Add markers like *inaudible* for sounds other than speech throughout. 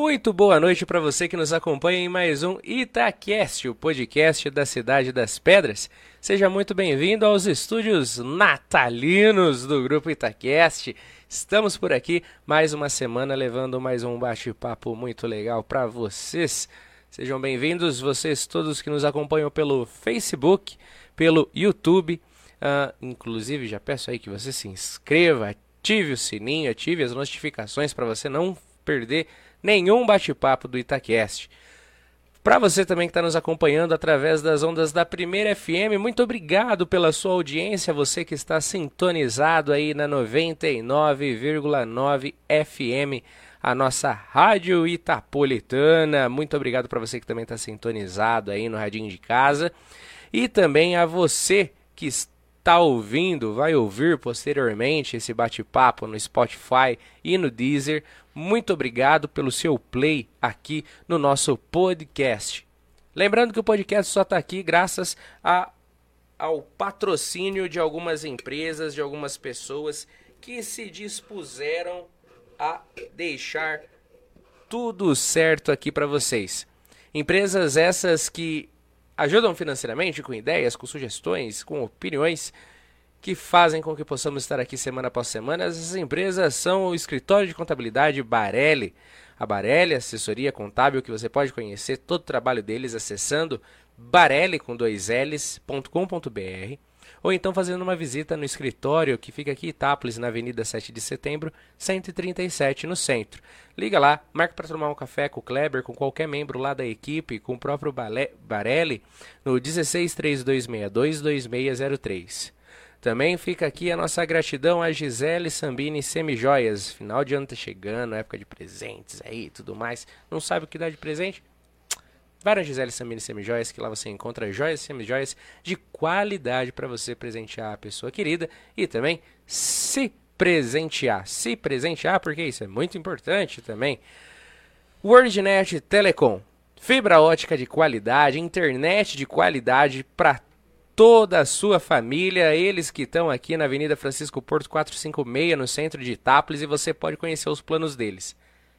Muito boa noite para você que nos acompanha em mais um Itacast, o podcast da Cidade das Pedras. Seja muito bem-vindo aos estúdios natalinos do Grupo Itacast. Estamos por aqui mais uma semana levando mais um bate-papo muito legal para vocês. Sejam bem-vindos, vocês todos que nos acompanham pelo Facebook, pelo YouTube. Uh, inclusive, já peço aí que você se inscreva, ative o sininho, ative as notificações para você não perder nenhum bate-papo do Itacast. Para você também que está nos acompanhando através das ondas da Primeira FM, muito obrigado pela sua audiência, você que está sintonizado aí na 99,9 FM, a nossa Rádio Itapolitana. Muito obrigado para você que também está sintonizado aí no Radinho de Casa. E também a você que está ouvindo, vai ouvir posteriormente esse bate-papo no Spotify e no Deezer. Muito obrigado pelo seu play aqui no nosso podcast. Lembrando que o podcast só está aqui graças a, ao patrocínio de algumas empresas, de algumas pessoas que se dispuseram a deixar tudo certo aqui para vocês. Empresas essas que ajudam financeiramente com ideias, com sugestões, com opiniões que fazem com que possamos estar aqui semana após semana. Essas empresas são o escritório de contabilidade Barelli. A Barelli, assessoria contábil, que você pode conhecer todo o trabalho deles acessando barelli com dois L's.com.br ou então fazendo uma visita no escritório que fica aqui em Itápolis, na Avenida 7 de Setembro, 137, no centro. Liga lá, marca para tomar um café com o Kleber, com qualquer membro lá da equipe, com o próprio Barelli, no 1632622603. Também fica aqui a nossa gratidão a Gisele Sambini Semijoias. Final de ano tá chegando, época de presentes aí tudo mais. Não sabe o que dá de presente? Na Gisele Sambini Semijoias, que lá você encontra joias e semijoias de qualidade para você presentear a pessoa querida e também se presentear. Se presentear, porque isso é muito importante também. WordNet Telecom. Fibra ótica de qualidade, internet de qualidade para toda a sua família, eles que estão aqui na Avenida Francisco Porto 456, no centro de Itápolis, e você pode conhecer os planos deles.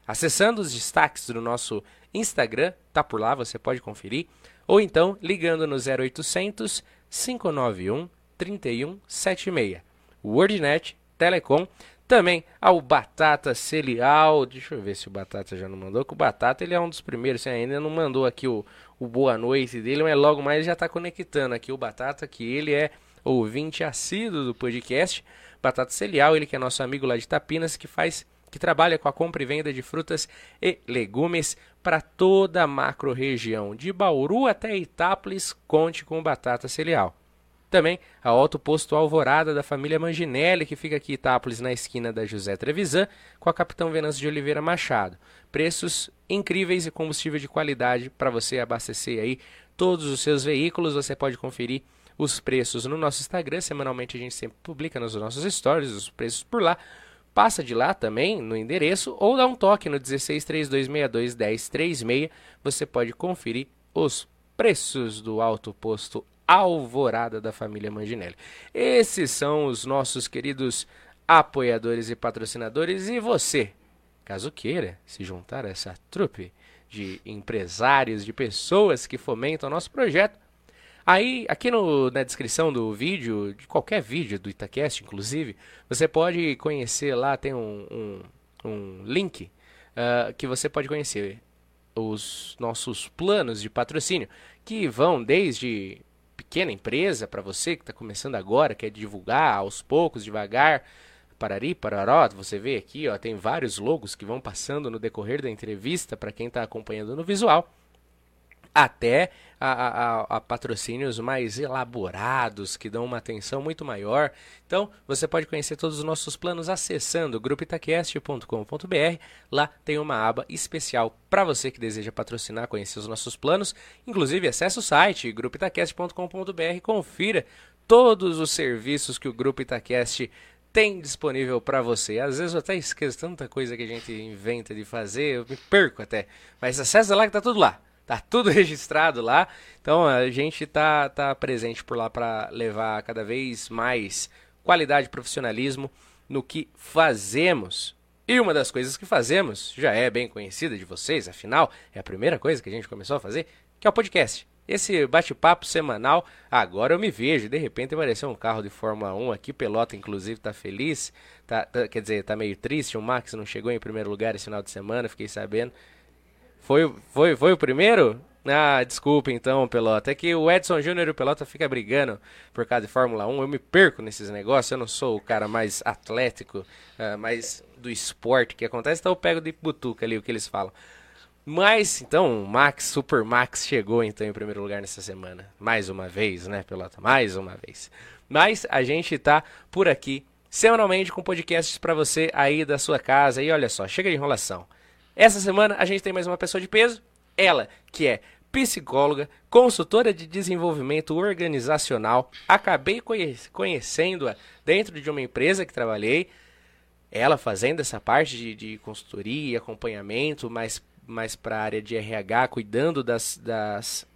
Acessando os destaques do nosso Instagram, tá por lá, você pode conferir, ou então ligando no 0800 591 3176. WordNet Telecom também ao Batata Celial. Deixa eu ver se o Batata já não mandou. Que o Batata ele é um dos primeiros. Você ainda não mandou aqui o, o boa noite dele, mas logo mais já está conectando aqui o Batata, que ele é ouvinte assíduo do podcast. Batata Celial, ele que é nosso amigo lá de Tapinas, que faz que trabalha com a compra e venda de frutas e legumes para toda a macro região, de Bauru até Itápolis, conte com Batata Celial. Também a Auto Posto Alvorada da família Manginelli, que fica aqui em Itápolis, na esquina da José Trevisan, com a Capitão Venâncio de Oliveira Machado. Preços incríveis e combustível de qualidade para você abastecer aí todos os seus veículos. Você pode conferir os preços no nosso Instagram. Semanalmente a gente sempre publica nos nossos stories os preços por lá. Passa de lá também no endereço ou dá um toque no 1632621036. Você pode conferir os preços do Auto Posto alvorada da família Manginelli. Esses são os nossos queridos apoiadores e patrocinadores e você, caso queira se juntar a essa trupe de empresários, de pessoas que fomentam nosso projeto, Aí, aqui no, na descrição do vídeo, de qualquer vídeo do Itacast, inclusive, você pode conhecer lá, tem um, um, um link uh, que você pode conhecer os nossos planos de patrocínio, que vão desde pequena empresa, para você que está começando agora, quer divulgar aos poucos, devagar, parari, pararó, você vê aqui, ó, tem vários logos que vão passando no decorrer da entrevista para quem está acompanhando no visual até a, a, a, patrocínios mais elaborados, que dão uma atenção muito maior. Então, você pode conhecer todos os nossos planos acessando grupitaquest.com.br. Lá tem uma aba especial para você que deseja patrocinar, conhecer os nossos planos. Inclusive, acesse o site grupitaquest.com.br e confira todos os serviços que o Grupo Itacast tem disponível para você. Às vezes eu até esqueço tanta coisa que a gente inventa de fazer, eu me perco até. Mas acessa lá que tá tudo lá. Tá tudo *laughs* registrado lá. Então a gente tá, tá presente por lá para levar cada vez mais qualidade e profissionalismo no que fazemos. E uma das coisas que fazemos já é bem conhecida de vocês, afinal, é a primeira coisa que a gente começou a fazer, que é o podcast. Esse bate-papo semanal, agora eu me vejo, de repente apareceu um carro de Fórmula 1 aqui, Pelota inclusive tá feliz, tá, tá, quer dizer, tá meio triste, o Max não chegou em primeiro lugar esse final de semana, fiquei sabendo. Foi, foi, foi o primeiro? Ah, desculpa então, Pelota. É que o Edson Júnior e o Pelota ficam brigando por causa de Fórmula 1. Eu me perco nesses negócios. Eu não sou o cara mais atlético, uh, mais do esporte que acontece. Então eu pego de butuca ali o que eles falam. Mas, então, Max, Super Max chegou então em primeiro lugar nessa semana. Mais uma vez, né, Pelota? Mais uma vez. Mas a gente tá por aqui semanalmente com podcasts para você aí da sua casa. E olha só, chega de enrolação. Essa semana a gente tem mais uma pessoa de peso. Ela, que é psicóloga, consultora de desenvolvimento organizacional. Acabei conhecendo-a dentro de uma empresa que trabalhei. Ela fazendo essa parte de, de consultoria, acompanhamento, mas mais para a área de RH, cuidando das, das,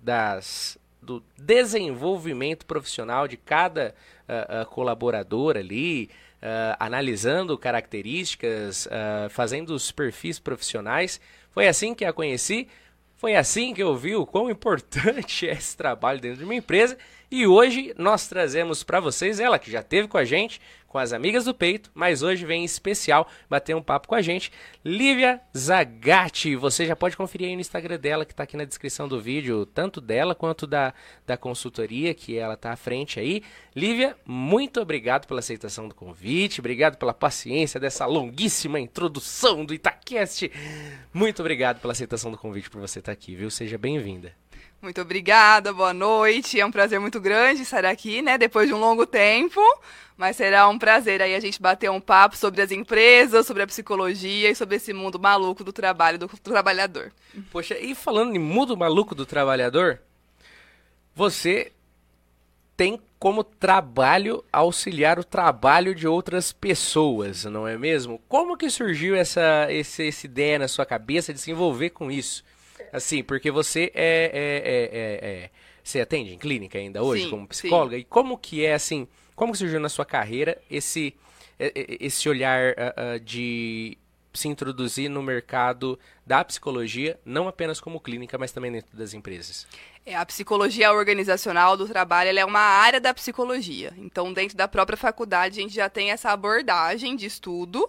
das do desenvolvimento profissional de cada uh, uh, colaborador ali, uh, analisando características, fazendo os perfis profissionais. Foi assim que a conheci, foi assim que eu vi o quão *laughs* importante é esse trabalho dentro de uma empresa. E hoje nós trazemos para vocês ela que já teve com a gente, com as amigas do peito, mas hoje vem em especial bater um papo com a gente, Lívia Zagatti. Você já pode conferir aí no Instagram dela, que está aqui na descrição do vídeo, tanto dela quanto da, da consultoria, que ela está à frente aí. Lívia, muito obrigado pela aceitação do convite, obrigado pela paciência dessa longuíssima introdução do Itacast. Muito obrigado pela aceitação do convite por você estar tá aqui, viu? Seja bem-vinda. Muito obrigada, boa noite. É um prazer muito grande estar aqui, né? Depois de um longo tempo. Mas será um prazer aí a gente bater um papo sobre as empresas, sobre a psicologia e sobre esse mundo maluco do trabalho do, do trabalhador. Poxa, e falando em mundo maluco do trabalhador, você tem como trabalho auxiliar o trabalho de outras pessoas, não é mesmo? Como que surgiu essa, essa, essa ideia na sua cabeça de se envolver com isso? Assim, porque você é, é, é, é, Você atende em clínica ainda hoje, sim, como psicóloga? Sim. E como que é, assim, como que surgiu na sua carreira esse, esse olhar uh, uh, de se introduzir no mercado da psicologia, não apenas como clínica, mas também dentro das empresas? É, a psicologia organizacional do trabalho é uma área da psicologia. Então, dentro da própria faculdade, a gente já tem essa abordagem de estudo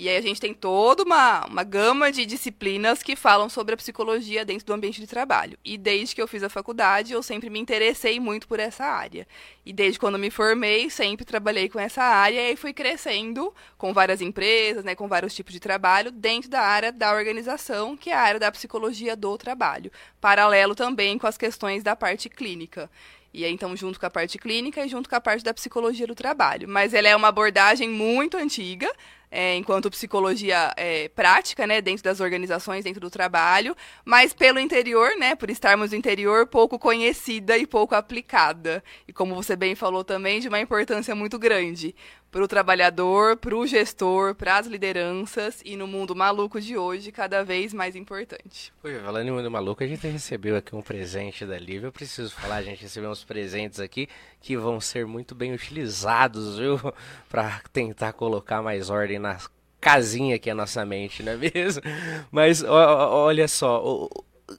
e aí a gente tem toda uma, uma gama de disciplinas que falam sobre a psicologia dentro do ambiente de trabalho. E desde que eu fiz a faculdade, eu sempre me interessei muito por essa área. E desde quando me formei, sempre trabalhei com essa área e fui crescendo com várias empresas, né, com vários tipos de trabalho dentro da área da organização, que é a área da psicologia do trabalho. Paralelo também com as questões da parte clínica. E aí, então, junto com a parte clínica e junto com a parte da psicologia do trabalho. Mas ela é uma abordagem muito antiga, é, enquanto psicologia é, prática, né, dentro das organizações, dentro do trabalho, mas pelo interior, né, por estarmos no interior, pouco conhecida e pouco aplicada. E como você bem falou também, de uma importância muito grande para o trabalhador, para o gestor, para as lideranças e no mundo maluco de hoje, cada vez mais importante. Oi, falando em mundo maluco, a gente recebeu aqui um presente da Lívia. Eu preciso falar, a gente recebeu uns presentes aqui que vão ser muito bem utilizados, viu? *laughs* Para tentar colocar mais ordem na casinha que é a nossa mente, não é mesmo? *laughs* Mas ó, olha só,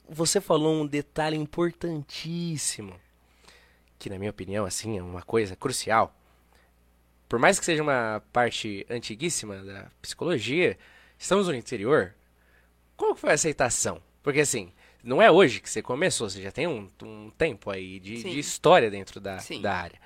você falou um detalhe importantíssimo, que na minha opinião, assim, é uma coisa crucial por mais que seja uma parte antiguíssima da psicologia, estamos no interior. Como foi a aceitação? Porque assim, não é hoje que você começou, você já tem um, um tempo aí de, de, história dentro da, da área.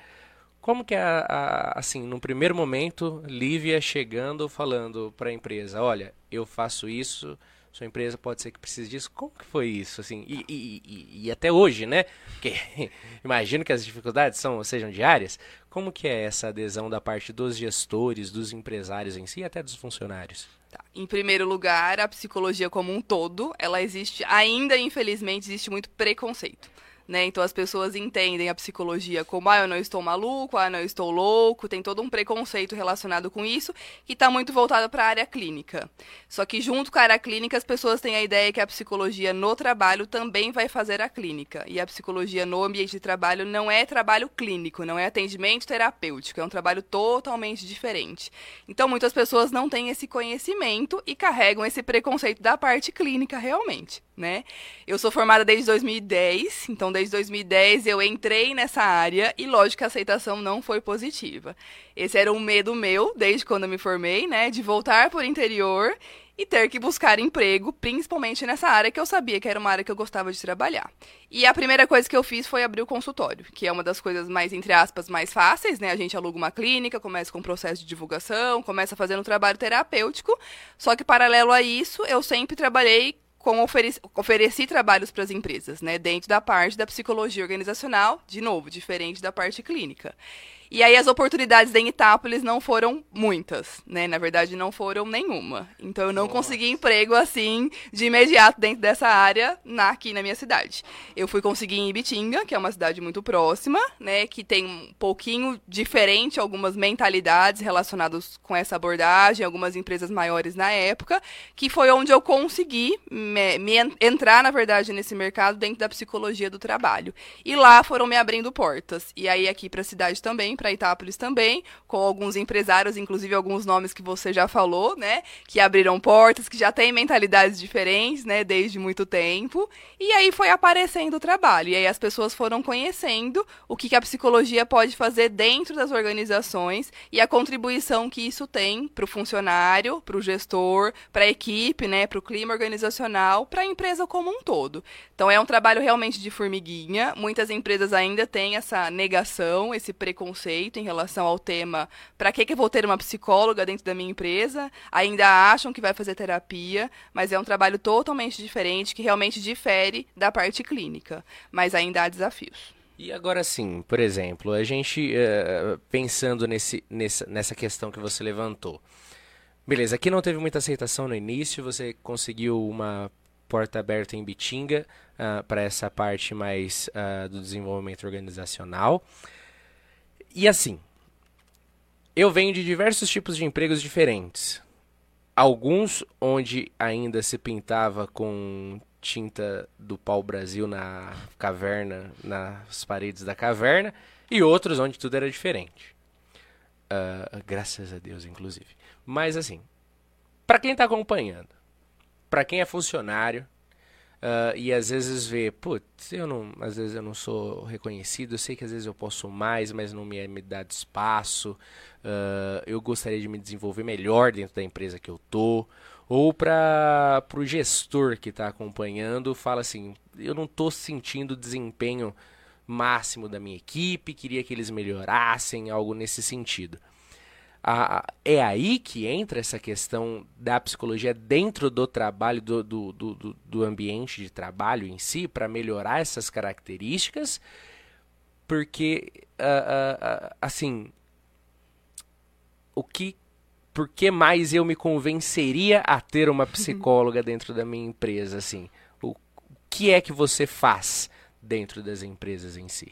Como que é, a, a, assim, no primeiro momento, Lívia chegando falando para a empresa, olha, eu faço isso, sua empresa pode ser que precise disso. Como que foi isso, assim? E, e, e, e até hoje, né? Porque *laughs* imagino que as dificuldades são, sejam diárias. Como que é essa adesão da parte dos gestores, dos empresários em si e até dos funcionários? Tá. Em primeiro lugar, a psicologia como um todo, ela existe, ainda infelizmente, existe muito preconceito né? Então as pessoas entendem a psicologia como, ah, eu não estou maluco, ah, eu não estou louco, tem todo um preconceito relacionado com isso, que está muito voltado para a área clínica. Só que junto com a área clínica, as pessoas têm a ideia que a psicologia no trabalho também vai fazer a clínica. E a psicologia no ambiente de trabalho não é trabalho clínico, não é atendimento terapêutico, é um trabalho totalmente diferente. Então muitas pessoas não têm esse conhecimento e carregam esse preconceito da parte clínica realmente, né? Eu sou formada desde 2010, então desde 2010 eu entrei nessa área e lógico a aceitação não foi positiva. Esse era um medo meu desde quando eu me formei, né, de voltar por interior e ter que buscar emprego, principalmente nessa área que eu sabia que era uma área que eu gostava de trabalhar. E a primeira coisa que eu fiz foi abrir o consultório, que é uma das coisas mais, entre aspas, mais fáceis, né? A gente aluga uma clínica, começa com o processo de divulgação, começa fazendo um trabalho terapêutico, só que paralelo a isso, eu sempre trabalhei com ofereci, ofereci trabalhos para as empresas, né, dentro da parte da psicologia organizacional, de novo, diferente da parte clínica. E aí as oportunidades em Itápolis não foram muitas, né? Na verdade, não foram nenhuma. Então eu não Nossa. consegui emprego assim de imediato dentro dessa área na, aqui na minha cidade. Eu fui conseguir em Ibitinga, que é uma cidade muito próxima, né? Que tem um pouquinho diferente algumas mentalidades relacionadas com essa abordagem, algumas empresas maiores na época, que foi onde eu consegui me, me entrar, na verdade, nesse mercado dentro da psicologia do trabalho. E lá foram me abrindo portas. E aí aqui para a cidade também para Itápolis também, com alguns empresários, inclusive alguns nomes que você já falou, né? Que abriram portas, que já têm mentalidades diferentes, né? Desde muito tempo. E aí foi aparecendo o trabalho. E aí as pessoas foram conhecendo o que, que a psicologia pode fazer dentro das organizações e a contribuição que isso tem para o funcionário, para o gestor, para a equipe, né? Para o clima organizacional, para a empresa como um todo. Então é um trabalho realmente de formiguinha. Muitas empresas ainda têm essa negação, esse preconceito preconceito em relação ao tema para que, que eu vou ter uma psicóloga dentro da minha empresa, ainda acham que vai fazer terapia, mas é um trabalho totalmente diferente, que realmente difere da parte clínica, mas ainda há desafios. E agora sim, por exemplo, a gente uh, pensando nesse, nessa, nessa questão que você levantou. Beleza, aqui não teve muita aceitação no início, você conseguiu uma porta aberta em Bitinga uh, para essa parte mais uh, do desenvolvimento organizacional. E assim, eu venho de diversos tipos de empregos diferentes. Alguns onde ainda se pintava com tinta do pau Brasil na caverna, nas paredes da caverna, e outros onde tudo era diferente. Uh, graças a Deus, inclusive. Mas assim, para quem está acompanhando, para quem é funcionário, Uh, e às vezes vê, putz, eu não, às vezes eu não sou reconhecido, eu sei que às vezes eu posso mais, mas não me, me dá espaço. Uh, eu gostaria de me desenvolver melhor dentro da empresa que eu tô. Ou para o gestor que está acompanhando, fala assim, eu não estou sentindo desempenho máximo da minha equipe, queria que eles melhorassem, algo nesse sentido a, é aí que entra essa questão da psicologia dentro do trabalho, do, do, do, do ambiente de trabalho em si, para melhorar essas características, porque, uh, uh, assim, o que, por que mais eu me convenceria a ter uma *laughs* psicóloga dentro da minha empresa, assim? O, o que é que você faz dentro das empresas em si?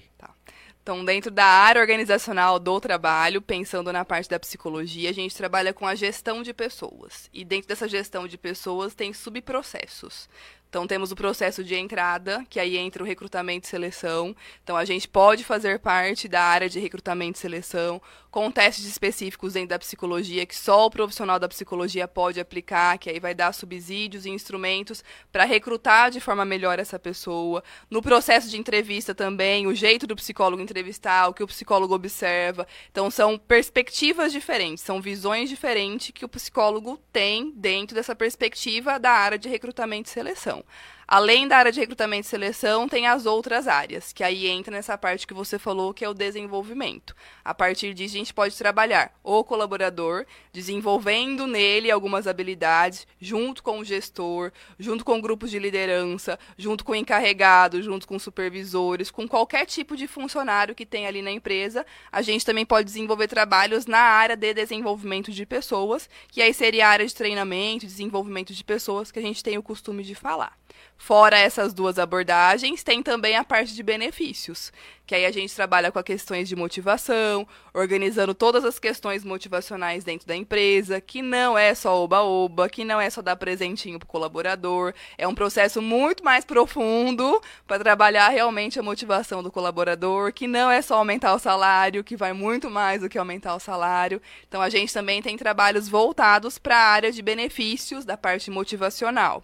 Então, dentro da área organizacional do trabalho, pensando na parte da psicologia, a gente trabalha com a gestão de pessoas. E dentro dessa gestão de pessoas tem subprocessos. Então temos o processo de entrada, que aí entra o recrutamento e seleção. Então a gente pode fazer parte da área de recrutamento e seleção, com testes específicos dentro da psicologia que só o profissional da psicologia pode aplicar, que aí vai dar subsídios e instrumentos para recrutar de forma melhor essa pessoa. No processo de entrevista também, o jeito do psicólogo entrevistar, o que o psicólogo observa. Então são perspectivas diferentes, são visões diferentes que o psicólogo tem dentro dessa perspectiva da área de recrutamento e seleção. Além da área de recrutamento e seleção, tem as outras áreas, que aí entra nessa parte que você falou, que é o desenvolvimento. A partir disso, a gente pode trabalhar o colaborador, desenvolvendo nele algumas habilidades, junto com o gestor, junto com grupos de liderança, junto com o encarregado, junto com supervisores, com qualquer tipo de funcionário que tem ali na empresa. A gente também pode desenvolver trabalhos na área de desenvolvimento de pessoas, que aí seria a área de treinamento, desenvolvimento de pessoas, que a gente tem o costume de falar. Fora essas duas abordagens, tem também a parte de benefícios, que aí a gente trabalha com as questões de motivação, organizando todas as questões motivacionais dentro da empresa, que não é só oba-oba, que não é só dar presentinho pro colaborador, é um processo muito mais profundo para trabalhar realmente a motivação do colaborador, que não é só aumentar o salário, que vai muito mais do que aumentar o salário. Então a gente também tem trabalhos voltados para a área de benefícios da parte motivacional.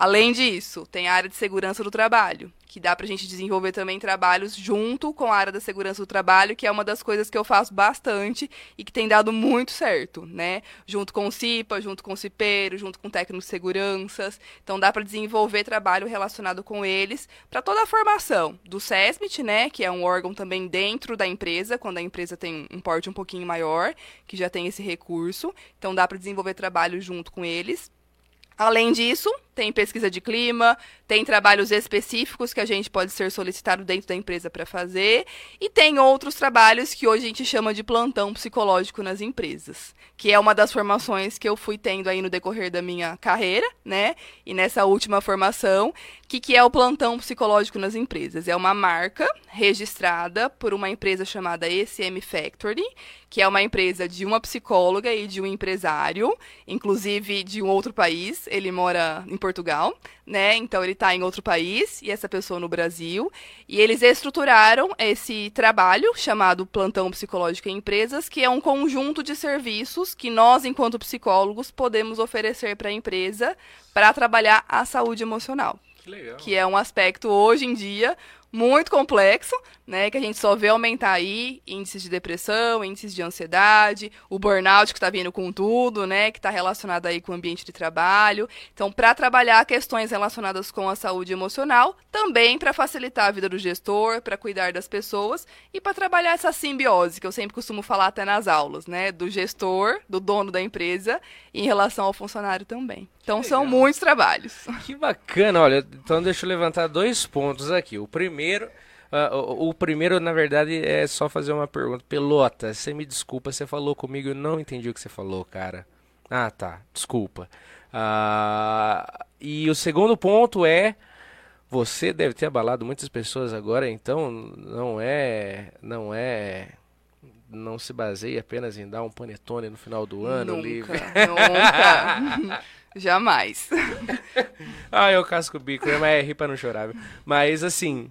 Além disso, tem a área de segurança do trabalho, que dá para a gente desenvolver também trabalhos junto com a área da segurança do trabalho, que é uma das coisas que eu faço bastante e que tem dado muito certo, né? Junto com o CIPA, junto com o CIPEiro, junto com técnicos de seguranças. Então dá para desenvolver trabalho relacionado com eles para toda a formação do SESMIT, né, que é um órgão também dentro da empresa, quando a empresa tem um porte um pouquinho maior, que já tem esse recurso. Então dá para desenvolver trabalho junto com eles. Além disso, tem pesquisa de clima, tem trabalhos específicos que a gente pode ser solicitado dentro da empresa para fazer, e tem outros trabalhos que hoje a gente chama de plantão psicológico nas empresas, que é uma das formações que eu fui tendo aí no decorrer da minha carreira, né? E nessa última formação, que, que é o plantão psicológico nas empresas? É uma marca registrada por uma empresa chamada ECM Factory, que é uma empresa de uma psicóloga e de um empresário, inclusive de um outro país. Ele mora em Portugal, né? Então ele está em outro país e essa pessoa no Brasil. E eles estruturaram esse trabalho chamado Plantão Psicológico em Empresas, que é um conjunto de serviços que nós, enquanto psicólogos, podemos oferecer para a empresa para trabalhar a saúde emocional. Que legal. Que é um aspecto hoje em dia muito complexo, né, que a gente só vê aumentar aí índices de depressão, índices de ansiedade, o burnout que está vindo com tudo, né, que está relacionado aí com o ambiente de trabalho. Então, para trabalhar questões relacionadas com a saúde emocional, também para facilitar a vida do gestor, para cuidar das pessoas e para trabalhar essa simbiose que eu sempre costumo falar até nas aulas, né, do gestor, do dono da empresa, em relação ao funcionário também. Então, são muitos trabalhos. Que bacana, olha, então deixa eu levantar dois pontos aqui. O primeiro Uh, o, o, primeiro, na verdade, é só fazer uma pergunta. Pelota, você me desculpa, você falou comigo, eu não entendi o que você falou, cara. Ah, tá, desculpa. Uh, e o segundo ponto é, você deve ter abalado muitas pessoas agora, então não é, não é, não se baseia apenas em dar um panetone no final do ano, nunca, livre. Nunca, *laughs* *laughs* jamais. *laughs* ah, eu casco o bico, mas é rir pra não chorar. Mas assim,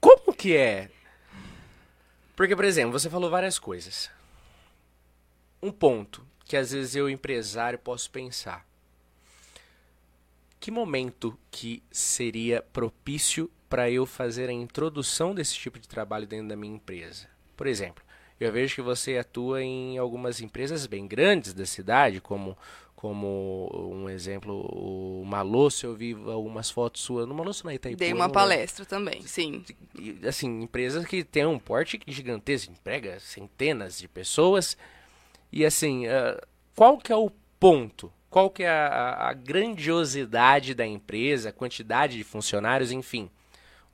como que é? Porque, por exemplo, você falou várias coisas. Um ponto que às vezes eu, empresário, posso pensar. Que momento que seria propício para eu fazer a introdução desse tipo de trabalho dentro da minha empresa? Por exemplo, eu vejo que você atua em algumas empresas bem grandes da cidade, como como um exemplo, o Malosso, eu vi algumas fotos suas no Malosso na Itaipu. Dei uma palestra também, sim. Assim, empresas que têm um porte gigantesco, emprega centenas de pessoas. E assim, uh, qual que é o ponto? Qual que é a, a grandiosidade da empresa, a quantidade de funcionários, enfim.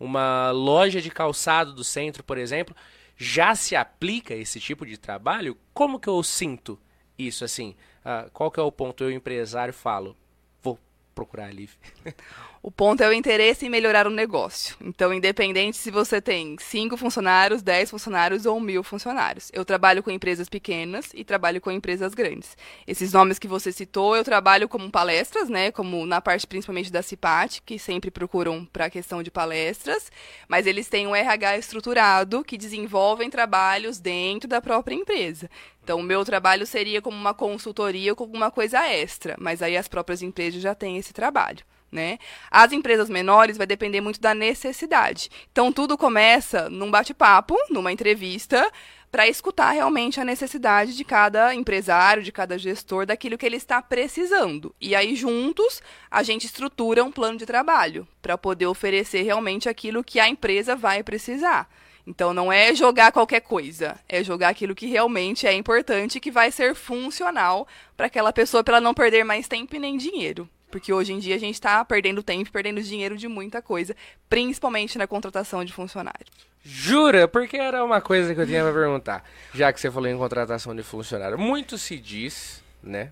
Uma loja de calçado do centro, por exemplo, já se aplica esse tipo de trabalho? Como que eu sinto isso assim? Ah, qual que é o ponto? Eu, empresário, falo, vou procurar ali. *laughs* O ponto é o interesse em melhorar o negócio. Então, independente se você tem 5 funcionários, 10 funcionários ou mil funcionários. Eu trabalho com empresas pequenas e trabalho com empresas grandes. Esses nomes que você citou, eu trabalho como palestras, né? Como na parte principalmente da CIPAT, que sempre procuram para a questão de palestras. Mas eles têm um RH estruturado que desenvolvem trabalhos dentro da própria empresa. Então, o meu trabalho seria como uma consultoria ou como uma coisa extra, mas aí as próprias empresas já têm esse trabalho. Né? As empresas menores vai depender muito da necessidade. Então tudo começa num bate-papo, numa entrevista, para escutar realmente a necessidade de cada empresário, de cada gestor, daquilo que ele está precisando. E aí juntos a gente estrutura um plano de trabalho para poder oferecer realmente aquilo que a empresa vai precisar. Então não é jogar qualquer coisa, é jogar aquilo que realmente é importante e que vai ser funcional para aquela pessoa para ela não perder mais tempo e nem dinheiro. Porque hoje em dia a gente está perdendo tempo, perdendo dinheiro de muita coisa, principalmente na contratação de funcionário. Jura? Porque era uma coisa que eu tinha para perguntar. Já que você falou em contratação de funcionário. Muito se diz, né?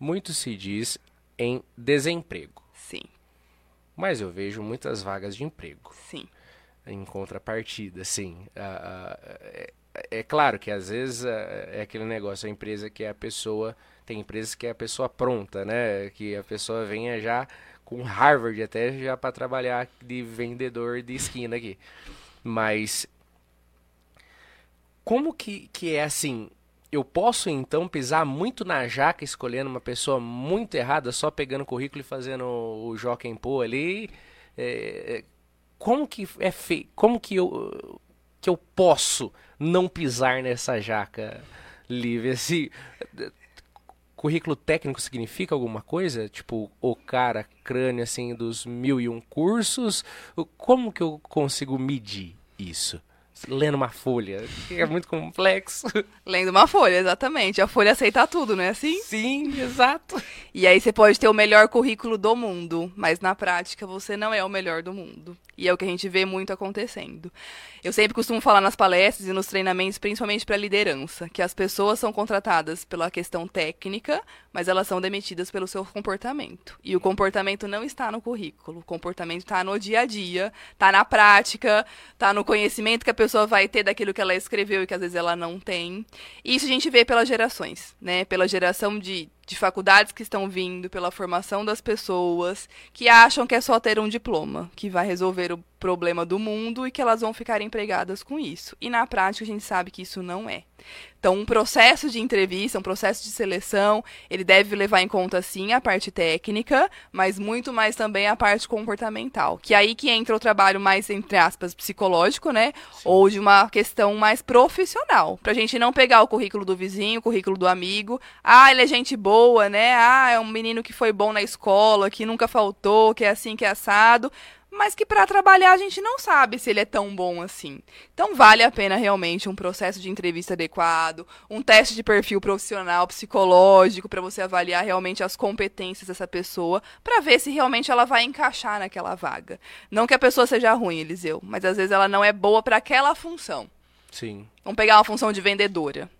Muito se diz em desemprego. Sim, Mas eu vejo muitas vagas de emprego. sim. em contrapartida, sim. Ah, ah, é, é claro que às vezes ah, é aquele negócio, a empresa que é a pessoa, tem empresas que é a pessoa pronta, né? Que a pessoa venha já com Harvard até já para trabalhar de vendedor de esquina aqui. Mas como que, que é assim? Eu posso então pisar muito na jaca escolhendo uma pessoa muito errada, só pegando o currículo e fazendo o Joaquim Pô ali? É, como que é feito? Como que eu que eu posso não pisar nessa jaca livre? Esse currículo técnico significa alguma coisa? Tipo, o cara crânio assim dos mil e um cursos? Como que eu consigo medir isso? Lendo uma folha, que é muito complexo. *laughs* Lendo uma folha, exatamente. A folha aceita tudo, não é assim? Sim, exato. E aí você pode ter o melhor currículo do mundo, mas na prática você não é o melhor do mundo. E é o que a gente vê muito acontecendo. Eu sempre costumo falar nas palestras e nos treinamentos, principalmente para liderança, que as pessoas são contratadas pela questão técnica, mas elas são demitidas pelo seu comportamento. E o comportamento não está no currículo, o comportamento está no dia a dia, está na prática, está no conhecimento que a pessoa vai ter daquilo que ela escreveu e que às vezes ela não tem. E isso a gente vê pelas gerações, né? Pela geração de de faculdades que estão vindo, pela formação das pessoas, que acham que é só ter um diploma, que vai resolver o problema do mundo e que elas vão ficar empregadas com isso. E na prática a gente sabe que isso não é. Então, um processo de entrevista, um processo de seleção, ele deve levar em conta sim a parte técnica, mas muito mais também a parte comportamental, que é aí que entra o trabalho mais entre aspas psicológico, né, sim. ou de uma questão mais profissional, pra gente não pegar o currículo do vizinho, o currículo do amigo, ah, ele é gente boa, né? Ah, é um menino que foi bom na escola, que nunca faltou, que é assim, que é assado mas que para trabalhar a gente não sabe se ele é tão bom assim. Então vale a pena realmente um processo de entrevista adequado, um teste de perfil profissional, psicológico para você avaliar realmente as competências dessa pessoa, para ver se realmente ela vai encaixar naquela vaga. Não que a pessoa seja ruim, Eliseu, mas às vezes ela não é boa para aquela função. Sim. Vamos pegar uma função de vendedora.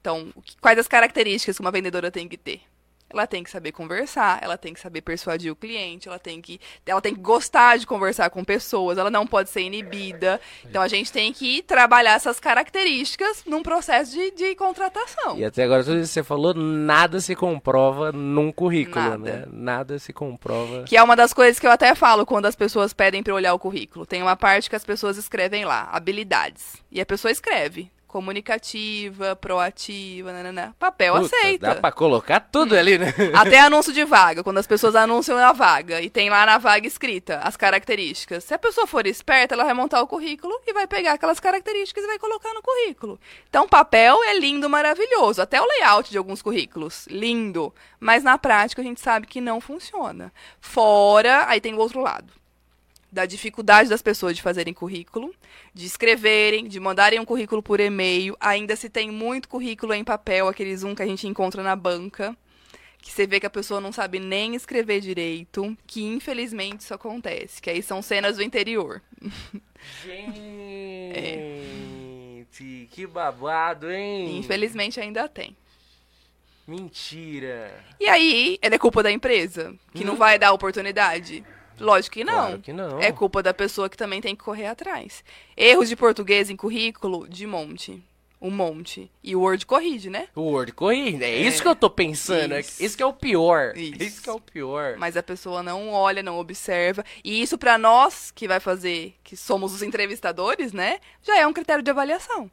Então, quais as características que uma vendedora tem que ter? Ela tem que saber conversar, ela tem que saber persuadir o cliente, ela tem que, ela tem que gostar de conversar com pessoas, ela não pode ser inibida. Então a gente tem que trabalhar essas características num processo de, de contratação. E até agora tudo isso que você falou, nada se comprova num currículo, Nada. né? Nada se comprova. Que é uma das coisas que eu até falo quando as pessoas pedem para olhar o currículo. Tem uma parte que as pessoas escrevem lá, habilidades. E a pessoa escreve comunicativa, proativa, nananã. Papel Puta, aceita. Dá pra colocar tudo ali, né? *laughs* Até anúncio de vaga, quando as pessoas anunciam a vaga e tem lá na vaga escrita as características. Se a pessoa for esperta, ela vai montar o currículo e vai pegar aquelas características e vai colocar no currículo. Então, papel é lindo, maravilhoso. Até o layout de alguns currículos, lindo. Mas na prática a gente sabe que não funciona. Fora, aí tem o outro lado da dificuldade das pessoas de fazerem currículo, de escreverem, de mandarem um currículo por e-mail. Ainda se tem muito currículo em papel, aqueles um que a gente encontra na banca, que você vê que a pessoa não sabe nem escrever direito, que infelizmente isso acontece, que aí são cenas do interior. Gente, que babado, hein? Infelizmente ainda tem. Mentira. E aí, é culpa da empresa, que não Hum. vai dar oportunidade? Lógico que não. Claro que não. É culpa da pessoa que também tem que correr atrás. Erros de português em currículo, de monte. Um monte. E o Word corrige, né? O Word corrige. É, isso que eu tô pensando. é Isso. Isso que é o pior. Isso. Isso que é o pior. Mas a pessoa não olha, não observa. E isso pra nós, que vai fazer, que somos os entrevistadores, né? Já é um critério de avaliação.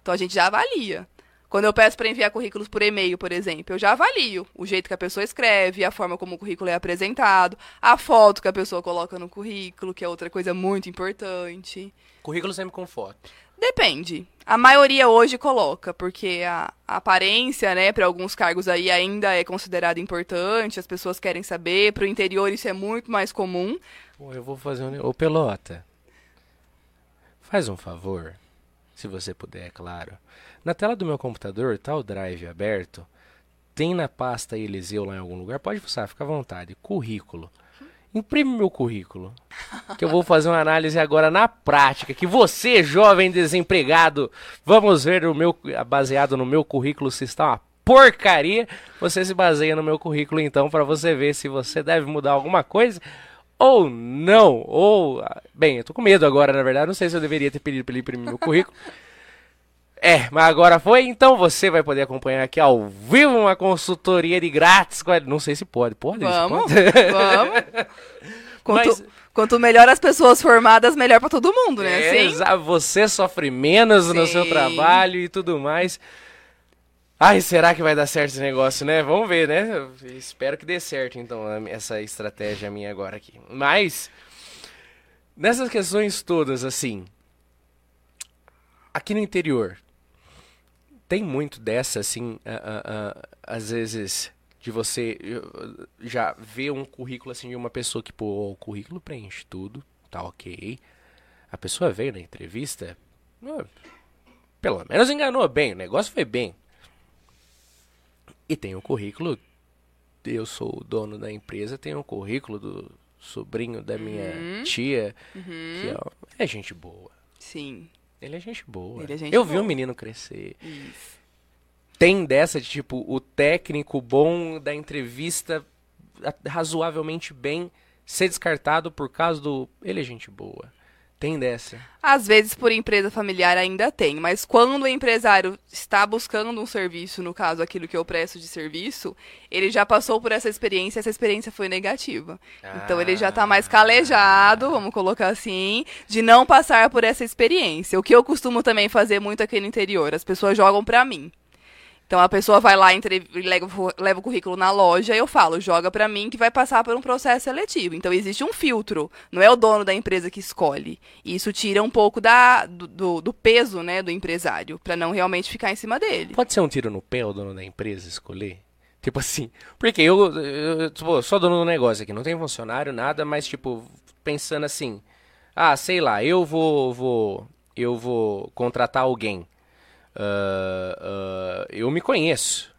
Então a gente já avalia. Quando eu peço para enviar currículos por e-mail, por exemplo, eu já avalio o jeito que a pessoa escreve, a forma como o currículo é apresentado, a foto que a pessoa coloca no currículo, que é outra coisa muito importante. Currículo sempre com foto. Depende. A maioria hoje coloca, porque a, a aparência, né, para alguns cargos aí ainda é considerada importante, as pessoas querem saber, para o interior isso é muito mais comum. Pô, eu vou fazer um. Ô, Pelota. Faz um favor. Se você puder, é claro. Na tela do meu computador, tá o drive aberto. Tem na pasta Eliseu lá em algum lugar. Pode fuçar, fica à vontade. Currículo. Imprime meu currículo. Que eu vou fazer uma análise agora na prática. Que você, jovem desempregado, vamos ver o meu, baseado no meu currículo se está uma porcaria, você se baseia no meu currículo então para você ver se você deve mudar alguma coisa ou não. Ou, bem, eu tô com medo agora, na verdade, não sei se eu deveria ter pedido para ele imprimir meu currículo. É, mas agora foi, então você vai poder acompanhar aqui ao vivo uma consultoria de grátis. Não sei se pode, pode? Vamos, pode? vamos. *laughs* Quanto, mas... quanto melhor as pessoas formadas, melhor para todo mundo, né? É, Sim. Você sofre menos Sim. no seu trabalho e tudo mais. Ai, será que vai dar certo esse negócio, né? Vamos ver, né? Eu espero que dê certo, então, essa estratégia minha agora aqui. Mas, nessas questões todas, assim, aqui no interior, tem muito dessa, assim, às vezes, de você já ver um currículo, assim, de uma pessoa que, pô, o currículo preenche tudo, tá ok. A pessoa veio na entrevista, pelo menos enganou bem, o negócio foi bem e tem o currículo. Eu sou o dono da empresa, tem o currículo do sobrinho da minha uhum. tia, uhum. que é, é, gente boa. Sim. Ele é gente boa. É gente eu boa. vi o um menino crescer. Isso. Tem dessa de tipo, o técnico bom da entrevista razoavelmente bem ser descartado por causa do. Ele é gente boa. Tem dessa. Às vezes, por empresa familiar, ainda tem. Mas quando o empresário está buscando um serviço, no caso, aquilo que eu presto de serviço, ele já passou por essa experiência, essa experiência foi negativa. Ah. Então, ele já está mais calejado, vamos colocar assim, de não passar por essa experiência. O que eu costumo também fazer muito aqui no interior, as pessoas jogam para mim. Então a pessoa vai lá, leva o currículo na loja e eu falo, joga para mim que vai passar por um processo seletivo. Então existe um filtro, não é o dono da empresa que escolhe. E isso tira um pouco da, do, do peso né, do empresário, para não realmente ficar em cima dele. Pode ser um tiro no pé o dono da empresa escolher? Tipo assim, porque eu, eu, eu tipo, sou dono do negócio aqui, não tem funcionário, nada, mas tipo, pensando assim, ah, sei lá, eu vou, vou, eu vou contratar alguém Uh, eu me conheço.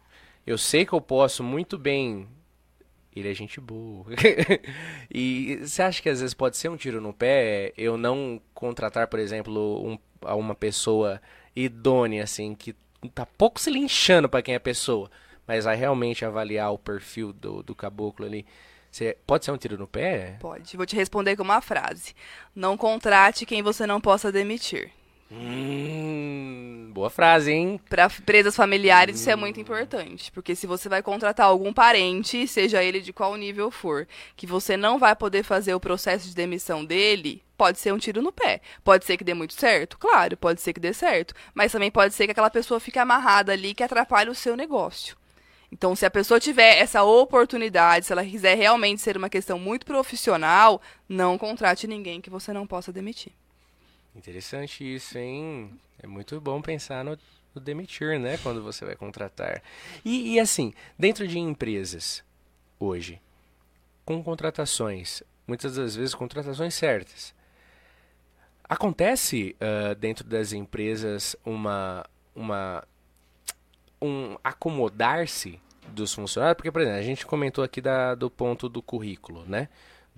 Eu sei que eu posso muito bem. Ele é gente boa. *laughs* e você acha que às vezes pode ser um tiro no pé eu não contratar, por exemplo, um, uma pessoa idônea, assim, que tá pouco se linchando para quem é a pessoa, mas vai realmente avaliar o perfil do, do caboclo ali. Você, pode ser um tiro no pé? Pode. Vou te responder com uma frase. Não contrate quem você não possa demitir. Hum, boa frase, hein? Para empresas familiares hum. isso é muito importante, porque se você vai contratar algum parente, seja ele de qual nível for, que você não vai poder fazer o processo de demissão dele, pode ser um tiro no pé. Pode ser que dê muito certo, claro, pode ser que dê certo, mas também pode ser que aquela pessoa fique amarrada ali que atrapalhe o seu negócio. Então, se a pessoa tiver essa oportunidade, se ela quiser realmente ser uma questão muito profissional, não contrate ninguém que você não possa demitir. Interessante isso, hein? É muito bom pensar no, no demitir, né? Quando você vai contratar. E, e, assim, dentro de empresas, hoje, com contratações, muitas das vezes contratações certas, acontece uh, dentro das empresas uma, uma um acomodar-se dos funcionários? Porque, por exemplo, a gente comentou aqui da, do ponto do currículo, né?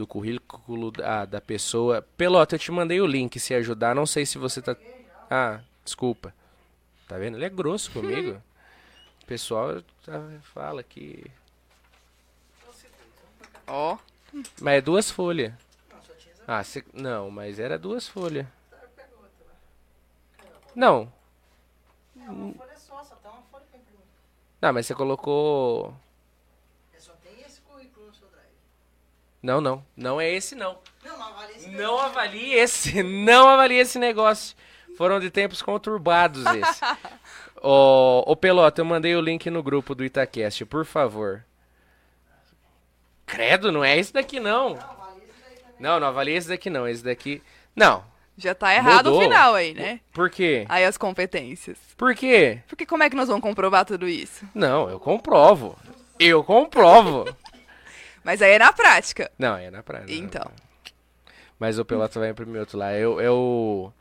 Do currículo da, da pessoa. Pelota, eu te mandei o link se ajudar. Não sei se você tá. Ah, desculpa. Tá vendo? Ele é grosso *laughs* comigo. O pessoal tá, fala que. Ó. Oh. Mas é duas folhas. Ah, cê... não, mas era duas folhas. Não. Não, mas você colocou. Não, não. Não é esse, não. Não, avalie esse. Não avalie esse. *laughs* Não avalie esse negócio. Foram de tempos conturbados esse. *laughs* Ô, ô Pelota, eu mandei o link no grupo do Itacast, por favor. Credo, não é esse daqui, não. Não, não avalie esse daqui, não. Esse daqui. Não. Já tá errado Mudou. o final aí, né? Por quê? Aí as competências. Por quê? Porque como é que nós vamos comprovar tudo isso? Não, eu comprovo. Eu comprovo. *laughs* Mas aí é na prática. Não, é na prática. Então. Mas o Pelota vai imprimir outro lá. Eu, eu,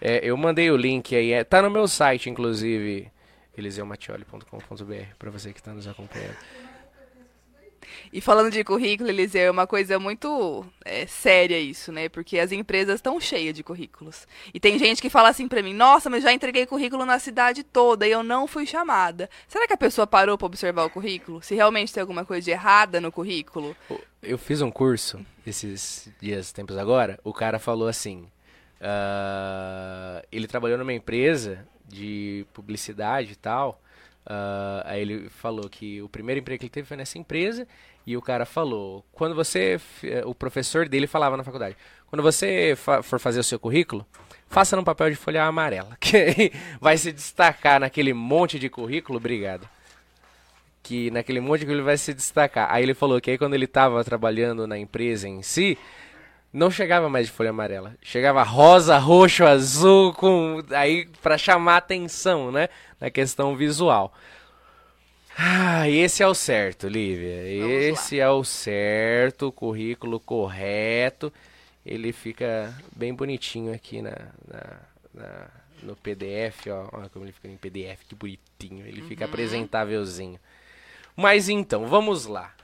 é, eu mandei o link aí. É, tá no meu site, inclusive. eliseumacioli.com.br para você que está nos acompanhando. E falando de currículo, Eliseu, é uma coisa muito é, séria isso, né? Porque as empresas estão cheias de currículos. E tem gente que fala assim pra mim, nossa, mas já entreguei currículo na cidade toda e eu não fui chamada. Será que a pessoa parou pra observar o currículo? Se realmente tem alguma coisa de errada no currículo? Eu fiz um curso esses dias, tempos agora, o cara falou assim, uh, ele trabalhou numa empresa de publicidade e tal, Uh, aí ele falou que o primeiro emprego que ele teve foi nessa empresa e o cara falou, quando você, o professor dele falava na faculdade, quando você fa for fazer o seu currículo, faça num papel de folha amarela, *laughs* que vai se destacar naquele monte de currículo, obrigado, que naquele monte de currículo vai se destacar. Aí ele falou que aí quando ele estava trabalhando na empresa em si, não chegava mais de folha amarela. Chegava rosa, roxo, azul, com aí para chamar atenção, né, na questão visual. Ah, esse é o certo, Lívia. Vamos esse lá. é o certo, o currículo correto. Ele fica bem bonitinho aqui na, na, na no PDF, ó. Olha como ele fica em PDF, que bonitinho. Ele uhum. fica apresentávelzinho. Mas então, vamos lá.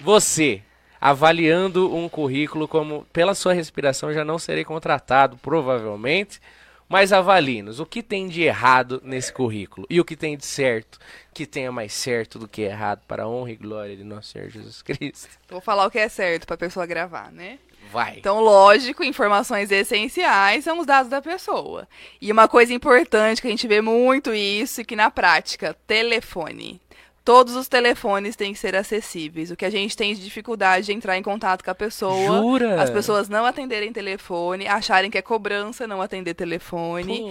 Você avaliando um currículo como pela sua respiração já não serei contratado, provavelmente. Mas avalie-nos o que tem de errado nesse currículo e o que tem de certo, que tenha mais certo do que errado, para a honra e glória de nosso Senhor Jesus Cristo. Vou falar o que é certo para a pessoa gravar, né? Vai. Então, lógico, informações essenciais são os dados da pessoa. E uma coisa importante que a gente vê muito isso e que na prática, telefone. Todos os telefones têm que ser acessíveis. O que a gente tem de dificuldade de entrar em contato com a pessoa. Jura? As pessoas não atenderem telefone, acharem que é cobrança não atender telefone.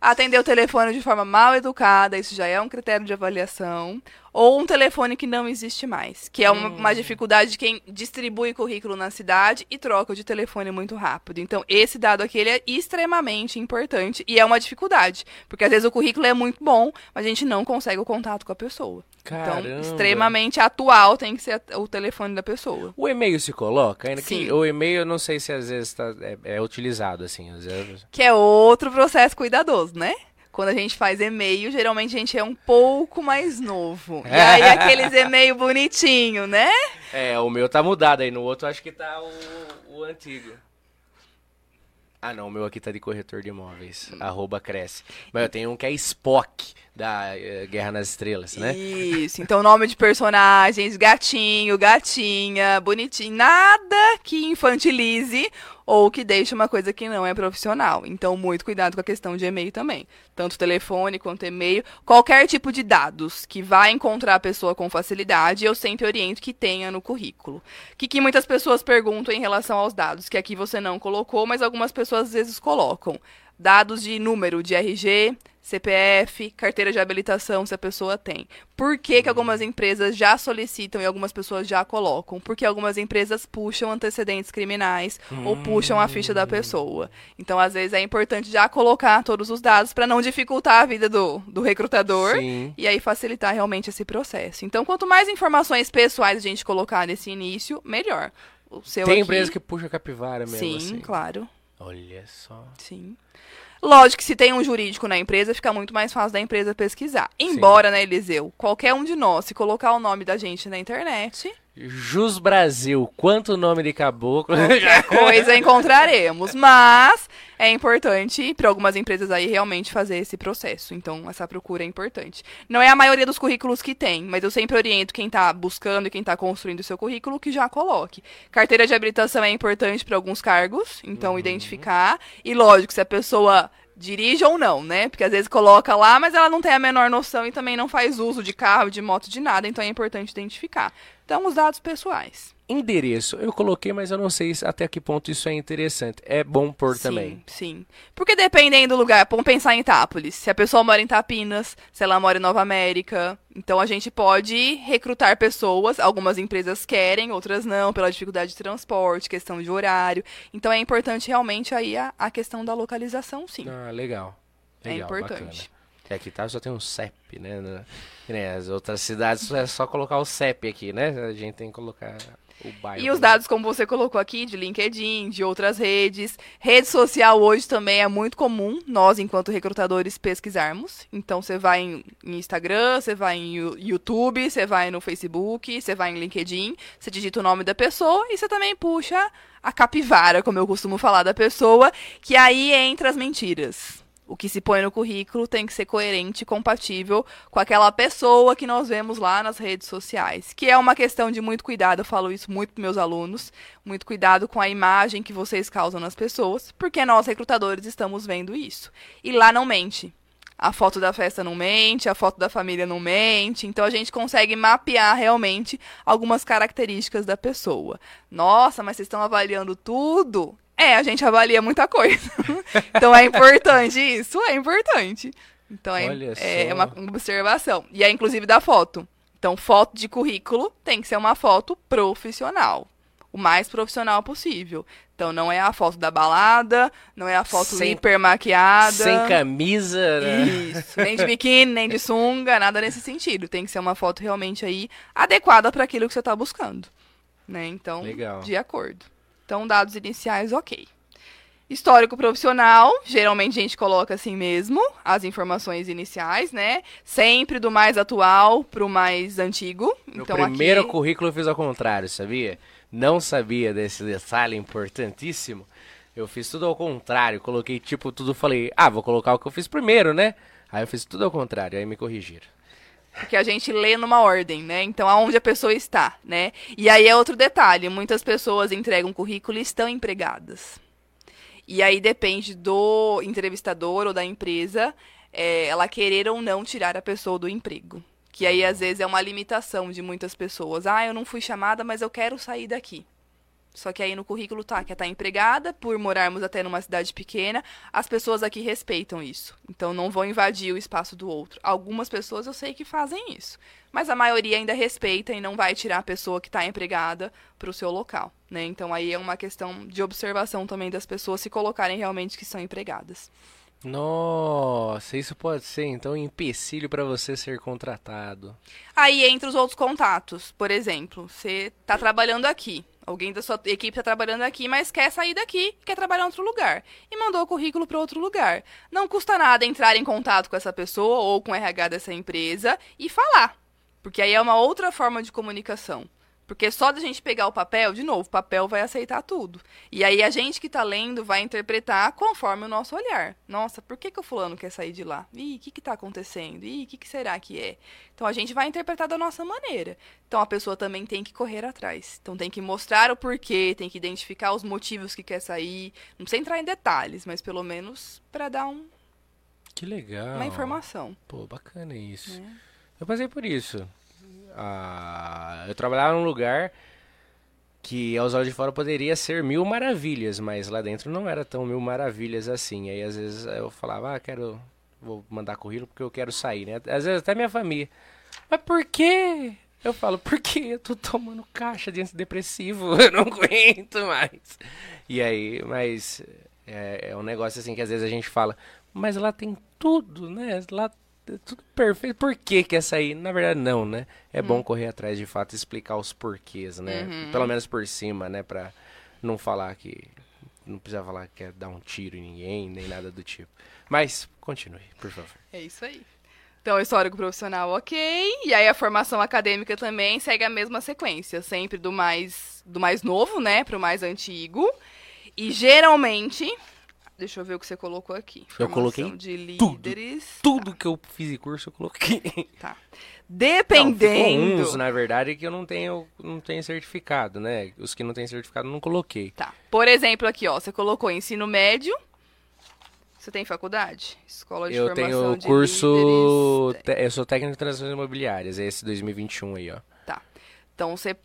Atender o telefone de forma mal educada, isso já é um critério de avaliação ou um telefone que não existe mais, que é uma, hum. uma, dificuldade de quem distribui currículo na cidade e troca de telefone muito rápido. Então, esse dado aqui ele é extremamente importante e é uma dificuldade, porque às vezes o currículo é muito bom, mas a gente não consegue o contato com a pessoa. Então, Caramba. Então, extremamente atual tem que ser o telefone da pessoa. O e-mail se coloca? Ainda Sim. que o e-mail eu não sei se às vezes tá, é, é utilizado assim. Às vezes... Que é outro processo cuidadoso, né? Quando a gente faz e-mail, geralmente a gente é um pouco mais novo. *laughs* E aí aqueles e-mail bonitinho, né? É, o meu tá mudado aí, no outro acho que tá o, o antigo. Ah não, o meu aqui tá de corretor de imóveis, hum. arroba cresce. Mas eu tenho um que é Spock, da uh, Guerra nas Estrelas, né? Isso, então nome de personagens, gatinho, gatinha, bonitinho, nada que infantilize ou que deixe uma coisa que não é profissional. Então, muito cuidado com a questão de e-mail também. Tanto telefone quanto e-mail. Qualquer tipo de dados que vai encontrar a pessoa com facilidade, eu sempre oriento que tenha no currículo. O que, que muitas pessoas perguntam em relação aos dados, que aqui você não colocou, mas algumas pessoas às vezes colocam. Dados de número de RG, CPF, carteira de habilitação, se a pessoa tem. Por que, que algumas empresas já solicitam e algumas pessoas já colocam? Porque algumas empresas puxam antecedentes criminais hum. ou puxam a ficha da pessoa. Então, às vezes, é importante já colocar todos os dados para não dificultar a vida do, do recrutador Sim. e aí facilitar realmente esse processo. Então, quanto mais informações pessoais a gente colocar nesse início, melhor. Tem aqui... empresa que puxa capivara mesmo. Sim, assim. claro. Olha só. Sim. Lógico que se tem um jurídico na empresa, fica muito mais fácil da empresa pesquisar. Embora, Sim. né, Eliseu, qualquer um de nós, se colocar o nome da gente na internet. Jus Brasil, quanto nome de caboclo. Qualquer *laughs* coisa encontraremos. Mas é importante para algumas empresas aí realmente fazer esse processo. Então, essa procura é importante. Não é a maioria dos currículos que tem, mas eu sempre oriento quem está buscando e quem está construindo o seu currículo que já coloque. Carteira de habilitação é importante para alguns cargos, então uhum. identificar. E lógico, se a pessoa dirige ou não, né? Porque às vezes coloca lá, mas ela não tem a menor noção e também não faz uso de carro, de moto, de nada, então é importante identificar. Então, os dados pessoais. Endereço, eu coloquei, mas eu não sei até que ponto isso é interessante. É bom pôr sim, também. Sim. Porque dependendo do lugar, vamos pensar em Itápolis. Se a pessoa mora em Tapinas, se ela mora em Nova América. Então a gente pode recrutar pessoas, algumas empresas querem, outras não, pela dificuldade de transporte, questão de horário. Então é importante realmente aí a, a questão da localização, sim. Ah, legal. É legal é importante. Bacana. É, aqui tá, só tem um CEP, né? As outras cidades é só colocar o CEP aqui, né? A gente tem que colocar o bairro. E os dados, como você colocou aqui, de LinkedIn, de outras redes. Rede social hoje também é muito comum, nós, enquanto recrutadores, pesquisarmos. Então, você vai em Instagram, você vai em YouTube, você vai no Facebook, você vai em LinkedIn, você digita o nome da pessoa e você também puxa a capivara, como eu costumo falar da pessoa, que aí entra as mentiras. O que se põe no currículo tem que ser coerente e compatível com aquela pessoa que nós vemos lá nas redes sociais. Que é uma questão de muito cuidado, eu falo isso muito para meus alunos. Muito cuidado com a imagem que vocês causam nas pessoas, porque nós, recrutadores, estamos vendo isso. E lá não mente. A foto da festa não mente, a foto da família não mente. Então a gente consegue mapear realmente algumas características da pessoa. Nossa, mas vocês estão avaliando tudo? É, a gente avalia muita coisa. *laughs* então é importante isso, é importante. Então é, é uma observação. E é inclusive da foto. Então, foto de currículo tem que ser uma foto profissional. O mais profissional possível. Então, não é a foto da balada, não é a foto sem, hiper maquiada. Sem camisa, né? Isso. Nem de biquíni, nem de sunga, nada nesse sentido. Tem que ser uma foto realmente aí adequada para aquilo que você está buscando. Né? Então, Legal. de acordo. Então, dados iniciais, ok. Histórico profissional, geralmente a gente coloca assim mesmo, as informações iniciais, né? Sempre do mais atual para o mais antigo. No então, primeiro aqui... currículo eu fiz ao contrário, sabia? Não sabia desse detalhe importantíssimo. Eu fiz tudo ao contrário, coloquei tipo tudo, falei, ah, vou colocar o que eu fiz primeiro, né? Aí eu fiz tudo ao contrário, aí me corrigiram. Porque a gente lê numa ordem, né? Então, aonde a pessoa está, né? E aí é outro detalhe: muitas pessoas entregam currículo e estão empregadas. E aí depende do entrevistador ou da empresa é, ela querer ou não tirar a pessoa do emprego. Que aí, às vezes, é uma limitação de muitas pessoas. Ah, eu não fui chamada, mas eu quero sair daqui. Só que aí no currículo tá que é tá empregada, por morarmos até numa cidade pequena, as pessoas aqui respeitam isso. Então não vão invadir o espaço do outro. Algumas pessoas eu sei que fazem isso, mas a maioria ainda respeita e não vai tirar a pessoa que está empregada para o seu local, né? Então aí é uma questão de observação também das pessoas se colocarem realmente que são empregadas. Nossa, isso pode ser então um empecilho para você ser contratado. Aí entra os outros contatos. Por exemplo, você está trabalhando aqui, Alguém da sua equipe está trabalhando aqui, mas quer sair daqui, quer trabalhar em outro lugar. E mandou o currículo para outro lugar. Não custa nada entrar em contato com essa pessoa ou com o RH dessa empresa e falar. Porque aí é uma outra forma de comunicação. Porque só da gente pegar o papel, de novo, o papel vai aceitar tudo. E aí a gente que está lendo vai interpretar conforme o nosso olhar. Nossa, por que, que o fulano quer sair de lá? Ih, o que está acontecendo? Ih, o que, que será que é? Então a gente vai interpretar da nossa maneira. Então a pessoa também tem que correr atrás. Então tem que mostrar o porquê, tem que identificar os motivos que quer sair. Não precisa entrar em detalhes, mas pelo menos para dar um. Que legal. Uma informação. Pô, bacana isso. É. Eu passei por isso eu trabalhava num lugar que aos olhos de fora poderia ser mil maravilhas, mas lá dentro não era tão mil maravilhas assim. Aí às vezes eu falava, ah, quero, vou mandar currículo porque eu quero sair, né? Às vezes até minha família. Mas por quê? Eu falo, porque eu tô tomando caixa de antidepressivo, *laughs* eu não aguento mais. E aí, mas é, é um negócio assim que às vezes a gente fala, mas lá tem tudo, né? Lá tudo perfeito. Por que quer sair? Na verdade, não, né? É bom hum. correr atrás de fato explicar os porquês, né? Uhum. Pelo menos por cima, né? Pra não falar que. Não precisa falar que quer dar um tiro em ninguém, nem nada do tipo. Mas, continue, por favor. É isso aí. Então, histórico profissional, ok. E aí a formação acadêmica também segue a mesma sequência, sempre do mais do mais novo, né, para o mais antigo. E geralmente Deixa eu ver o que você colocou aqui. eu coloquei de líderes. Tudo, tudo tá. que eu fiz em curso eu coloquei. Tá. Dependendo. Não, uns, na verdade, que eu não tenho, não tenho certificado, né? Os que não têm certificado eu não coloquei. Tá. Por exemplo, aqui, ó, você colocou ensino médio. Você tem faculdade? Escola de eu formação tenho de curso. Líderes. Eu sou técnico de transações imobiliárias, é esse 2021 aí, ó. Tá. Então você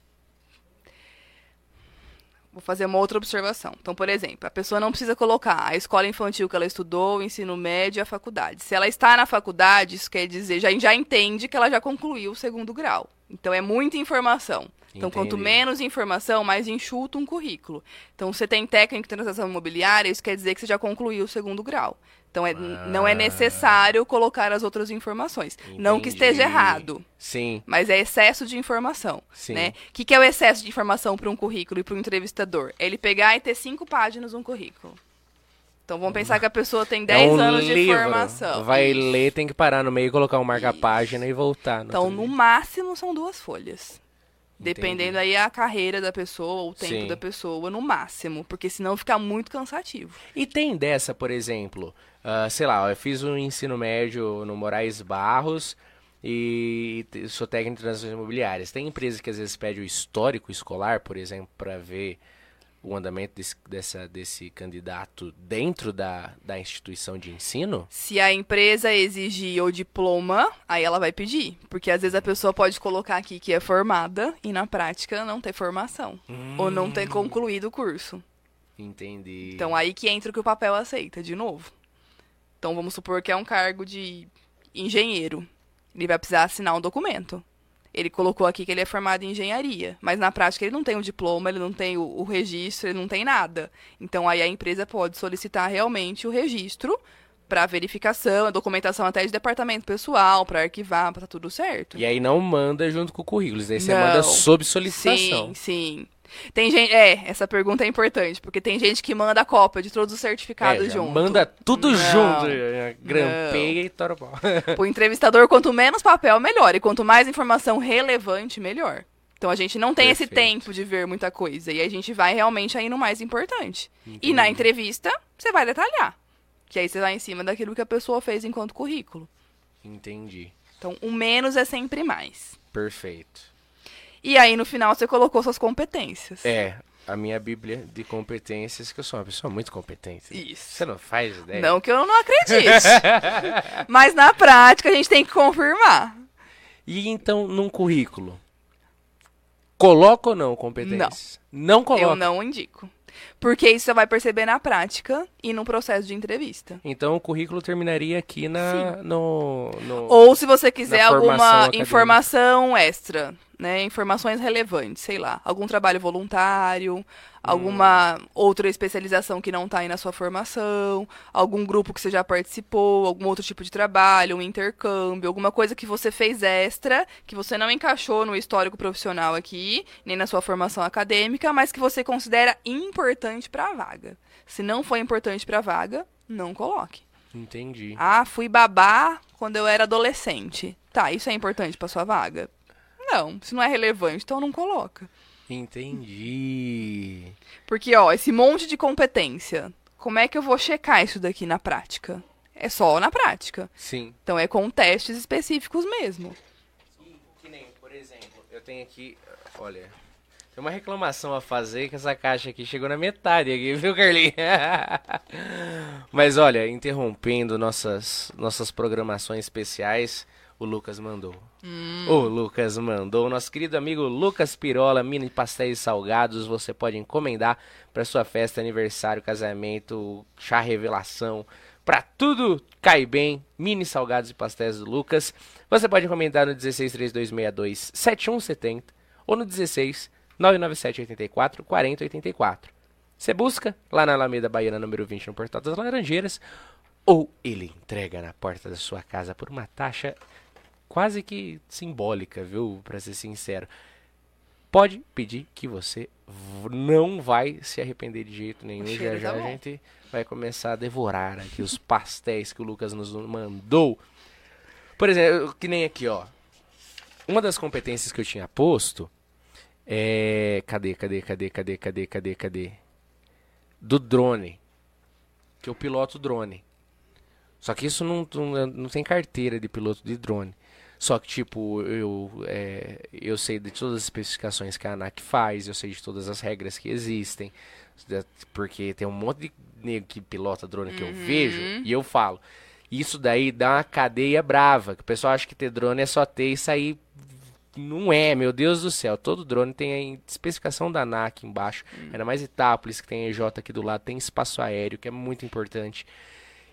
vou fazer uma outra observação. Então, por exemplo, a pessoa não precisa colocar a escola infantil que ela estudou, o ensino médio e a faculdade. Se ela está na faculdade, isso quer dizer, já, já entende que ela já concluiu o segundo grau. Então, é muita informação. Então, quanto Entendi. menos informação, mais enxuto um currículo. Então, você tem técnico de transação imobiliária, isso quer dizer que você já concluiu o segundo grau. Então, é, não é Ah. necessário colocar as outras informações. Não que Entendi. esteja errado, Sim, mas é excesso de informação. sim. Né? O que, que é o excesso de informação para um currículo e para um entrevistador? É ele pegar e ter cinco páginas um currículo. Então, vamos pensar que a pessoa tem 10 é um anos de livro. formação. Vai Isso. ler, tem que parar no meio, colocar um marca-página e voltar. no Então, no máximo, são duas folhas. Dependendo Entendi. aí a carreira da pessoa, o tempo Sim. da pessoa, no máximo. Porque senão fica muito cansativo. E tem dessa, por exemplo, ah, sei lá, eu fiz um ensino médio no Moraes Barros e sou técnico de transações imobiliárias. Tem empresa que às vezes pede o histórico escolar, por exemplo, para ver o andamento desse, dessa, desse candidato dentro da, da instituição de ensino? Se a empresa exigir o diploma, aí ela vai pedir. Porque às vezes a pessoa pode colocar aqui que é formada e na prática não ter formação. Ou não ter concluído o curso. Entendi. Então aí que entra o que o papel aceita, de novo. Então vamos supor que é um cargo de engenheiro. Ele vai precisar assinar um documento. Ele colocou aqui que ele é formado em engenharia, mas na prática ele não tem o diploma, ele não tem o, o registro, ele não tem nada. Então aí a empresa pode solicitar realmente o registro para verificação, a documentação até de departamento pessoal, para arquivar, para tá tudo certo. E aí não manda junto com o currículo, daí você Não. manda sob solicitação. Sim, sim. Tem gente, é, essa pergunta é importante, porque tem gente que manda a cópia de todos os certificados É, junto. Manda tudo Não, junto. Grampeia e tora o pau. *laughs* O entrevistador, quanto menos papel, melhor. E quanto mais informação relevante, melhor. Então a gente não tem esse Perfeito. tempo de ver muita coisa. E a gente vai realmente aí no mais importante. E na entrevista, você vai detalhar. Que aí você vai em cima daquilo que a pessoa fez enquanto currículo. Entendi. Então, o menos é sempre mais. Perfeito. E aí, no final, você colocou suas competências. É, a minha bíblia de competências, que eu sou uma pessoa muito competente. Isso. Você não faz ideia? Não que eu não acredite. *laughs* Mas na prática, a gente tem que confirmar. E então, num currículo, coloca ou não competências? Não. Não coloca. Eu não indico. Porque isso você vai perceber na prática e no processo de entrevista. Então o currículo terminaria aqui na, no, no- Ou se você quiser alguma informação extra, né? Informações relevantes, sei lá. Algum trabalho voluntário, alguma Hum. outra especialização que não está aí na sua formação, algum grupo que você já participou, algum outro tipo de trabalho, um intercâmbio, alguma coisa que você fez extra, que você não encaixou no histórico profissional aqui, nem na sua formação acadêmica, mas que você considera importante para a vaga. Se não for importante para a vaga, não coloque. Entendi. Ah, fui babá quando eu era adolescente. Tá, isso é importante pra sua vaga? Não, se não é relevante, então não coloca. Entendi. Porque, ó, esse monte de competência, como é que eu vou checar isso daqui na prática? É só na prática. Sim. Então é com testes específicos mesmo. Que nem, por exemplo, eu tenho aqui, olha, tem uma reclamação a fazer que essa caixa aqui chegou na metade aqui, *laughs* viu, Carlinhos? Mas olha, interrompendo nossas, nossas programações especiais, o Lucas mandou. O Lucas mandou. Nosso querido amigo Lucas Pirola, mini pastéis salgados, você pode encomendar para sua festa, aniversário, casamento, chá revelação, para tudo cai bem, mini salgados e pastéis do Lucas. Você pode encomendar no 163262 7170 ou no 16 99784 4084. Você busca lá na Alameda Baiana número 20 no Portal das Laranjeiras ou ele entrega na porta da sua casa por uma taxa quase que simbólica, viu? Pra ser sincero. Pode pedir que você não vai se arrepender de jeito nenhum. Já já tá a gente vai começar a devorar aqui os pastéis que o Lucas nos mandou. Por exemplo, que nem aqui, ó. Uma das competências que eu tinha posto é. Cadê, cadê, cadê, cadê, cadê, cadê, cadê? Do drone. Que eu piloto drone. Só que isso não, não, não tem carteira de piloto de drone. Só que, tipo, eu, é, eu sei de todas as especificações que a ANAC faz, eu sei de todas as regras que existem. Porque tem um monte de nego que pilota drone que eu vejo e eu falo. Isso daí dá uma cadeia brava. Que o pessoal acha que ter drone é só ter e sair. Não é, meu Deus do céu. Todo drone tem a especificação da ANAC embaixo. Ainda mais Itápolis, que tem EJ aqui do lado, tem espaço aéreo, que é muito importante.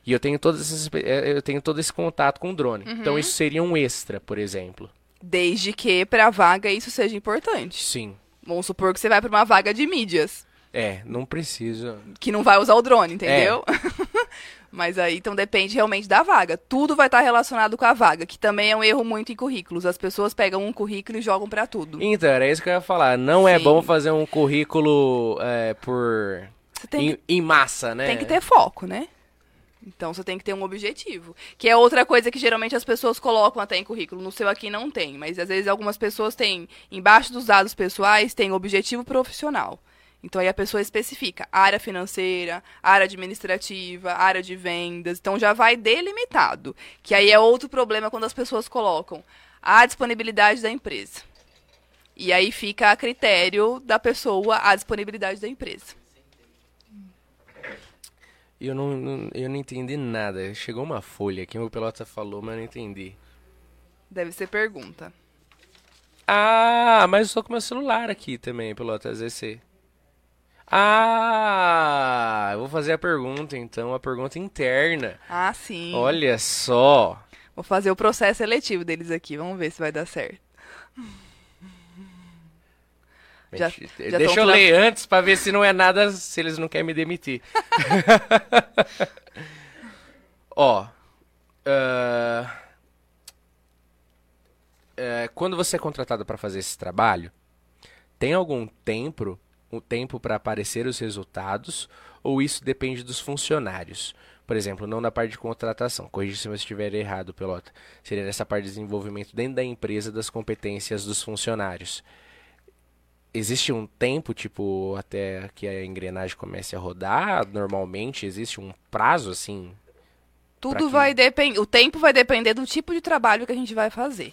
E eu tenho todas essas, eh, eu tenho todo esse contato com o drone. Então isso seria um extra, por exemplo. Desde que para a vaga isso seja importante. Sim. Vamos supor que você vai para uma vaga de mídias. É, não precisa. Que não vai usar o drone, entendeu? É. *laughs* Mas aí, então depende realmente da vaga. Tudo vai estar relacionado com a vaga, que também é um erro muito em currículos. As pessoas pegam um currículo e jogam para tudo. Então, era isso que eu ia falar. Não é Sim. é bom fazer um currículo é, por. Em, que... em massa, né? Tem que ter foco, né? Então você tem que ter um objetivo. Que é outra coisa que geralmente as pessoas colocam até em currículo. No seu aqui não tem, mas às vezes algumas pessoas têm, embaixo dos dados pessoais, tem objetivo profissional. Então aí a pessoa especifica área financeira, área administrativa, área de vendas. Então já vai delimitado. Que aí é outro problema quando as pessoas colocam a disponibilidade da empresa. E aí fica a critério da pessoa a disponibilidade da empresa. Eu não, não, eu não entendi nada. Chegou uma folha que o Pelota falou, mas eu não entendi. Deve ser pergunta. Ah, mas eu estou com meu celular aqui também, Pelota ZC. Ah, eu vou fazer a pergunta então, a pergunta interna. Ah, sim. Olha só. Vou fazer o processo seletivo deles aqui, vamos ver se vai dar certo. Já, já Deixa eu tra... ler antes para ver se não é nada, se eles não querem me demitir. *laughs* Ó, uh, uh, quando você é contratado para fazer esse trabalho, tem algum tempo o tempo para aparecer os resultados ou isso depende dos funcionários? Por exemplo, não na parte de contratação, corrija se eu estiver errado, pelota. Seria nessa parte de desenvolvimento dentro da empresa das competências dos funcionários. Existe um tempo, tipo, até que a engrenagem comece a rodar? Normalmente existe um prazo assim? Tudo vai depender. O tempo vai depender do tipo de trabalho que a gente vai fazer.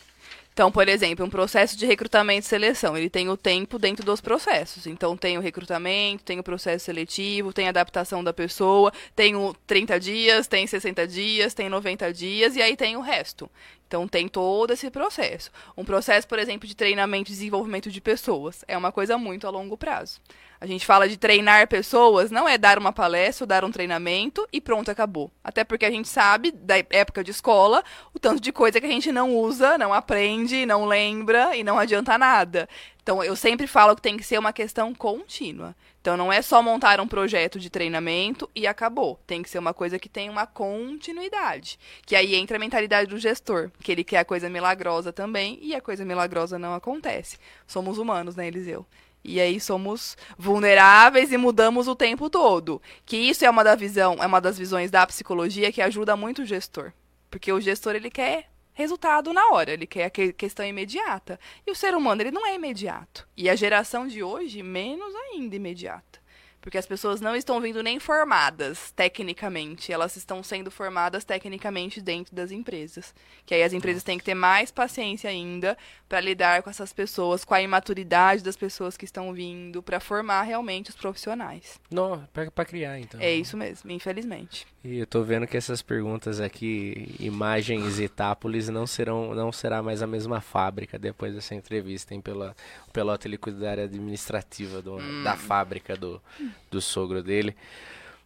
Então, por exemplo, um processo de recrutamento e seleção, ele tem o tempo dentro dos processos. Então, tem o recrutamento, tem o processo seletivo, tem a adaptação da pessoa, tem o 30 dias, tem 60 dias, tem 90 dias e aí tem o resto. Então tem todo esse processo. Um processo, por exemplo, de treinamento e desenvolvimento de pessoas é uma coisa muito a longo prazo. A gente fala de treinar pessoas, não é dar uma palestra, dar um treinamento e pronto, acabou. Até porque a gente sabe, da época de escola, o tanto de coisa que a gente não usa, não aprende, não lembra e não adianta nada. Então, eu sempre falo que tem que ser uma questão contínua. Então, não é só montar um projeto de treinamento e acabou. Tem que ser uma coisa que tem uma continuidade. Que aí entra a mentalidade do gestor, que ele quer a coisa milagrosa também e a coisa milagrosa não acontece. Somos humanos, né, Eliseu? E aí somos vulneráveis e mudamos o tempo todo. Que isso é uma da visão, é uma das visões da psicologia que ajuda muito o gestor. Porque o gestor ele quer resultado na hora, ele quer a questão imediata. E o ser humano, ele não é imediato. E a geração de hoje, menos ainda imediata. Porque as pessoas não estão vindo nem formadas tecnicamente, elas estão sendo formadas tecnicamente dentro das empresas. Que aí as empresas têm que ter mais paciência ainda para lidar com essas pessoas, com a imaturidade das pessoas que estão vindo, para formar realmente os profissionais. Não, para criar então. É isso mesmo, infelizmente. E eu tô vendo que essas perguntas aqui, imagens e Itápolis, não serão, não será mais a mesma fábrica depois dessa entrevista, hein? Pela, Pelota ele cuida da área administrativa do, hum. da fábrica do, do sogro dele.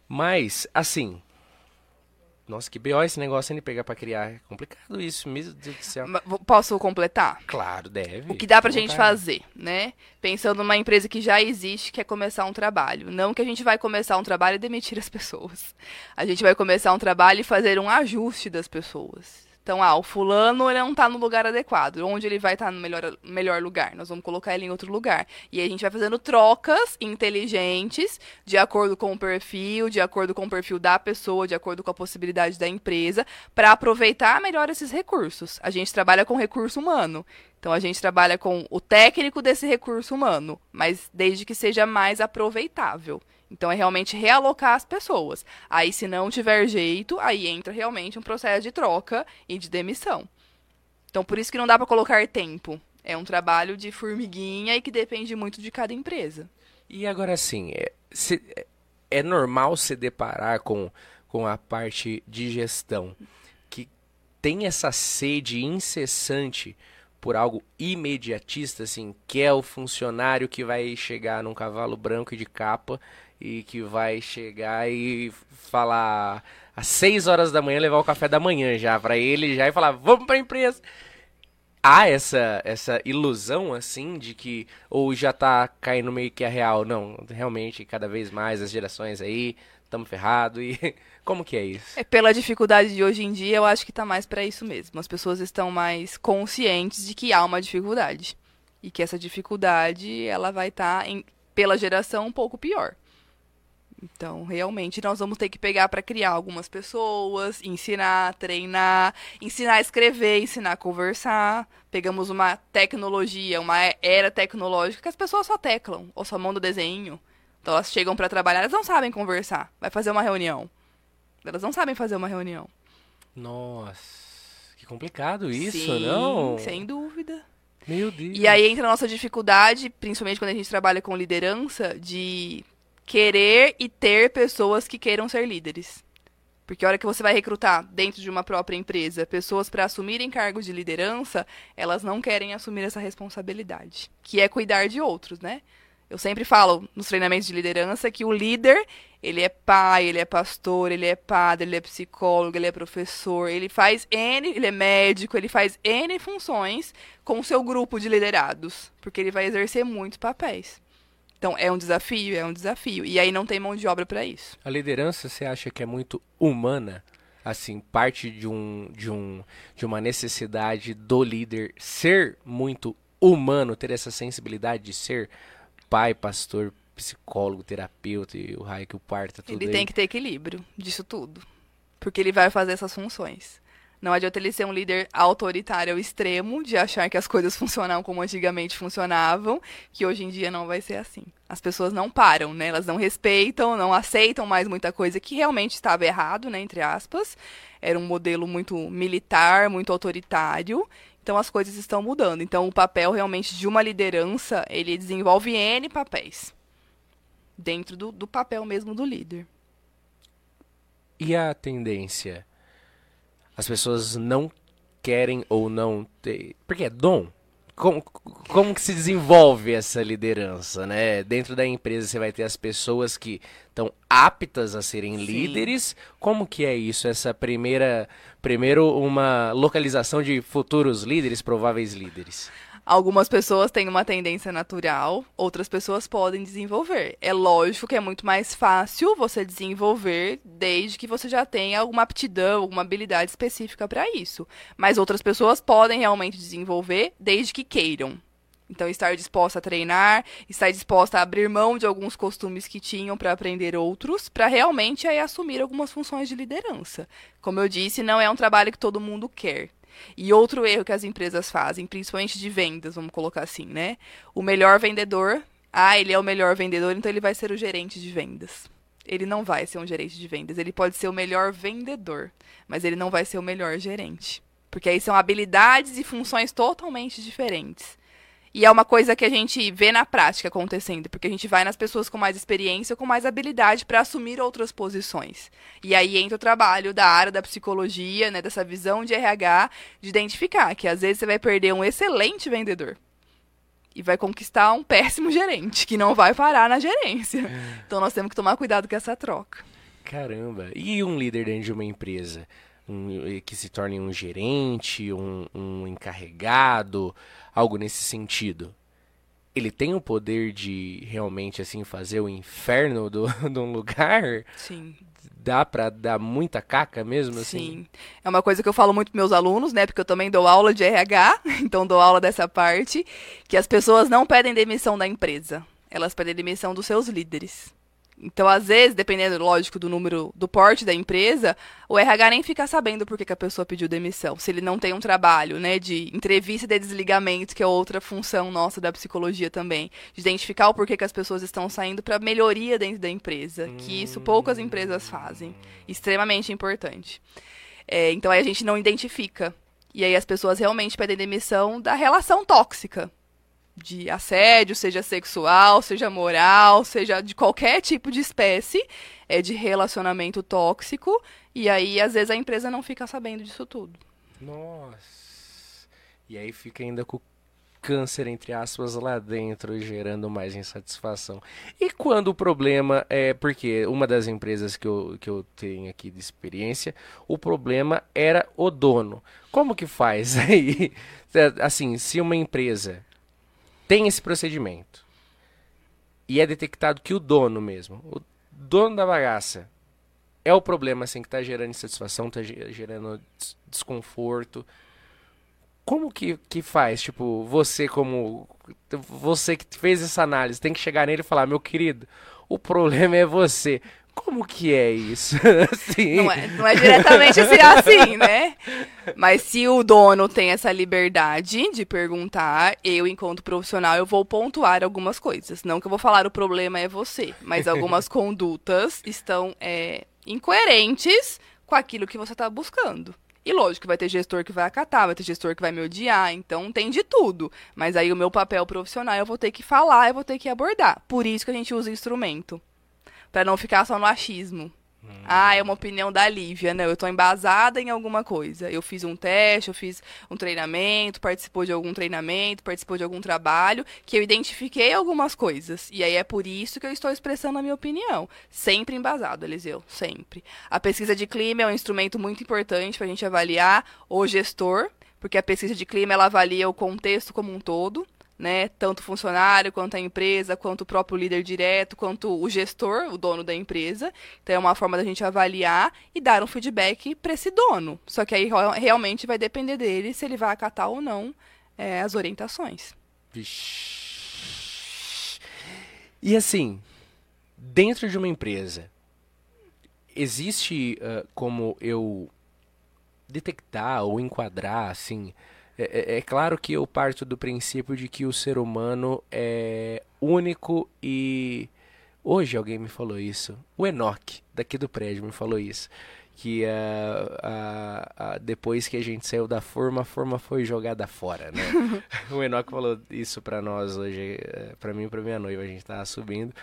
Mas, assim, nossa, que B.O. esse negócio de pegar pra criar. É complicado isso, meu Deus do céu. Posso completar? Claro, deve. O que dá pra gente fazer, né? Pensando numa empresa que já existe, que é começar um trabalho. Não que a gente vai começar um trabalho e demitir as pessoas. A gente vai começar um trabalho e fazer um ajuste das pessoas. Então, ah, o fulano ele não está no lugar adequado. Onde ele vai estar tá no melhor, melhor lugar? Nós vamos colocar ele em outro lugar. E a gente vai fazendo trocas inteligentes de acordo com o perfil, de acordo com o perfil da pessoa, de acordo com a possibilidade da empresa, para aproveitar melhor esses recursos. A gente trabalha com recurso humano. Então a gente trabalha com o técnico desse recurso humano, mas desde que seja mais aproveitável. Então é realmente realocar as pessoas. Aí, se não tiver jeito, aí entra realmente um processo de troca e de demissão. Então, por isso que não dá para colocar tempo. É um trabalho de formiguinha e que depende muito de cada empresa. E agora sim, é, se, é normal se deparar com, com a parte de gestão que tem essa sede incessante por algo imediatista, assim, que é o funcionário que vai chegar num cavalo branco e de capa e que vai chegar e falar às 6 horas da manhã, levar o café da manhã já para ele já e falar, vamos para a empresa. há essa, essa ilusão, assim, de que ou já tá caindo meio que a real? Não, realmente, cada vez mais as gerações aí, estamos ferrado e *laughs* como que é isso? É pela dificuldade de hoje em dia, eu acho que tá mais para isso mesmo. As pessoas estão mais conscientes de que há uma dificuldade e que essa dificuldade ela vai estar tá pela geração um pouco pior. Então, realmente, nós vamos ter que pegar para criar algumas pessoas, ensinar, treinar, ensinar a escrever, ensinar a conversar. Pegamos uma tecnologia, uma era tecnológica que as pessoas só teclam, ou só mandam desenho. Então, elas chegam para trabalhar, elas não sabem conversar. Vai fazer uma reunião. Elas não sabem fazer uma reunião. Nossa, que complicado isso, Sim, não? Sem dúvida. Meu Deus. E aí entra a nossa dificuldade, principalmente quando a gente trabalha com liderança, de querer e ter pessoas que queiram ser líderes. Porque a hora que você vai recrutar dentro de uma própria empresa pessoas para assumirem cargos de liderança, elas não querem assumir essa responsabilidade, que é cuidar de outros, né? Eu sempre falo nos treinamentos de liderança que o líder, ele é pai, ele é pastor, ele é padre, ele é psicólogo, ele é professor, ele faz N, ele é médico, ele faz N funções com o seu grupo de liderados, porque ele vai exercer muitos papéis. Então, é um desafio, é um desafio. E aí não tem mão de obra para isso. A liderança, você acha que é muito humana? Assim, parte de, um, de, um, de uma necessidade do líder ser muito humano, ter essa sensibilidade de ser pai, pastor, psicólogo, terapeuta e o raio que o parta, tudo Ele aí. tem que ter equilíbrio disso tudo. Porque ele vai fazer essas funções. Não adianta ele ser um líder autoritário ao extremo, de achar que as coisas funcionam como antigamente funcionavam, que hoje em dia não vai ser assim. As pessoas não param, né? Elas não respeitam, não aceitam mais muita coisa que realmente estava errado, né? Entre aspas. Era um modelo muito militar, muito autoritário. Então as coisas estão mudando. Então o papel realmente de uma liderança, ele desenvolve N papéis. Dentro do, do papel mesmo do líder. E a tendência? As pessoas não querem ou não ter. Porque é dom. Como, como que se desenvolve essa liderança, né? Dentro da empresa você vai ter as pessoas que estão aptas a serem Sim. líderes. Como que é isso? Essa primeira, primeiro uma localização de futuros líderes, prováveis líderes. Algumas pessoas têm uma tendência natural, outras pessoas podem desenvolver. É lógico que é muito mais fácil você desenvolver desde que você já tenha alguma aptidão, alguma habilidade específica para isso. Mas outras pessoas podem realmente desenvolver desde que queiram. Então, estar disposta a treinar, estar disposta a abrir mão de alguns costumes que tinham para aprender outros, para realmente aí assumir algumas funções de liderança. Como eu disse, não é um trabalho que todo mundo quer. E outro erro que as empresas fazem, principalmente de vendas, vamos colocar assim, né? O melhor vendedor, ah, ele é o melhor vendedor, então ele vai ser o gerente de vendas. Ele não vai ser um gerente de vendas, ele pode ser o melhor vendedor, mas ele não vai ser o melhor gerente. Porque aí são habilidades e funções totalmente diferentes. E é uma coisa que a gente vê na prática acontecendo, porque a gente vai nas pessoas com mais experiência, com mais habilidade para assumir outras posições. E aí entra o trabalho da área da psicologia, né, dessa visão de RH, de identificar que às vezes você vai perder um excelente vendedor e vai conquistar um péssimo *laughs* gerente, que não vai parar na gerência. Então nós temos que tomar cuidado com essa troca. Caramba! E um líder dentro de uma empresa? Um, que se torne um gerente, um, um encarregado, algo nesse sentido. Ele tem o poder de realmente assim fazer o inferno do, *laughs* de um lugar? Sim. Dá pra dar muita caca mesmo assim? Sim. É uma coisa que eu falo muito para meus alunos, né? Porque eu também dou aula de RH, *laughs* então dou aula dessa parte, que as pessoas não pedem demissão da empresa. Elas pedem demissão dos seus líderes. Então, às vezes, dependendo, lógico, do número, do porte da empresa, o RH nem fica sabendo por que, que a pessoa pediu demissão. Se ele não tem um trabalho, né, de entrevista de desligamento, que é outra função nossa da psicologia também, de identificar o porquê que as pessoas estão saindo para melhoria dentro da empresa, que isso poucas empresas fazem. Extremamente importante. É, então, aí a gente não identifica. E aí as pessoas realmente pedem demissão da relação tóxica de assédio, seja sexual, seja moral, seja de qualquer tipo de espécie, é de relacionamento tóxico, e aí às vezes a empresa não fica sabendo disso tudo. Nossa. E aí fica ainda com, câncer, entre aspas, lá dentro, gerando mais insatisfação. E quando o problema é, porque uma das empresas que eu, que eu tenho aqui de experiência, o problema era o dono. Como que faz *laughs* aí? Assim, se uma empresa tem esse procedimento e é detectado que o dono mesmo, o dono da bagaça, é o problema assim que está gerando insatisfação, está gerando desconforto, como que, que faz? Tipo, você como. Você que fez essa análise, tem que chegar nele e falar, meu querido, o problema é você. Como que é isso? *laughs* assim. não, é, não é diretamente assim, assim, né? Mas se o dono tem essa liberdade de perguntar, eu, enquanto profissional, eu vou pontuar algumas coisas. Não que eu vou falar o problema é você, mas algumas *laughs* condutas estão é, incoerentes com aquilo que você está buscando. E lógico, vai ter gestor que vai acatar, vai ter gestor que vai me odiar, então tem de tudo. Mas aí o meu papel profissional eu vou ter que falar, eu vou ter que abordar. Por isso que a gente usa instrumento. Para não ficar só no achismo. Hum. Ah, é uma opinião da Lívia, né? Eu estou embasada em alguma coisa. Eu fiz um teste, eu fiz um treinamento, participou de algum treinamento, participou de algum trabalho, que eu identifiquei algumas coisas. E aí é por isso que eu estou expressando a minha opinião. Sempre embasado, Eliseu, sempre. A pesquisa de clima é um instrumento muito importante para a gente avaliar o gestor, porque a pesquisa de clima ela avalia o contexto como um todo né? Tanto o funcionário, quanto a empresa, quanto o próprio líder direto, quanto o gestor, o dono da empresa. Então é uma forma da gente avaliar e dar um feedback para esse dono. Só que aí realmente vai depender dele se ele vai acatar ou não é, as orientações. Vixe. E assim, dentro de uma empresa, existe uh, como eu detectar ou enquadrar assim é, é, é, claro que eu parto do princípio de que o ser humano é único e. Hoje alguém me falou isso. O Enoch, daqui do prédio, me falou isso. Que uh, uh, uh, depois que a gente saiu da forma, a forma foi jogada fora, né? *laughs* *laughs* o Enoch falou isso pra nós hoje, eh, pra mim e pra minha noiva. A gente tava subindo,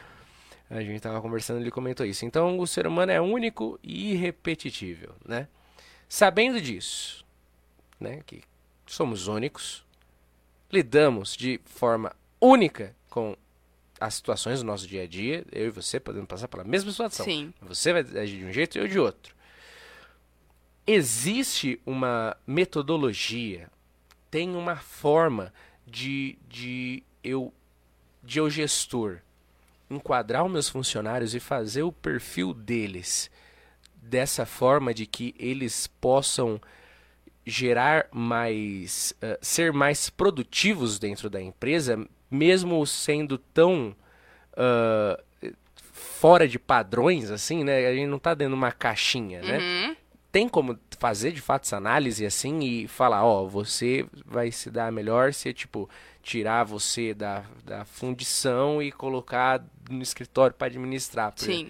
a gente tava conversando, ele comentou isso. Então, o ser humano é único e irrepetível, né? Sabendo disso, né? Que somos únicos, lidamos de forma única com as situações do nosso dia a dia. Eu e você podemos passar pela mesma situação. Sim. Você vai agir de um jeito e eu de outro. Existe uma metodologia, tem uma forma de, de eu de eu gestor enquadrar os meus funcionários e fazer o perfil deles dessa forma de que eles possam gerar mais. Uh, ser mais produtivos dentro da empresa, mesmo sendo tão. Uh, fora de padrões, assim, né? A gente não está dentro de uma caixinha, né? Uhum. Tem como fazer de fato essa análise assim e falar, ó, oh, você vai se dar melhor se, tipo, tirar você da, da fundição e colocar no escritório para administrar. Sim.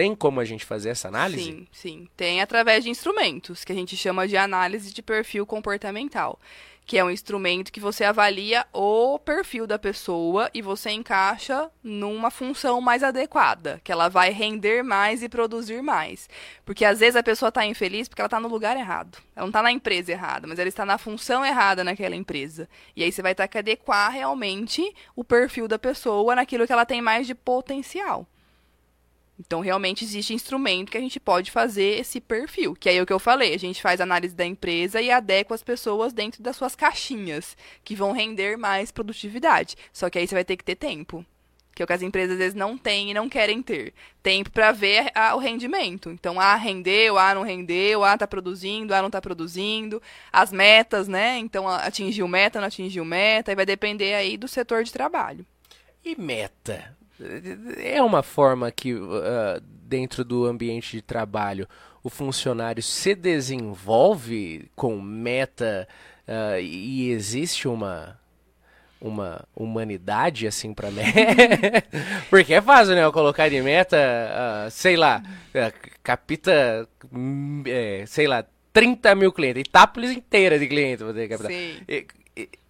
Tem como a gente fazer essa análise? Sim, sim. Tem através de instrumentos, que a gente chama de análise de perfil comportamental. Que é um instrumento que você avalia o perfil da pessoa e você encaixa numa função mais adequada, que ela vai render mais e produzir mais. Porque às vezes a pessoa está infeliz porque ela está no lugar errado. Ela não está na empresa errada, mas ela está na função errada naquela empresa. E aí você vai ter que adequar realmente o perfil da pessoa naquilo que ela tem mais de potencial. Então, realmente existe instrumento que a gente pode fazer esse perfil, que é o que eu falei, a gente faz análise da empresa e adequa as pessoas dentro das suas caixinhas, que vão render mais produtividade. Só que aí você vai ter que ter tempo, que é o que as empresas às vezes não têm e não querem ter. Tempo para ver a, o rendimento. Então, ah, rendeu, ah, não rendeu, ah, tá produzindo, ah, não tá produzindo. As metas, né? Então, atingiu meta, não atingiu meta, e vai depender aí do setor de trabalho. E meta? É uma forma que, uh, dentro do ambiente de trabalho, o funcionário se desenvolve com meta uh, e existe uma uma humanidade assim para mim *laughs* porque é fácil né eu colocar de meta uh, sei lá capita é, sei lá 30 mil clientes Itápolis inteira de clientes que captar. Sim.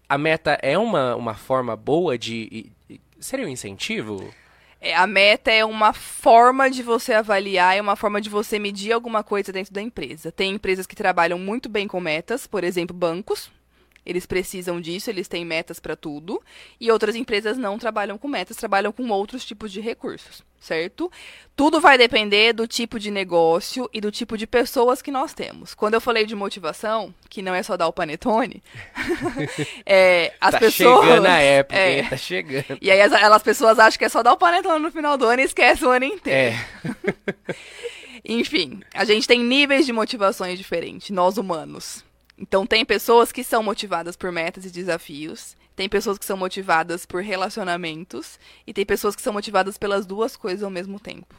a meta é uma, uma forma boa de seria um incentivo é, a meta é uma forma de você avaliar, é uma forma de você medir alguma coisa dentro da empresa. Tem empresas que trabalham muito bem com metas, por exemplo, bancos. Eles precisam disso, eles têm metas para tudo. E outras empresas não trabalham com metas, trabalham com outros tipos de recursos, certo? Tudo vai depender do tipo de negócio e do tipo de pessoas que nós temos. Quando eu falei de motivação, que não é só dar o panetone, *laughs* é, as tá pessoas. chegando a época, é? Tá chegando. E aí as, as pessoas acham que é só dar o panetone no final do ano e esquece o ano inteiro. É. *laughs* Enfim, a gente tem níveis de motivações diferentes, nós humanos. Então, tem pessoas que são motivadas por metas e desafios, tem pessoas que são motivadas por relacionamentos, e tem pessoas que são motivadas pelas duas coisas ao mesmo tempo.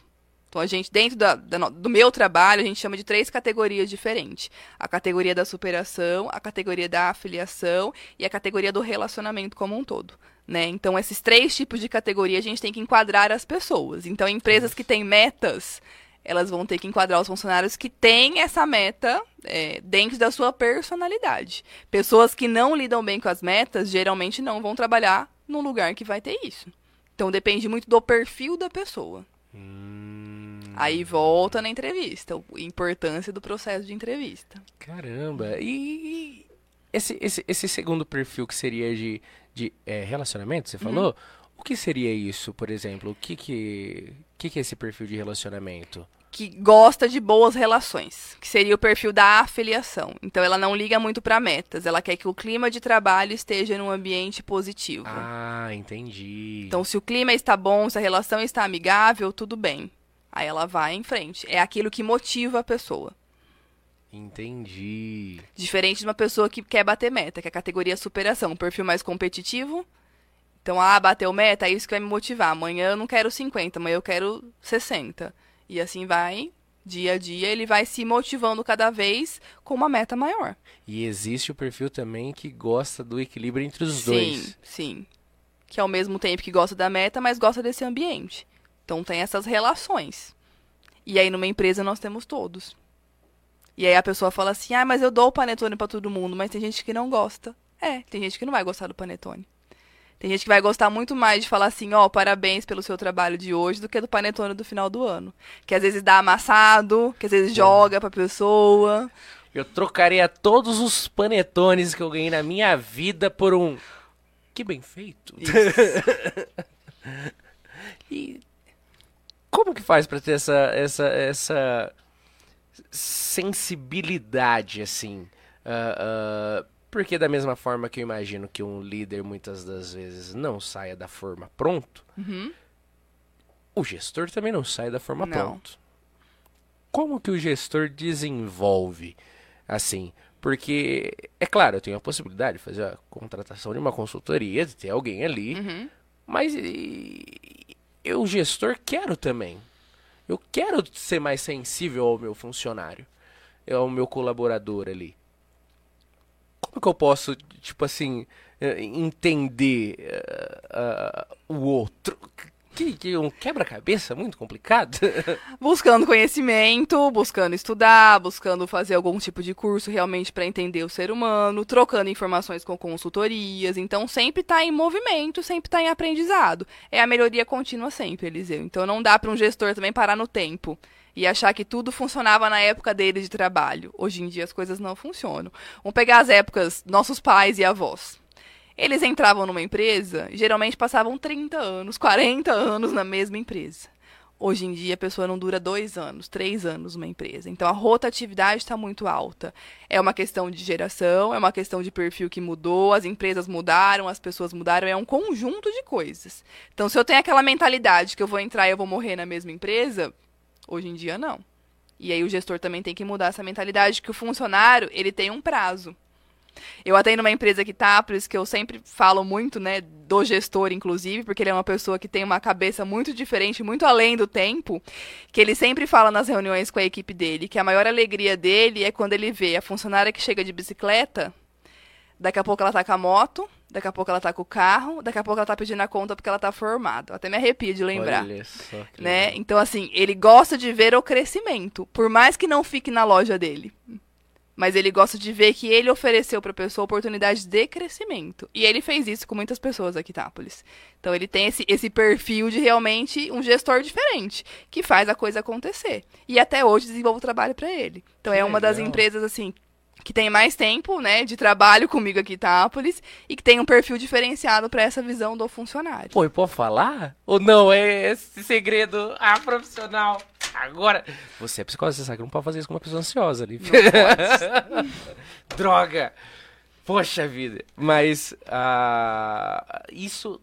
Então, a gente, dentro da, da, do meu trabalho, a gente chama de três categorias diferentes: a categoria da superação, a categoria da afiliação e a categoria do relacionamento como um todo. Né? Então, esses três tipos de categoria a gente tem que enquadrar as pessoas. Então, empresas que têm metas elas vão ter que enquadrar os funcionários que têm essa meta é, dentro da sua personalidade. Pessoas que não lidam bem com as metas geralmente não vão trabalhar num lugar que vai ter isso. Então depende muito do perfil da pessoa. Hum, Aí volta na entrevista, a importância do processo de entrevista. caramba. E esse, esse, esse segundo perfil que seria de, de é, relacionamento, você falou? O que seria isso, por exemplo? O que que, que que é esse perfil de relacionamento? Que gosta de boas relações, que seria o perfil da afiliação. Então ela não liga muito para metas, ela quer que o clima de trabalho esteja num ambiente positivo. Ah, entendi. Então, se o clima está bom, se a relação está amigável, tudo bem. Aí ela vai em frente. É aquilo que motiva a pessoa. Entendi. Diferente de uma pessoa que quer bater meta, que é a categoria superação, um perfil mais competitivo. Então, ah, bateu meta, é isso que vai me motivar. Amanhã eu não quero 50, amanhã eu quero 60. E assim vai, dia a dia, ele vai se motivando cada vez com uma meta maior. E existe o perfil também que gosta do equilíbrio entre os sim, dois. sim. Que ao mesmo tempo que gosta da meta, mas gosta desse ambiente. Então tem essas relações. E aí numa empresa nós temos todos. E aí a pessoa fala assim: "Ah, mas eu dou o panetone pra todo mundo", mas tem gente que não gosta. É, tem gente que não vai gostar do panetone. Tem gente que vai gostar muito mais de falar assim, ó, parabéns pelo seu trabalho de hoje, do que do panetone do final do ano. Que às vezes dá amassado, que às vezes joga pra pessoa. Eu trocaria todos os panetones que eu ganhei na minha vida por um. Que bem feito. *laughs* e como que faz pra ter essa, essa, essa sensibilidade, assim? Ah, ah, porque da mesma forma que eu imagino que um líder muitas das vezes não saia da forma pronto, Uhum. o gestor também não sai da forma Não. pronto. Como que o gestor desenvolve assim? Porque, é claro, eu tenho a possibilidade de fazer a contratação de uma consultoria, de ter alguém ali, Uhum. mas e, eu, gestor, quero também. Eu quero ser mais sensível ao meu funcionário, ao meu colaborador ali. Como que eu posso, tipo assim, eh, entender eh, ah, o outro? Que, que um quebra-cabeça muito complicado. *laughs* Buscando conhecimento, buscando estudar, buscando fazer algum tipo de curso realmente para entender o ser humano, trocando informações com consultorias. Então, sempre está em movimento, sempre está em aprendizado. É a melhoria contínua sempre, Eliseu. Então, não dá para um gestor também parar no tempo e achar que tudo funcionava na época dele de trabalho. Hoje em dia, as coisas não funcionam. Vamos pegar as épocas nossos pais e avós. Eles entravam numa empresa, geralmente passavam 30 anos, 40 anos na mesma empresa. Hoje em dia, a pessoa não dura dois anos, três anos numa empresa. Então, a rotatividade está muito alta. É uma questão de geração, é uma questão de perfil que mudou, as empresas mudaram, as pessoas mudaram, é um conjunto de coisas. Então, se eu tenho aquela mentalidade que eu vou entrar e eu vou morrer na mesma empresa, hoje em dia não. E aí o gestor também tem que mudar essa mentalidade que o funcionário, ele tem um prazo. Eu atendo uma empresa que tá, por isso que eu sempre falo muito, né, do gestor, inclusive, porque ele é uma pessoa que tem uma cabeça muito diferente, muito além do tempo, que ele sempre fala nas reuniões com a equipe dele, que a maior alegria dele é quando ele vê a funcionária que chega de bicicleta, daqui a pouco ela tá com a moto, daqui a pouco ela tá com o carro, daqui a pouco ela tá pedindo a conta porque ela tá formada. Até me arrepio de lembrar Olha só né? legal. Então, assim, ele gosta de ver o crescimento, por mais que não fique na loja dele. Mas ele gosta de ver que ele ofereceu para a pessoa oportunidades de crescimento. E ele fez isso com muitas pessoas aqui em Itápolis. Então ele tem esse, esse perfil de realmente um gestor diferente, que faz a coisa acontecer. E até hoje desenvolve o trabalho para ele. Então Que é uma das legal. empresas, assim, que tem mais tempo, né, de trabalho comigo aqui em Itápolis e que tem um perfil diferenciado para essa visão do funcionário. Pô, e pode falar? Ou não? É esse segredo ah, profissional. Agora, você é psicólogo, você sabe que não pode fazer isso com uma pessoa ansiosa ali. *laughs* Droga! Poxa vida. Mas uh, isso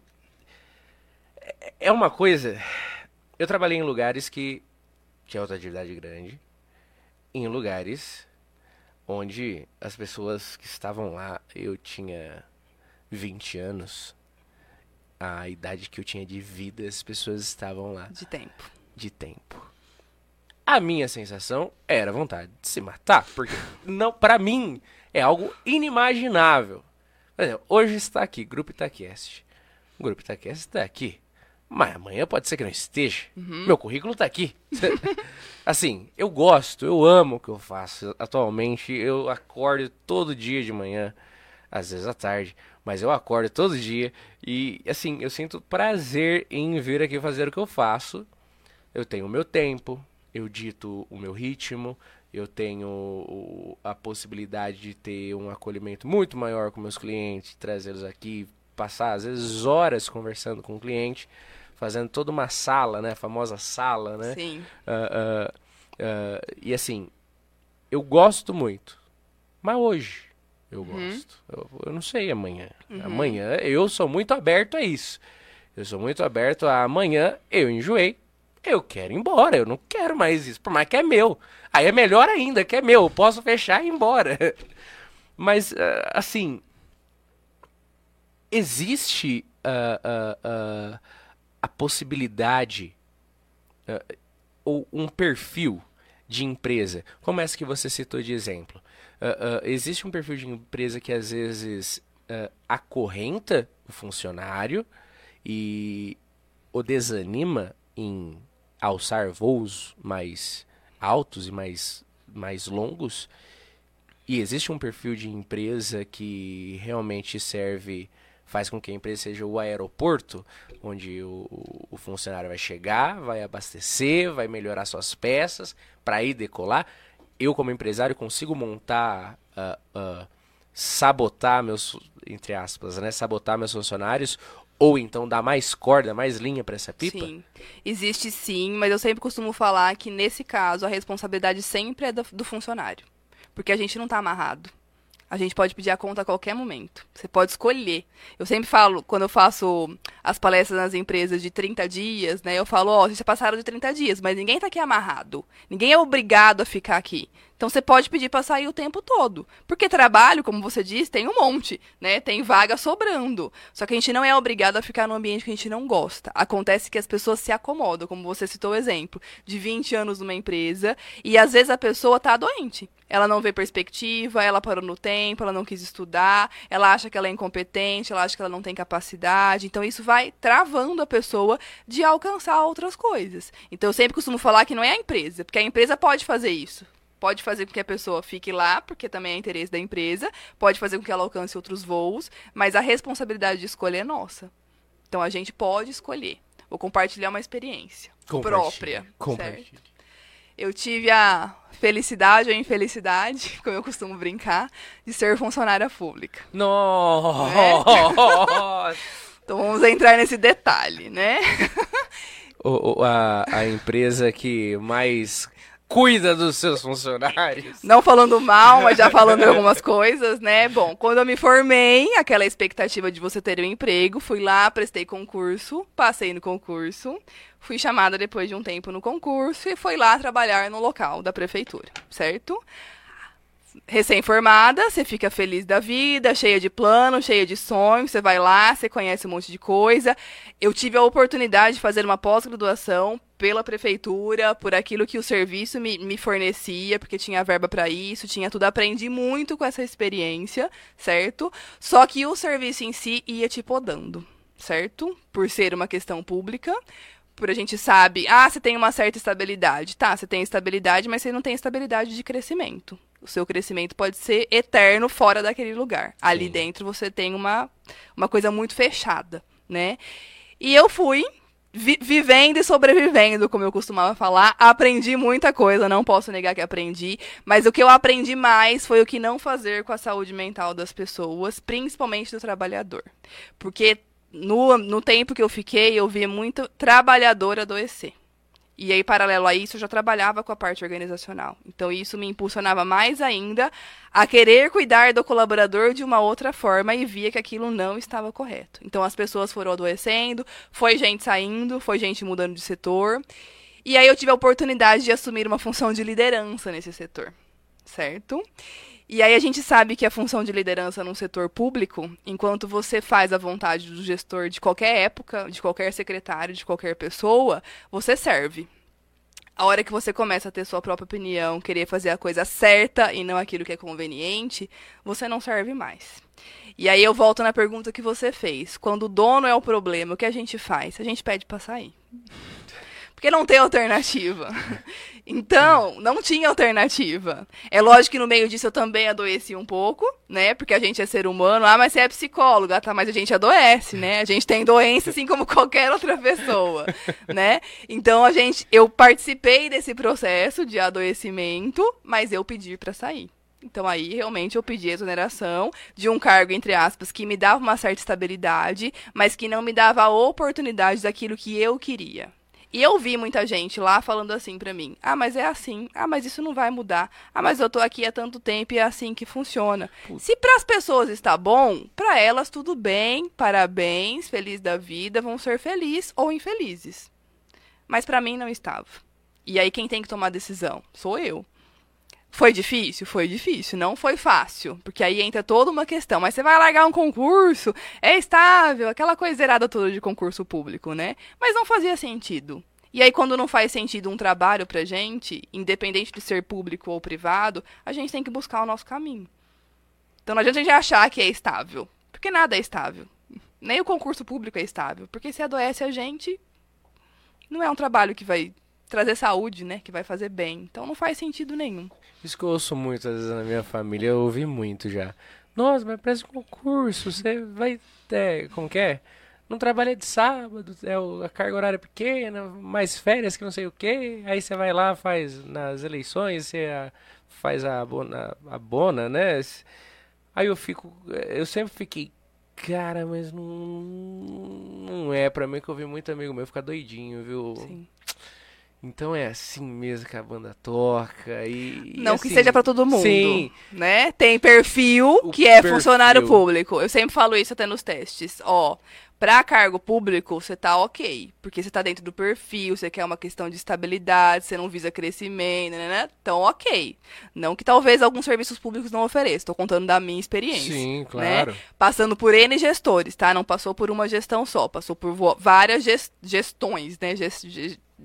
é uma coisa. Eu trabalhei em lugares que tinha atividade grande, em lugares onde as pessoas que estavam lá, eu tinha 20 anos, a idade que eu tinha de vida, as pessoas estavam lá. De tempo. De tempo. A minha sensação era vontade de se matar, porque não, para mim é algo inimaginável. Por exemplo, hoje está aqui, Grupo Itaquest. O Grupo Itaquest está aqui. Mas amanhã pode ser que não esteja. Uhum. Meu currículo está aqui. *laughs* assim, eu gosto, eu amo o que eu faço. Atualmente, eu acordo todo dia de manhã, às vezes à tarde, mas eu acordo todo dia e, assim, eu sinto prazer em vir aqui fazer o que eu faço. Eu tenho o meu tempo, eu dito o meu ritmo, eu tenho a possibilidade de ter um acolhimento muito maior com meus clientes, trazê-los aqui, passar às vezes horas conversando com o cliente fazendo toda uma sala, né? A famosa sala, né? Sim. Uh, uh, uh, e assim, eu gosto muito. Mas hoje eu uhum. gosto. Eu, eu, não sei amanhã. Uhum. Amanhã eu sou muito aberto a isso. Eu sou muito aberto a amanhã eu enjoei. Eu quero ir embora, eu não quero mais isso, por mais que é meu. Aí é melhor ainda, que é meu, eu posso fechar e ir embora. *laughs* Mas, assim, existe uh, uh, uh, a possibilidade uh, ou um perfil de empresa, como essa que você citou de exemplo. Uh, uh, existe um perfil de empresa que às vezes acorrenta o funcionário e o desanima em alçar voos mais altos e mais, mais longos. E existe um perfil de empresa que realmente serve faz com que a empresa seja o aeroporto, onde o, o funcionário vai chegar, vai abastecer, vai melhorar suas peças para ir decolar. Eu, como empresário, consigo montar, uh, uh, sabotar meus, entre aspas, né, sabotar meus funcionários ou então dar mais corda, mais linha para essa pipa? Sim, existe sim, mas eu sempre costumo falar que nesse caso a responsabilidade sempre é do, do funcionário, porque a gente não está amarrado. A gente pode pedir a conta a qualquer momento. Você pode escolher. Eu sempre falo, quando eu faço as palestras nas empresas de 30 dias, né? Eu falo, ó, oh, vocês passaram de 30 dias, mas ninguém está aqui amarrado. Ninguém é obrigado a ficar aqui. Então você pode pedir para sair o tempo todo. Porque trabalho, como você disse, tem um monte, né? Tem vaga sobrando. Só que a gente não é obrigado a ficar no ambiente que a gente não gosta. Acontece que as pessoas se acomodam, como você citou o exemplo, de 20 anos numa empresa, e às vezes a pessoa tá doente. Ela não vê perspectiva, ela parou no tempo, ela não quis estudar, ela acha que ela é incompetente, ela acha que ela não tem capacidade. Então isso vai travando a pessoa de alcançar outras coisas. Então eu sempre costumo falar que não é a empresa, porque a empresa pode fazer isso pode fazer com que a pessoa fique lá, porque também é interesse da empresa, pode fazer com que ela alcance outros voos, mas a responsabilidade de escolher é nossa. Então a gente pode escolher. Vou compartilhar uma experiência própria. Certo? Eu tive a felicidade ou infelicidade, *laughs* como eu costumo brincar, de ser funcionária pública. Nossa! Né? então vamos entrar nesse detalhe, né? *laughs* o, a, a empresa que mais cuida dos seus funcionários. Não falando mal, mas já falando algumas coisas, né? Bom, quando eu me formei, aquela expectativa de você ter um emprego, fui lá, prestei concurso, passei no concurso, fui chamada depois de um tempo no concurso e fui lá trabalhar no local da prefeitura, certo? recém-formada, você fica feliz da vida, cheia de planos, cheia de sonhos, você vai lá, você conhece um monte de coisa. Eu tive a oportunidade de fazer uma pós-graduação pela prefeitura, por aquilo que o serviço me, me fornecia, porque tinha verba para isso, tinha tudo. Aprendi muito com essa experiência, certo? Só que o serviço em si ia te podando, certo? Por ser uma questão pública, por a gente sabe, ah, você tem uma certa estabilidade. Tá, você tem estabilidade, mas você não tem estabilidade de crescimento. O seu crescimento pode ser eterno fora daquele lugar. Ali Sim. dentro você tem uma, uma coisa muito fechada, né? E eu fui vi vivendo e sobrevivendo, como eu costumava falar, aprendi muita coisa, não posso negar que aprendi, mas o que eu aprendi mais foi o que não fazer com a saúde mental das pessoas, principalmente do trabalhador. Porque no, no tempo que eu fiquei, eu vi muito trabalhador adoecer. E aí, paralelo a isso, eu já trabalhava com a parte organizacional. Então, isso me impulsionava mais ainda a querer cuidar do colaborador de uma outra forma e via que aquilo não estava correto. Então, as pessoas foram adoecendo, foi gente saindo, foi gente mudando de setor. E aí, eu tive a oportunidade de assumir uma função de liderança nesse setor, certo? E aí a gente sabe que a função de liderança num setor público, enquanto você faz a vontade do gestor de qualquer época, de qualquer secretário, de qualquer pessoa, você serve. A hora que você começa a ter sua própria opinião, querer fazer a coisa certa e não aquilo que é conveniente, você não serve mais. E aí eu volto na pergunta que você fez. Quando o dono é o problema, o que a gente faz? A gente pede para sair. Porque não tem alternativa. Então, não tinha alternativa. É lógico que no meio disso eu também adoeci um pouco, né? Porque a gente é ser humano. Ah, mas você é psicóloga, tá? Mas a gente adoece, né? A gente tem doença assim como qualquer outra pessoa, *laughs* né? Então a gente, eu participei desse processo de adoecimento, mas eu pedi para sair. Então aí realmente eu pedi exoneração de um cargo entre aspas que me dava uma certa estabilidade, mas que não me dava a oportunidade daquilo que eu queria. E eu vi muita gente lá falando assim pra mim: ah, mas é assim, ah, mas isso não vai mudar, ah, mas eu tô aqui há tanto tempo e é assim que funciona. Putz. Se para as pessoas está bom, para elas tudo bem, parabéns, feliz da vida, vão ser felizes ou infelizes. Mas para mim não estava. E aí quem tem que tomar a decisão? Sou eu. Foi difícil? Foi difícil. Não foi fácil. Porque aí entra toda uma questão. Mas você vai largar um concurso, é estável, aquela coisa errada toda de concurso público, né? Mas não fazia sentido. E aí, quando não faz sentido um trabalho pra gente, independente de ser público ou privado, a gente tem que buscar o nosso caminho. Então não adianta a gente achar que é estável. Porque nada é estável. Nem o concurso público é estável. Porque se adoece a gente, não é um trabalho que vai trazer saúde, né? Que vai fazer bem. Então não faz sentido nenhum. Isso que eu ouço muito, às vezes, na minha família, eu ouvi muito já. Nossa, mas parece um concurso, você vai. É, como que é? Não trabalha de sábado, é a carga horária é pequena, mais férias que não sei o que. Aí você vai lá, faz nas eleições, você faz a bona, a bona, né? Aí eu fico. Eu sempre fiquei. Cara, mas não, não é pra mim que eu vi muito amigo meu ficar doidinho, viu? Sim. Então é assim mesmo que a banda toca e não assim, que seja para todo mundo, sim. né? Tem perfil o que é perfil. funcionário público. Eu sempre falo isso até nos testes. Ó, para cargo público você tá ok, porque você tá dentro do perfil, você quer uma questão de estabilidade, você não visa crescimento, né? né? Então ok. Não que talvez alguns serviços públicos não ofereçam. Estou contando da minha experiência. Sim, né? claro. Né? Passando por N gestores, tá? Não passou por uma gestão só, passou por várias gestões, né? Gest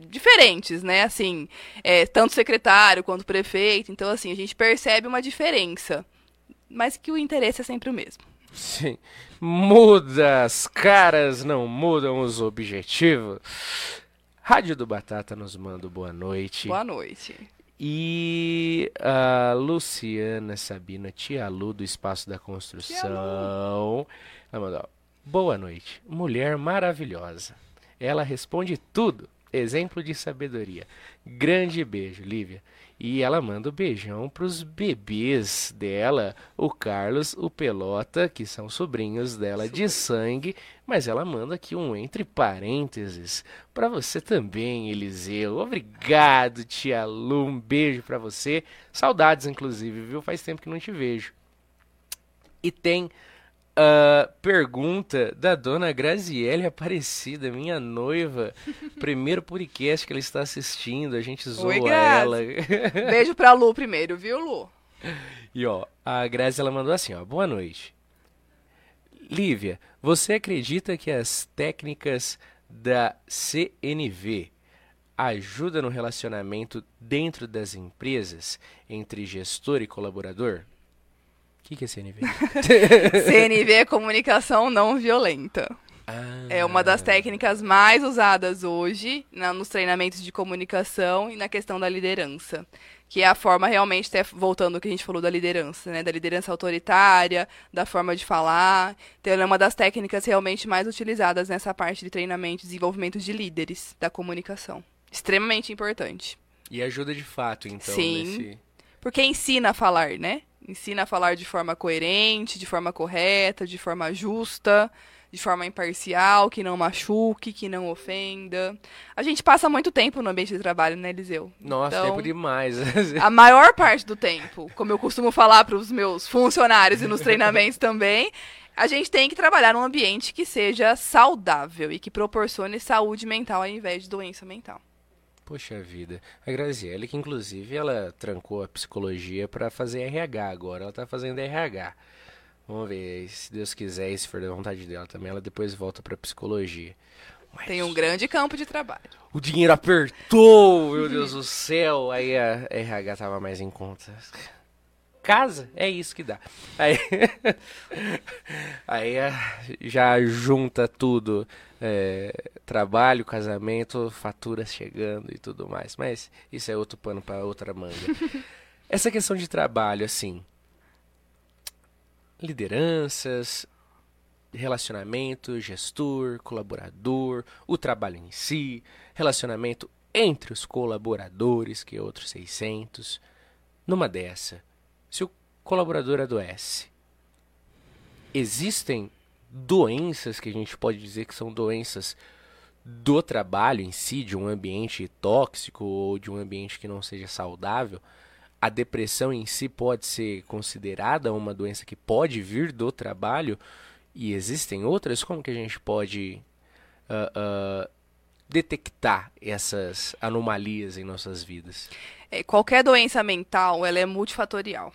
diferentes, né? Assim, é, tanto secretário quanto prefeito. Então, assim, a gente percebe uma diferença. Mas que o interesse é sempre o mesmo. Sim. Muda as caras, não mudam os objetivos. Rádio do Batata nos manda boa noite. Boa noite. E a Luciana Sabina, tia Lu do Espaço da Construção. Ela mandou: Boa noite, mulher maravilhosa. Ela responde tudo exemplo de sabedoria. Grande beijo, Lívia. E ela manda um beijão pros bebês dela, o Carlos, o Pelota, que são sobrinhos dela de sangue, mas ela manda aqui um entre parênteses para você também, Eliseu. Obrigado, tia Lu, um beijo para você. Saudades, inclusive, viu? Faz tempo que não te vejo. E tem Uh, pergunta da dona Graziele Aparecida, minha noiva. *laughs* Primeiro podcast que ela está assistindo, a gente zoa Oi, ela. Beijo pra Lu primeiro, viu, Lu? E ó, a Grazi ela mandou assim, ó, boa noite. Lívia, você acredita que as técnicas da CNV ajudam no relacionamento dentro das empresas entre gestor e colaborador? O que, que é CNV? *laughs* CNV é comunicação não violenta. Ah, É uma das técnicas mais usadas hoje na- nos treinamentos de comunicação e na questão da liderança. Que é a forma realmente, até voltando ao que a gente falou da liderança, né? Da liderança autoritária, da forma de falar. Então, ela é uma das técnicas realmente mais utilizadas nessa parte de treinamento e desenvolvimento de líderes da comunicação. Extremamente importante. E ajuda de fato, então, Sim. nesse... Porque ensina a falar, né? Ensina a falar de forma coerente, de forma correta, de forma justa, de forma imparcial, que não machuque, que não ofenda. A gente passa muito tempo no ambiente de trabalho, né, Eliseu? Nossa, Então, tempo demais. *laughs* A maior parte do tempo, como eu costumo falar para os meus funcionários e nos treinamentos também, a gente tem que trabalhar num ambiente que seja saudável e que proporcione saúde mental ao invés de doença mental. Poxa vida. A Graziele, que inclusive ela trancou a psicologia pra fazer RH agora. Ela tá fazendo RH. Vamos ver, se Deus quiser e se for da vontade dela também, ela depois volta pra psicologia. Mas Tem um grande campo de trabalho. o dinheiro apertou, meu Deus do céu. Aí a RH tava mais em conta. Casa, é isso que dá. Aí, *laughs* aí ah, já junta tudo. é, trabalho, casamento, faturas chegando e tudo mais. Mas isso é outro pano para outra manga. *laughs* Essa questão de trabalho, assim. Lideranças, relacionamento, gestor, colaborador, o trabalho em si, relacionamento entre os colaboradores, que é outros 600. Numa dessa, se o colaborador adoece, existem doenças que a gente pode dizer que são doenças do trabalho em si, de um ambiente tóxico ou de um ambiente que não seja saudável, a depressão em si pode ser considerada uma doença que pode vir do trabalho e existem outras? Como que a gente pode ah, ah, detectar essas anomalias em nossas vidas? É, qualquer doença mental, ela é multifatorial.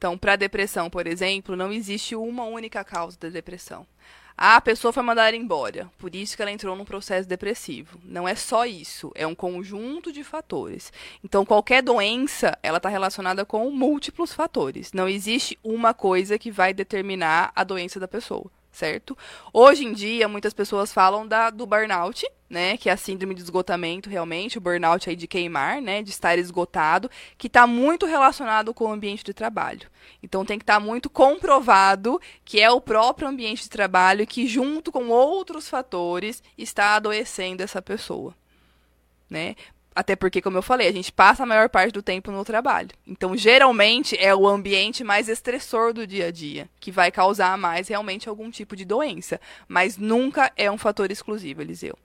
Então, para depressão, por exemplo, não existe uma única causa da depressão. A pessoa foi mandada embora, por isso que ela entrou num processo depressivo. Não é só isso, é um conjunto de fatores. Então, qualquer doença, ela está relacionada com múltiplos fatores. Não existe uma coisa que vai determinar a doença da pessoa, certo? Hoje em dia, muitas pessoas falam da, do burnout, né, que é a síndrome de esgotamento, realmente, o burnout aí de queimar, né, de estar esgotado, que está muito relacionado com o ambiente de trabalho. Então tem que estar muito comprovado que é o próprio ambiente de trabalho que, junto com outros fatores, está adoecendo essa pessoa, né? Até porque, como eu falei, a gente passa a maior parte do tempo no trabalho. Então, geralmente, é o ambiente mais estressor do dia a dia, que vai causar mais realmente algum tipo de doença. Mas nunca é um fator exclusivo, Eliseu.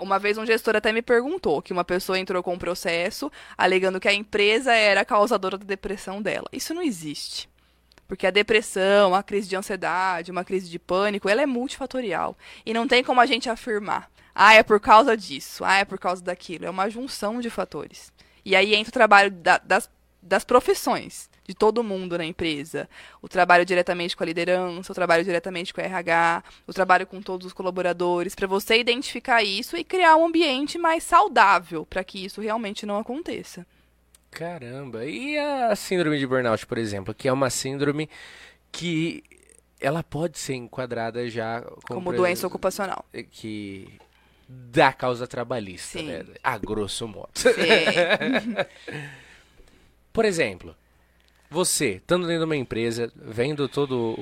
Uma vez um gestor até me perguntou que uma pessoa entrou com um processo alegando que a empresa era a causadora da depressão dela. Isso não existe. Porque a depressão, a crise de ansiedade, uma crise de pânico, ela é multifatorial. E não tem como a gente afirmar, ah, é por causa disso, ah, é por causa daquilo. É uma junção de fatores. E aí entra o trabalho da- das, das profissões, de todo mundo na empresa. O trabalho diretamente com a liderança, o trabalho diretamente com a RH, o trabalho com todos os colaboradores, para você identificar isso e criar um ambiente mais saudável para que isso realmente não aconteça. Caramba, e a síndrome de burnout, por exemplo, que é uma síndrome que ela pode ser enquadrada já como, Como doença ocupacional. que da causa trabalhista, Sim. né? A grosso modo. *laughs* Por exemplo, você, estando dentro de uma empresa, vendo todos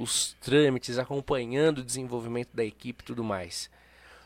os trâmites, acompanhando o desenvolvimento da equipe e tudo mais,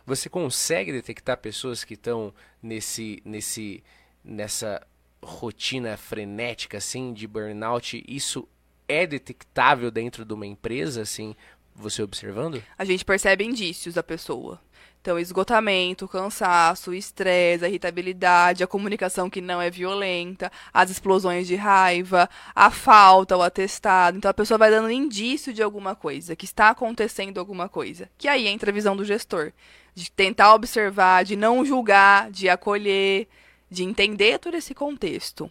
você consegue detectar pessoas que estão nesse, nesse, nessa rotina frenética, assim, de burnout? Isso é detectável dentro de uma empresa, assim, você observando? a gente percebe indícios da pessoa. Então, esgotamento, cansaço, estresse, irritabilidade, a comunicação que não é violenta, as explosões de raiva, a falta, o atestado. Então, a pessoa vai dando indício de alguma coisa, que está acontecendo alguma coisa. Que aí entra a visão do gestor, de tentar observar, de não julgar, de acolher, de entender todo esse contexto.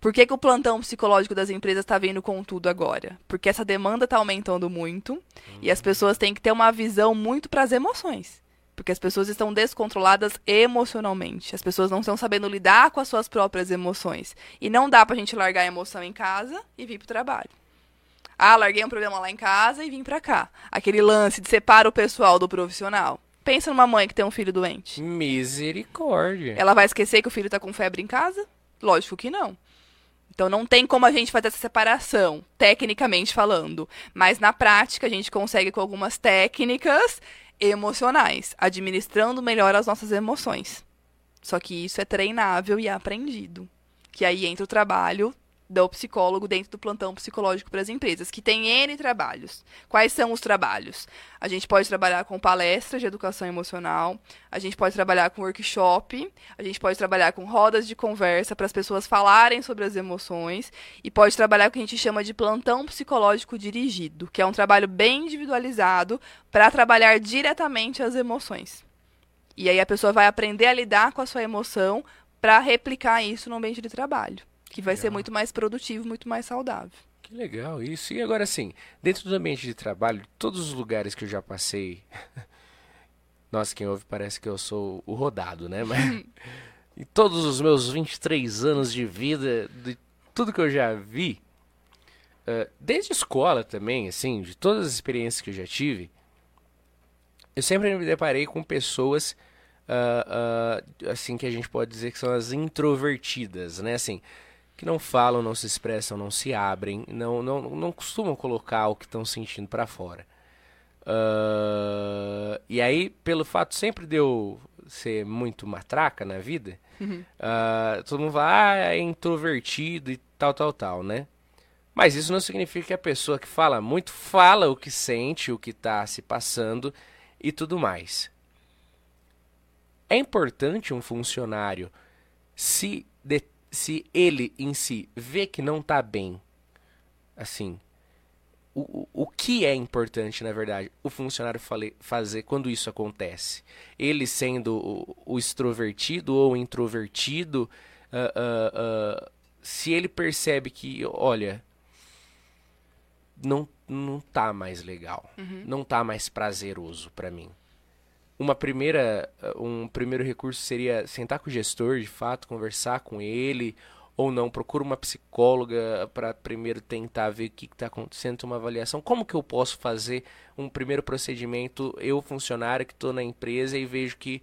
Por que, que o plantão psicológico das empresas está vindo com tudo agora? Porque essa demanda está aumentando muito e as pessoas têm que ter uma visão muito para as emoções. Porque as pessoas estão descontroladas emocionalmente. As pessoas não estão sabendo lidar com as suas próprias emoções. E não dá pra gente largar a emoção em casa e vir pro trabalho. Ah, larguei um problema lá em casa e vim pra cá. Aquele lance de separa o pessoal do profissional. Pensa numa mãe que tem um filho doente. Misericórdia. Ela vai esquecer que o filho tá com febre em casa? Lógico que não. Então não tem como a gente fazer essa separação, tecnicamente falando. Mas na prática a gente consegue com algumas técnicas emocionais, administrando melhor as nossas emoções. Só que isso é treinável e aprendido. Que aí entra o trabalho do psicólogo dentro do plantão psicológico para as empresas, que tem N trabalhos. Quais são os trabalhos? A gente pode trabalhar com palestras de educação emocional, a gente pode trabalhar com workshop, a gente pode trabalhar com rodas de conversa para as pessoas falarem sobre as emoções e pode trabalhar com o que a gente chama de plantão psicológico dirigido, que é um trabalho bem individualizado para trabalhar diretamente as emoções. E aí a pessoa vai aprender a lidar com a sua emoção para replicar isso no ambiente de trabalho que vai legal. ser muito mais produtivo, muito mais saudável. Que legal isso. E agora sim, dentro do ambiente de trabalho, todos os lugares que eu já passei, *laughs* nossa, quem ouve parece que eu sou o rodado, né? Mas *laughs* em todos os meus 23 anos de vida, de tudo que eu já vi, uh, desde escola também, assim, de todas as experiências que eu já tive, eu sempre me deparei com pessoas uh, uh, assim que a gente pode dizer que são as introvertidas, né? Assim, que não falam, não se expressam, não se abrem, não, não, não costumam colocar o que estão sentindo para fora. Uh, e aí, pelo fato sempre de eu ser muito matraca na vida, uhum. uh, todo mundo fala, ah, é introvertido e tal, tal, tal, né? Mas isso não significa que a pessoa que fala muito fala o que sente, o que está se passando e tudo mais. É importante um funcionário se deter se ele em si vê que não está bem, assim, o, o, que é importante, na verdade, o funcionário fale, fazer quando isso acontece? Ele sendo o, o extrovertido ou introvertido, uh, uh, uh, se ele percebe que, olha, não, não tá mais legal, uhum. não tá mais prazeroso para mim uma primeira um primeiro recurso seria sentar com o gestor de fato conversar com ele ou não. Procura uma psicóloga para primeiro tentar ver o que está acontecendo uma avaliação. Como que eu posso fazer um primeiro procedimento eu funcionário que estou na empresa e vejo que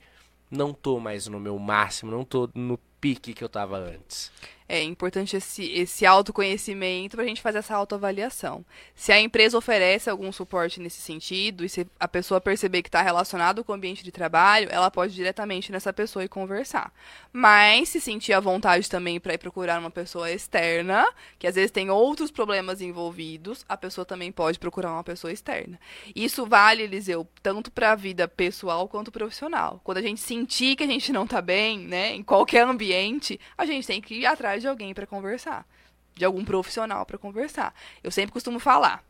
não estou mais no meu máximo não estou no pique que eu estava antes é importante esse, esse autoconhecimento para a gente fazer essa autoavaliação. Se a empresa oferece algum suporte nesse sentido e se a pessoa perceber que está relacionado com o ambiente de trabalho, ela pode ir diretamente nessa pessoa e conversar. Mas se sentir à vontade também para ir procurar uma pessoa externa, que às vezes tem outros problemas envolvidos, a pessoa também pode procurar uma pessoa externa. Isso vale, Eliseu, tanto para a vida pessoal quanto profissional. Quando a gente sentir que a gente não está bem, né, em qualquer ambiente, a gente tem que ir atrás atrás de alguém para conversar, de algum profissional para conversar. Eu sempre costumo falar: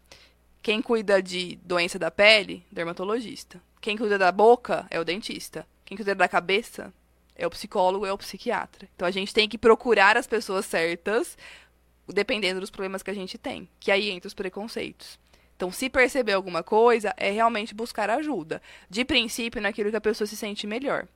quem cuida de doença da pele, dermatologista. Quem cuida da boca é o dentista. Quem cuida da cabeça é o psicólogo, é o psiquiatra. Então a gente tem que procurar as pessoas certas, dependendo dos problemas que a gente tem. Que aí entra os preconceitos. Então, se perceber alguma coisa, é realmente buscar ajuda. De princípio, naquilo que a pessoa se sente melhor.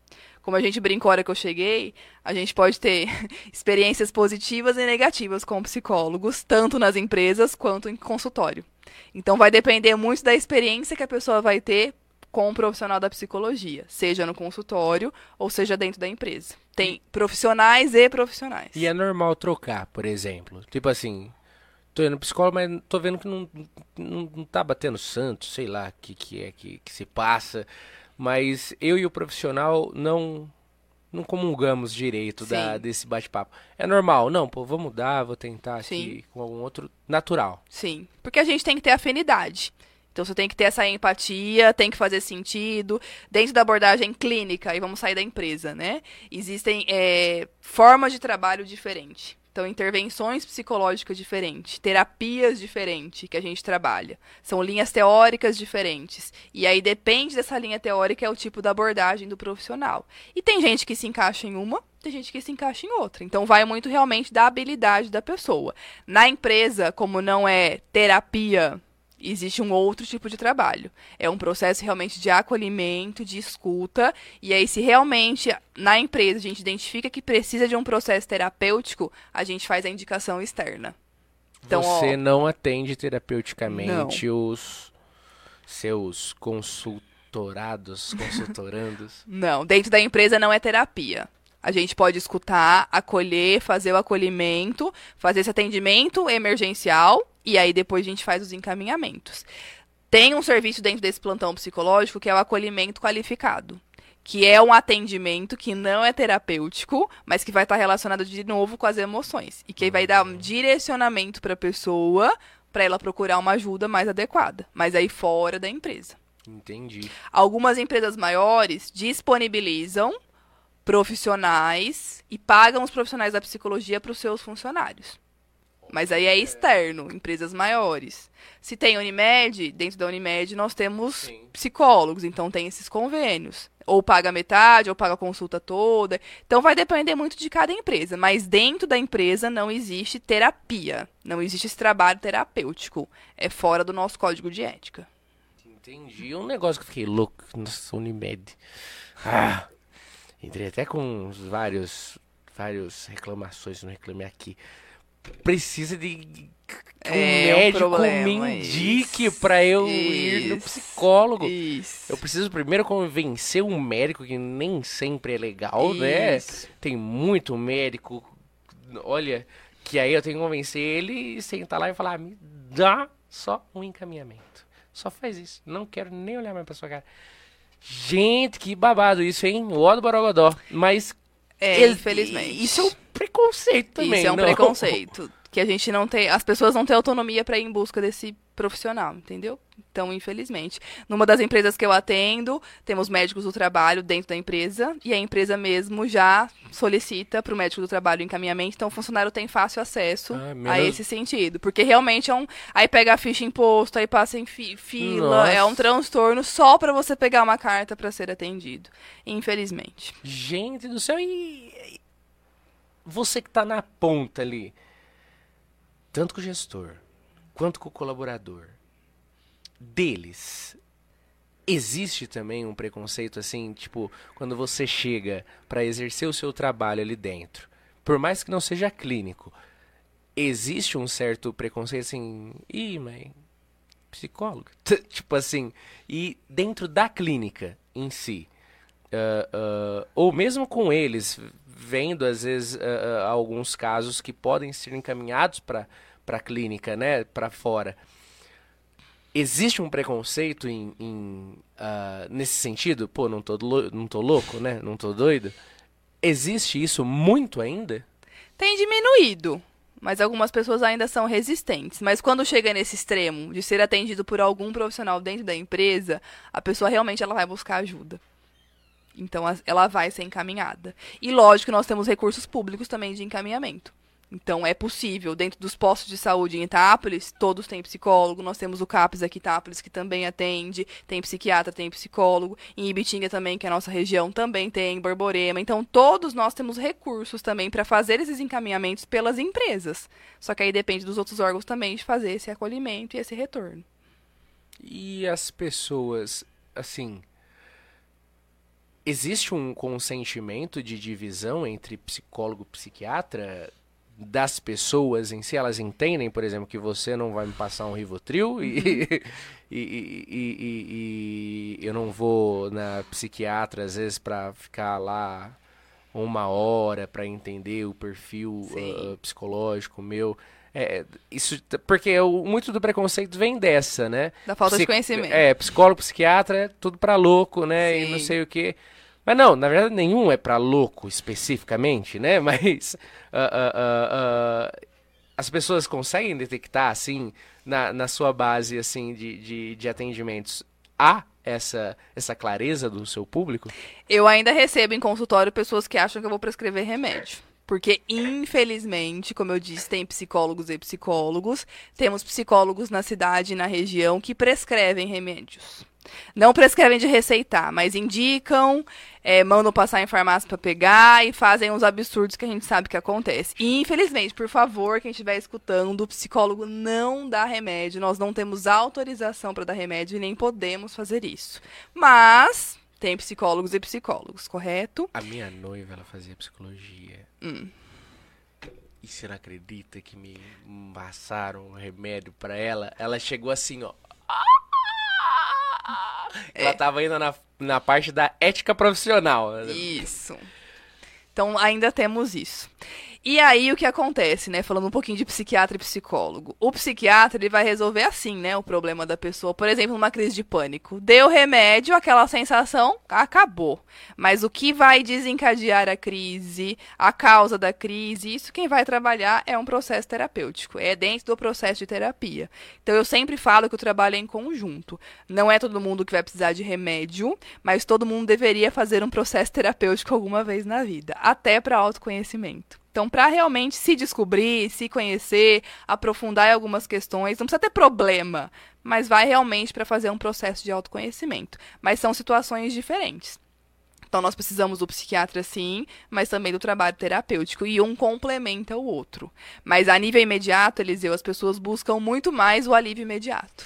Como a gente brincou na hora que eu cheguei, a gente pode ter *laughs* experiências positivas e negativas com psicólogos, tanto nas empresas quanto em consultório. Então, vai depender muito da experiência que a pessoa vai ter com um profissional da psicologia, seja no consultório ou seja dentro da empresa. Tem profissionais e profissionais. E é normal trocar, por exemplo. Tipo assim, tô indo psicólogo, mas tô vendo que não, não, não tá batendo santo, sei lá o que, que é que, que se passa. Mas eu e o profissional não não comungamos direito da, desse bate-papo. É normal, não, pô, vou mudar, vou tentar Sim. aqui com algum outro natural. Sim, porque a gente tem que ter afinidade. Então você tem que ter essa empatia, tem que fazer sentido. Dentro da abordagem clínica, e vamos sair da empresa, né? Existem é, formas de trabalho diferentes. Então, intervenções psicológicas diferentes, terapias diferentes que a gente trabalha. São linhas teóricas diferentes. E aí depende dessa linha teórica é o tipo da abordagem do profissional. E tem gente que se encaixa em uma, tem gente que se encaixa em outra. Então vai muito realmente da habilidade da pessoa. Na empresa, como não é terapia existe um outro tipo de trabalho. É um processo realmente de acolhimento, de escuta, e aí se realmente na empresa a gente identifica que precisa de um processo terapêutico, a gente faz a indicação externa. Então, Você ó, não atende terapeuticamente os seus consultorados, *laughs* consultorandos. Não, dentro da empresa não é terapia. A gente pode escutar, acolher, fazer o acolhimento, fazer esse atendimento emergencial e aí depois a gente faz os encaminhamentos. Tem um serviço dentro desse plantão psicológico que é o acolhimento qualificado, que é um atendimento que não é terapêutico, mas que vai estar relacionado de novo com as emoções e que vai dar um direcionamento para a pessoa para ela procurar uma ajuda mais adequada, mas aí fora da empresa. Entendi. Algumas empresas maiores disponibilizam profissionais e pagam os profissionais da psicologia para os seus funcionários. Mas aí é externo, empresas maiores. Se tem Unimed, dentro da Unimed nós temos Sim. psicólogos, então tem esses convênios. Ou paga metade, ou paga a consulta toda. Então vai depender muito de cada empresa. Mas dentro da empresa não existe terapia. Não existe esse trabalho terapêutico. É fora do nosso código de ética. Entendi. Um negócio que eu fiquei louco. Nossa, Unimed. Ah, entrei até com vários, vários reclamações, não reclamei aqui. Precisa de que um É um médico problema, me indique isso, pra eu ir no isso, psicólogo. Isso. Eu preciso primeiro convencer um médico que nem sempre é legal, né? Isso. Tem muito médico, olha, que aí eu tenho que convencer ele e sentar lá e falar, me dá só um encaminhamento. Só faz isso. Não quero nem olhar mais pra sua cara. Gente, que babado isso, hein? O do Borogodó. Mas. É, ex- infelizmente. Isso é um preconceito também, Isso é um não? preconceito. Que a gente não tem. As pessoas não têm autonomia para ir em busca desse profissional, entendeu? Então, infelizmente. Numa das empresas que eu atendo, temos médicos do trabalho dentro da empresa e a empresa mesmo já solicita para o médico do trabalho encaminhamento, então o funcionário tem fácil acesso Ah, a menos- esse sentido. Porque realmente é um. Aí pega a ficha imposto, aí passa em fi- fila, Nossa. é um transtorno só para você pegar uma carta para ser atendido. Infelizmente. Gente do céu, e. e Você que tá na ponta ali, tanto com o gestor quanto com o colaborador, deles, existe também um preconceito assim, tipo, quando você chega pra exercer o seu trabalho ali dentro, por mais que não seja clínico, existe um certo preconceito assim, ih, mãe, psicólogo, *laughs* tipo assim, e dentro da clínica em si, ah, ou mesmo com eles, vendo às vezes ah, alguns casos que podem ser encaminhados para para clínica, né, para fora. Existe um preconceito em, em, ah, nesse sentido? Pô, não tô, não tô louco, né? Não tô doido? Existe isso muito ainda? Tem diminuído, mas algumas pessoas ainda são resistentes. Mas quando chega nesse extremo de ser atendido por algum profissional dentro da empresa, a pessoa realmente ela vai buscar ajuda. Então ela vai ser encaminhada. E lógico nós temos recursos públicos também de encaminhamento. Então é possível, dentro dos postos de saúde em Itápolis, todos têm psicólogo, nós temos o CAPES aqui em Itápolis, que também atende, tem psiquiatra, tem psicólogo, em Ibitinga também, que é a nossa região, também tem, Borborema. Então todos nós temos recursos também para fazer esses encaminhamentos pelas empresas. Só que aí depende dos outros órgãos também de fazer esse acolhimento e esse retorno. E as pessoas, assim. Existe um consentimento de divisão entre psicólogo e psiquiatra das pessoas em si? Elas entendem, por exemplo, que você não vai me passar um Rivotril e, *laughs* e, e- e- e- eu não vou na psiquiatra às vezes para ficar lá uma hora para entender o perfil ah, psicológico meu. É, isso, porque o- muito do preconceito vem dessa, né? Da falta de conhecimento. É, psicólogo, psiquiatra, tudo pra louco, né? E não Sim. sei o quê. Mas não, na verdade nenhum é pra louco especificamente, né? *laughs* Mas ah, ah, ah, as pessoas conseguem detectar, assim, na, na sua base, assim, de, de, de atendimentos, há essa, essa clareza do seu público? Eu ainda recebo em consultório pessoas que acham que eu vou prescrever remédio. Porque, infelizmente, como eu disse, tem psicólogos e psicólogos. Temos psicólogos na cidade e na região que prescrevem remédios. Não prescrevem de receitar, mas indicam, é, mandam passar em farmácia para pegar e fazem uns absurdos que a gente sabe que acontece. E, infelizmente, por favor, quem estiver escutando, o psicólogo não dá remédio. Nós não temos autorização para dar remédio e nem podemos fazer isso. Mas tem psicólogos e psicólogos, correto? A minha noiva, ela fazia psicologia. Hum. E você não acredita que me passaram um remédio pra ela? Ela chegou assim, ó. Ela tava indo na, na parte da ética profissional. Isso. Então ainda temos isso. E aí o que acontece, né? Falando um pouquinho de psiquiatra e psicólogo. O psiquiatra ele vai resolver assim, né? O problema da pessoa. Por exemplo, numa crise de pânico. Deu remédio, aquela sensação acabou. Mas o que vai desencadear a crise, a causa da crise, isso quem vai trabalhar é um processo terapêutico. É dentro do processo de terapia. Então eu sempre falo que o trabalho é em conjunto. Não é todo mundo que vai precisar de remédio, mas todo mundo deveria fazer um processo terapêutico alguma vez na vida, até para autoconhecimento. Então, para realmente se descobrir, se conhecer, aprofundar em algumas questões, não precisa ter problema, mas vai realmente para fazer um processo de autoconhecimento. Mas são situações diferentes. Então, nós precisamos do psiquiatra, sim, mas também do trabalho terapêutico. E um complementa o outro. Mas a nível imediato, Eliseu, as pessoas buscam muito mais o alívio imediato.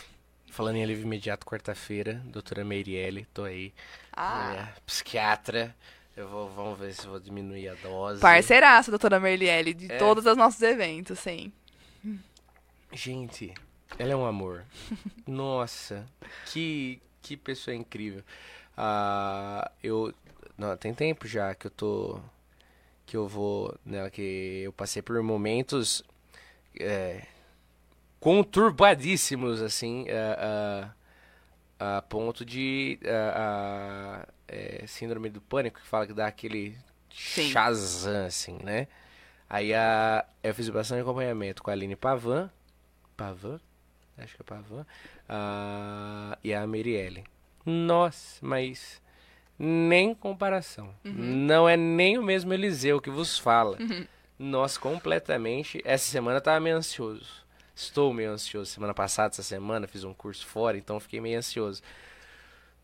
Falando em alívio imediato, quarta-feira, doutora Meirielle, tô aí. Ah. É, psiquiatra. Eu vou, vamos ver se vou diminuir a dose. Parceiraça, doutora Merliele, de É. todos os nossos eventos, sim. Gente, ela é um amor. *laughs* Nossa, que, que pessoa incrível. Ah, eu. Não, tem tempo já que eu tô. Que eu vou. Né, que eu passei por momentos. é, conturbadíssimos, assim. a- a, a ponto de. A, a, é, síndrome do pânico, que fala que dá aquele Sim. Shazam, assim, né? Aí a, eu fiz bastante acompanhamento com a Aline Pavan. Pavan? Acho que é Pavan. ah, e a Merielle. Nossa, mas nem comparação. Não é nem o mesmo Eliseu que vos fala. Nossa, completamente. Essa semana eu tava meio ansioso. Estou meio ansioso. Semana passada, essa semana, fiz um curso fora, então fiquei meio ansioso.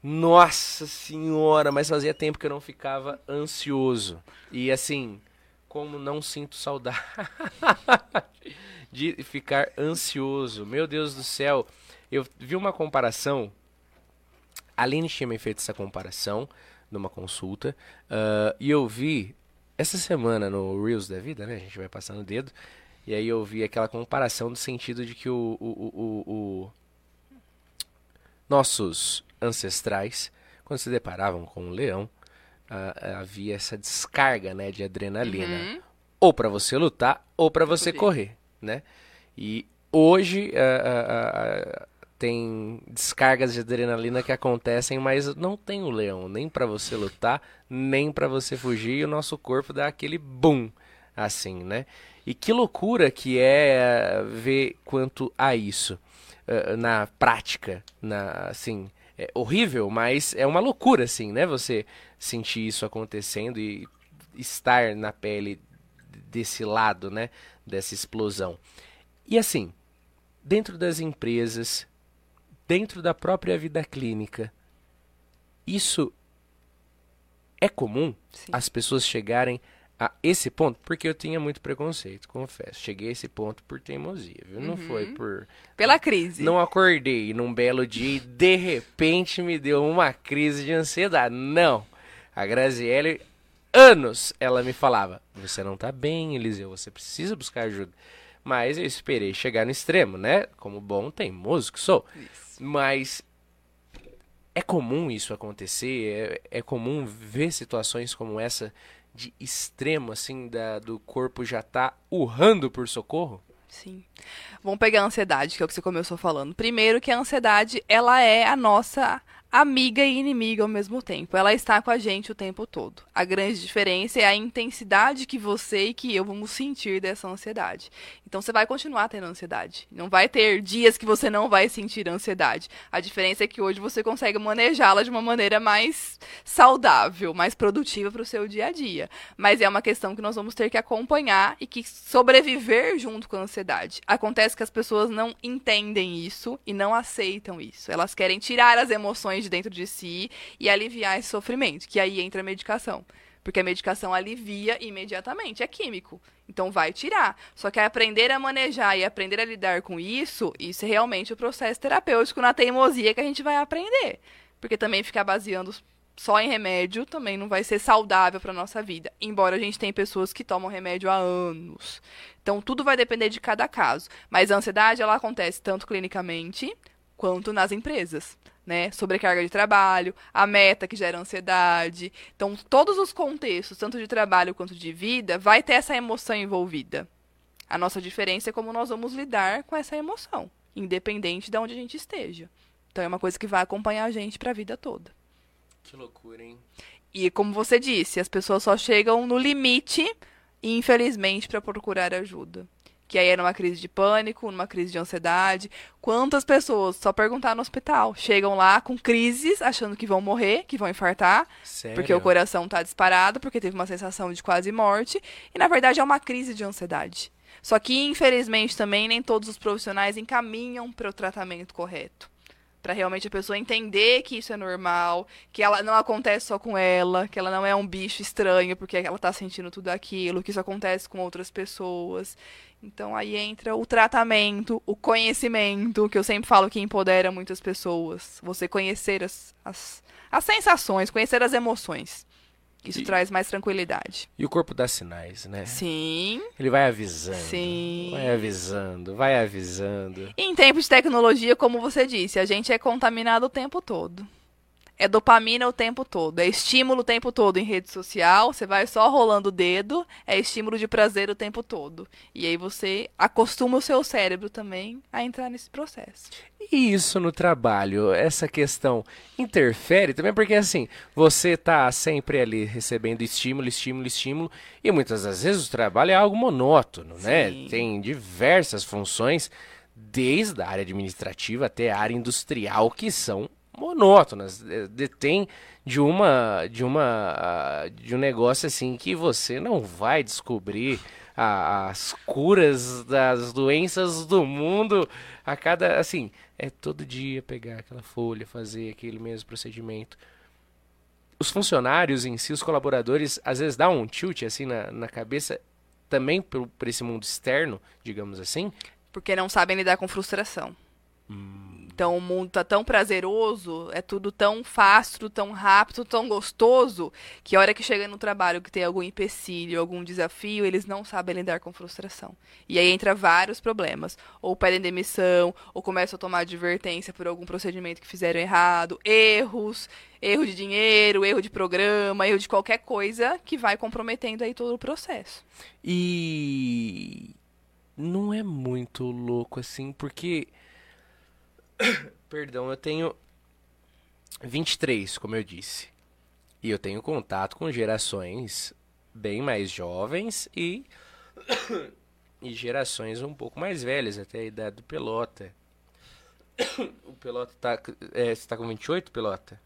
Nossa senhora, mas fazia tempo que eu não ficava ansioso. E assim, como não sinto saudade *laughs* de ficar ansioso. Meu Deus do céu. Eu vi uma comparação. A Aline tinha me feito essa comparação numa consulta. ah, e eu vi essa semana no Reels da vida, né? A gente vai passando o dedo. E aí eu vi aquela comparação no sentido de que o, o, o- o- nossos ancestrais, quando se deparavam com um leão, ah, havia essa descarga né, de adrenalina. Uhum. Ou para você lutar, ou para você correr, né? E hoje ah, ah, tem descargas de adrenalina que acontecem, mas não tem o leão, nem para você lutar, nem para você fugir, e o nosso corpo dá aquele boom, assim, né? E que loucura que é ver quanto a isso na prática, na assim, é horrível, mas é uma loucura assim, né? Você sentir isso acontecendo e estar na pele desse lado, né, dessa explosão. E assim, dentro das empresas, dentro da própria vida clínica, isso é comum Sim. as pessoas chegarem a esse ponto, porque eu tinha muito preconceito, confesso. Cheguei a esse ponto por teimosia, viu? Não foi por Pela crise. não acordei num belo dia e de repente me deu uma crise de ansiedade. Não. A Graziele, anos, ela me falava: Você não tá bem, Eliseu, você precisa buscar ajuda. Mas eu esperei chegar no extremo, né? Como bom teimoso que sou. Isso. Mas é comum isso acontecer, é, é comum ver situações como essa de extremo, assim, da, do corpo já tá urrando por socorro. Sim. Vamos pegar a ansiedade, que é o que você começou falando. Primeiro que a ansiedade, ela é a nossa amiga e inimiga ao mesmo tempo. Ela está com a gente o tempo todo. A grande diferença é a intensidade que você e que eu vamos sentir dessa ansiedade. Então você vai continuar tendo ansiedade. Não vai ter dias que você não vai sentir ansiedade. A diferença é que hoje você consegue manejá-la de uma maneira mais saudável, mais produtiva para o seu dia a dia. Mas é uma questão que nós vamos ter que acompanhar e que sobreviver junto com a ansiedade. Acontece que as pessoas não entendem isso e não aceitam isso. Elas querem tirar as emoções de dentro de si e aliviar esse sofrimento, que aí entra a medicação. Porque a medicação alivia imediatamente, é químico. Então vai tirar. Só que aprender a manejar e aprender a lidar com isso, isso é realmente o processo terapêutico na teimosia que a gente vai aprender. Porque também ficar baseando só em remédio também não vai ser saudável para nossa vida. Embora a gente tenha pessoas que tomam remédio há anos. Então tudo vai depender de cada caso. Mas a ansiedade ela acontece tanto clinicamente quanto nas empresas. Né? Sobrecarga de trabalho, a meta que gera ansiedade. Então, todos os contextos, tanto de trabalho quanto de vida, vai ter essa emoção envolvida. A nossa diferença é como nós vamos lidar com essa emoção, independente de onde a gente esteja. Então, é uma coisa que vai acompanhar a gente para a vida toda. Que loucura, hein? E como você disse, as pessoas só chegam no limite, infelizmente, para procurar ajuda. Que aí é numa crise de pânico, numa crise de ansiedade. Quantas pessoas, só perguntar no hospital, chegam lá com crises, achando que vão morrer, que vão infartar, Sério? porque o coração está disparado, porque teve uma sensação de quase morte, e na verdade é uma crise de ansiedade. Só que, infelizmente, também nem todos os profissionais encaminham para o tratamento correto para realmente a pessoa entender que isso é normal, que ela não acontece só com ela, que ela não é um bicho estranho porque ela está sentindo tudo aquilo, que isso acontece com outras pessoas. Então aí entra o tratamento, o conhecimento, que eu sempre falo que empodera muitas pessoas. Você conhecer as, as, as sensações, conhecer as emoções. Isso E- traz mais tranquilidade. E o corpo dá sinais, né? Sim. Ele vai avisando. Sim. Vai avisando, vai avisando. Em tempos de tecnologia, como você disse, a gente é contaminado o tempo todo. É dopamina o tempo todo, é estímulo o tempo todo em rede social, você vai só rolando o dedo, é estímulo de prazer o tempo todo. E aí você acostuma o seu cérebro também a entrar nesse processo. E isso no trabalho, essa questão interfere também, porque assim, você tá sempre ali recebendo estímulo, estímulo, estímulo, e muitas das vezes o trabalho é algo monótono, né? Sim. Tem diversas funções, desde a área administrativa até a área industrial, que são monótonas, detém de uma de uma ah, de um negócio assim que você não vai descobrir a- as curas das doenças do mundo a cada assim é todo dia pegar aquela folha fazer aquele mesmo procedimento. Os funcionários em si os colaboradores às vezes dá um tilt assim na, na cabeça também por, por esse mundo externo digamos assim? Porque não sabem lidar com frustração. Então o mundo tá tão prazeroso, é tudo tão fácil, tão rápido, tão gostoso, que a hora que chega no trabalho que tem algum empecilho, algum desafio, eles não sabem lidar com frustração. E aí entra vários problemas. Ou pedem demissão, ou começam a tomar advertência por algum procedimento que fizeram errado, erros, erro de dinheiro, erro de programa, erro de qualquer coisa que vai comprometendo aí todo o processo. E não é muito louco assim, porque *coughs* perdão, eu tenho 23, como eu disse. E eu tenho contato com gerações bem mais jovens e *coughs* e gerações um pouco mais velhas, até a idade do Pelota. *coughs* O Pelota tá é, você tá com 28, Pelota?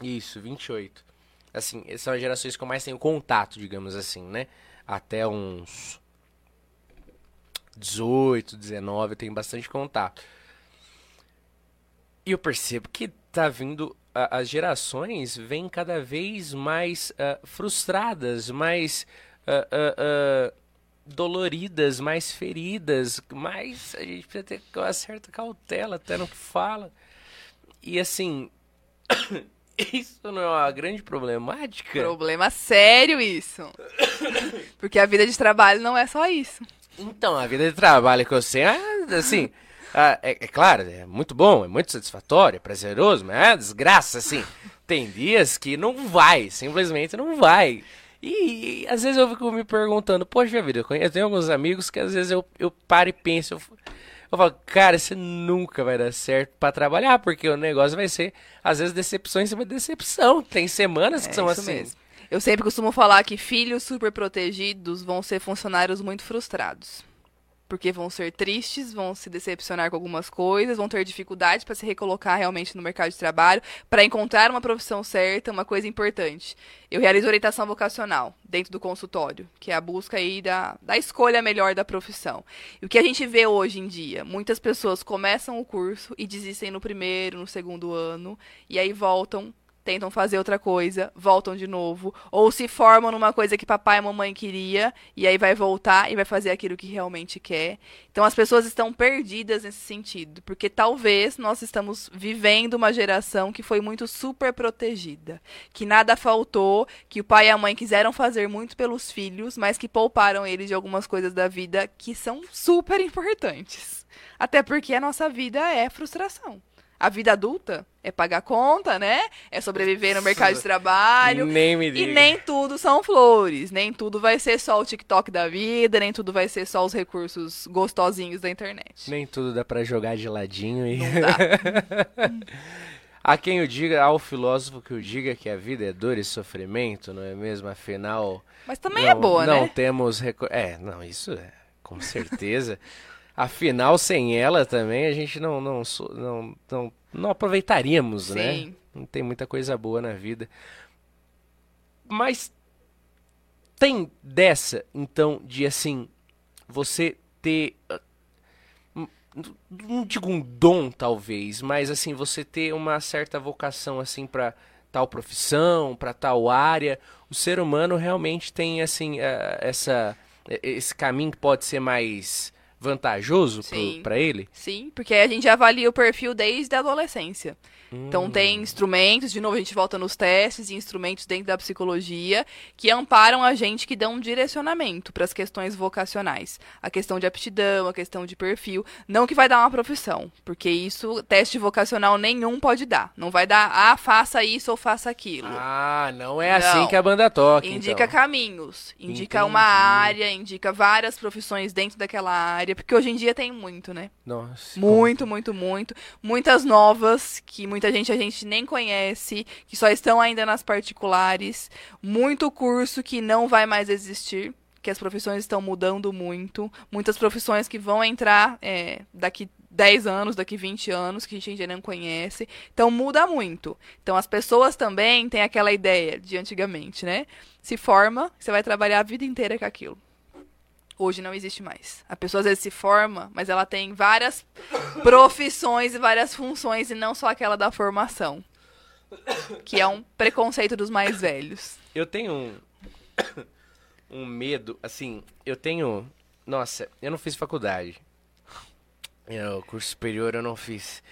Isso, 28. Assim, são as gerações que eu mais tenho contato, digamos assim, né? Até uns 18, 19, eu tenho bastante contato. E eu percebo que tá vindo. a- as gerações vêm cada vez mais ah, frustradas, mais ah, ah, doloridas, mais feridas, mais. A gente precisa ter uma certa cautela até no que fala. E assim. *coughs* Isso não é uma grande problemática? Problema sério isso. *coughs* Porque a vida de trabalho não é só isso. Então, a vida de trabalho que eu sei, ah, assim, ah, é, é claro, é muito bom, é muito satisfatório, é prazeroso, mas é uma desgraça, assim. Tem dias que não vai, simplesmente não vai. E, e, às vezes eu fico me perguntando, poxa vida, eu, conheço, eu tenho alguns amigos que às vezes eu, eu paro e penso, eu, eu falo, cara, isso nunca vai dar certo pra trabalhar, porque o negócio vai ser, às vezes, decepção em cima de decepção. Tem semanas que É são isso assim. mesmo. Eu sempre costumo falar que filhos super protegidos vão ser funcionários muito frustrados. Porque vão ser tristes, vão se decepcionar com algumas coisas, vão ter dificuldades para se recolocar realmente no mercado de trabalho, para encontrar uma profissão certa, uma coisa importante. Eu realizo orientação vocacional dentro do consultório, que é a busca aí da, da escolha melhor da profissão. E o que a gente vê hoje em dia? Muitas pessoas começam o curso e desistem no primeiro, no segundo ano, e aí voltam tentam fazer outra coisa, voltam de novo, ou se formam numa coisa que papai e mamãe queria, e aí vai voltar e vai fazer aquilo que realmente quer. Então as pessoas estão perdidas nesse sentido, porque talvez nós estamos vivendo uma geração que foi muito super protegida, que nada faltou, que o pai e a mãe quiseram fazer muito pelos filhos, mas que pouparam eles de algumas coisas da vida que são super importantes. Até porque a nossa vida é frustração a vida adulta é pagar conta, né? É sobreviver no mercado de trabalho. Nem me diga. E nem tudo são flores. Nem tudo vai ser só o TikTok da vida, nem tudo vai ser só os recursos gostosinhos da internet. Nem tudo dá para jogar de ladinho e. Não *laughs* dá. Há quem o diga, ao filósofo que o diga que a vida é dor e sofrimento, não é mesmo? Afinal. Mas também não, é boa, não né? Não temos. Reco... É, não, isso é, com certeza. *laughs* Afinal, sem ela também a gente não, não, não, não, não aproveitaríamos, Sim. né? Não tem muita coisa boa na vida. Mas tem dessa, então, de assim, você ter. ah, Não digo um dom, talvez, mas assim, você ter uma certa vocação, assim, para tal profissão, para tal área. O ser humano realmente tem, assim, eh, essa, esse caminho que pode ser mais vantajoso para ele? Sim, porque a gente avalia o perfil desde a adolescência. Então Hum. tem instrumentos, de novo a gente volta nos testes e instrumentos dentro da psicologia que amparam a gente, que dão um direcionamento para as questões vocacionais. A questão de aptidão, a questão de perfil. Não que vai dar uma profissão, porque isso teste vocacional nenhum pode dar. Não vai dar, ah, faça isso ou faça aquilo. Ah, não é assim Não. que a banda toca, Indica então. caminhos, indica Entendi. uma área, indica várias profissões dentro daquela área, porque hoje em dia tem muito, né? Nossa. Muito, muito, muito. Muitas novas que muita gente a gente nem conhece, que só estão ainda nas particulares. Muito curso que não vai mais existir, que as profissões estão mudando muito. Muitas profissões que vão entrar é, daqui 10 anos, daqui 20 anos, que a gente ainda não conhece. Então muda muito. Então as pessoas também têm aquela ideia de antigamente, né? Se forma, você vai trabalhar a vida inteira com aquilo. Hoje não existe mais. A pessoa às vezes se forma, mas ela tem várias profissões e várias funções e não só aquela da formação. Que é um preconceito dos mais velhos. Eu tenho um, *coughs* um medo, assim, eu tenho. Nossa, eu não fiz faculdade. O curso superior eu não fiz.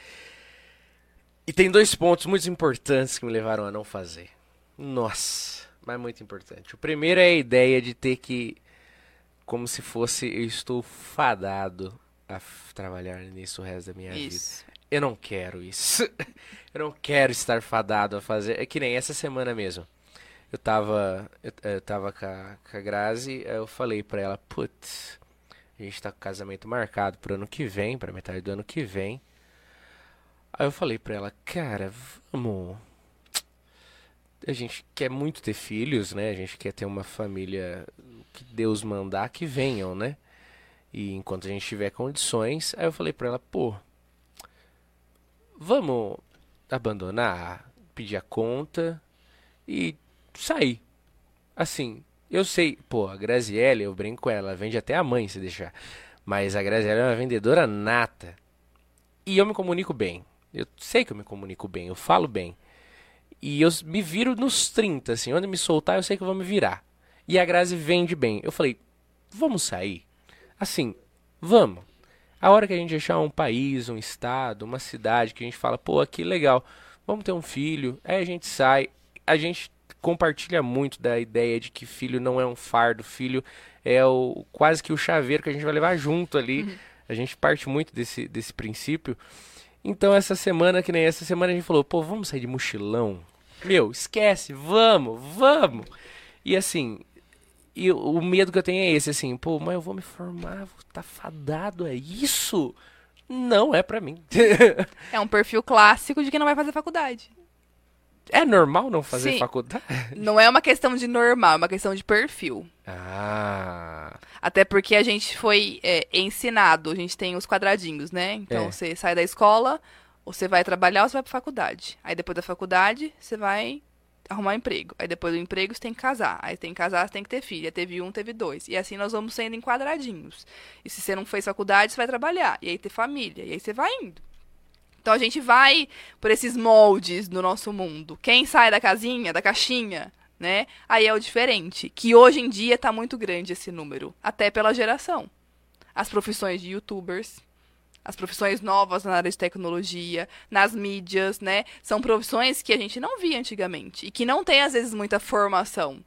E tem dois pontos muito importantes que me levaram a não fazer. Nossa, mas muito importante. O primeiro é a ideia de ter que. Como se fosse eu estou fadado a trabalhar nisso o resto da minha vida. Isso. Eu não quero isso. *laughs* Eu não quero estar fadado a fazer. É que nem essa semana mesmo. Eu tava. Eu, eu tava com a, com a Grazi, aí eu falei pra ela, putz, a gente tá com casamento marcado pro ano que vem, pra metade do ano que vem. Aí eu falei pra ela, cara, vamos. A gente quer muito ter filhos, né? A gente quer ter uma família que Deus mandar que venham, né? E enquanto a gente tiver condições, aí eu falei pra ela, pô, vamos abandonar, pedir a conta e sair. Assim, eu sei, pô, a Graziella, eu brinco com ela, vende até a mãe se deixar. Mas a Graziella é uma vendedora nata. E eu me comunico bem. Eu sei que eu me comunico bem, eu falo bem. E eu me viro nos 30, assim, onde me soltar eu sei que eu vou me virar. E a Grazi vende bem. Eu falei, vamos sair? Assim, vamos. A hora que a gente achar um país, um estado, uma cidade que a gente fala, pô, aqui legal, vamos ter um filho, aí a gente sai, a gente compartilha muito da ideia de que filho não é um fardo, filho é o quase que o chaveiro que a gente vai levar junto ali. A gente parte muito desse, desse princípio. Então essa semana, que nem essa semana, a gente falou, pô, vamos sair de mochilão? Meu, esquece, vamos, vamos. E assim, e o- medo que eu tenho é esse, assim, pô, mas eu vou me formar, vou tá fadado, é isso? Não é pra mim. É um perfil clássico de quem não vai fazer faculdade. é normal não fazer Sim. faculdade? Não é uma questão de normal, é uma questão de perfil. Ah, Até porque a gente foi é, ensinado, a gente tem os quadradinhos, né? Então É. você sai da escola, ou você vai trabalhar ou você vai pra faculdade. Aí depois da faculdade, você vai arrumar um emprego. Aí depois do emprego você tem que casar. Aí tem que casar, você tem que ter filho. Aí teve um, teve dois. E assim nós vamos sendo em quadradinhos. E se você não fez faculdade, você vai trabalhar. E aí ter família. E aí você vai indo. Então a gente vai por esses moldes do nosso mundo. Quem sai da casinha, da caixinha, né? Aí é o diferente. Que hoje em dia tá muito grande esse número. Até pela geração. As profissões de youtubers, as profissões novas na área de tecnologia, nas mídias, né? São profissões que a gente não via antigamente e que não tem às vezes muita formação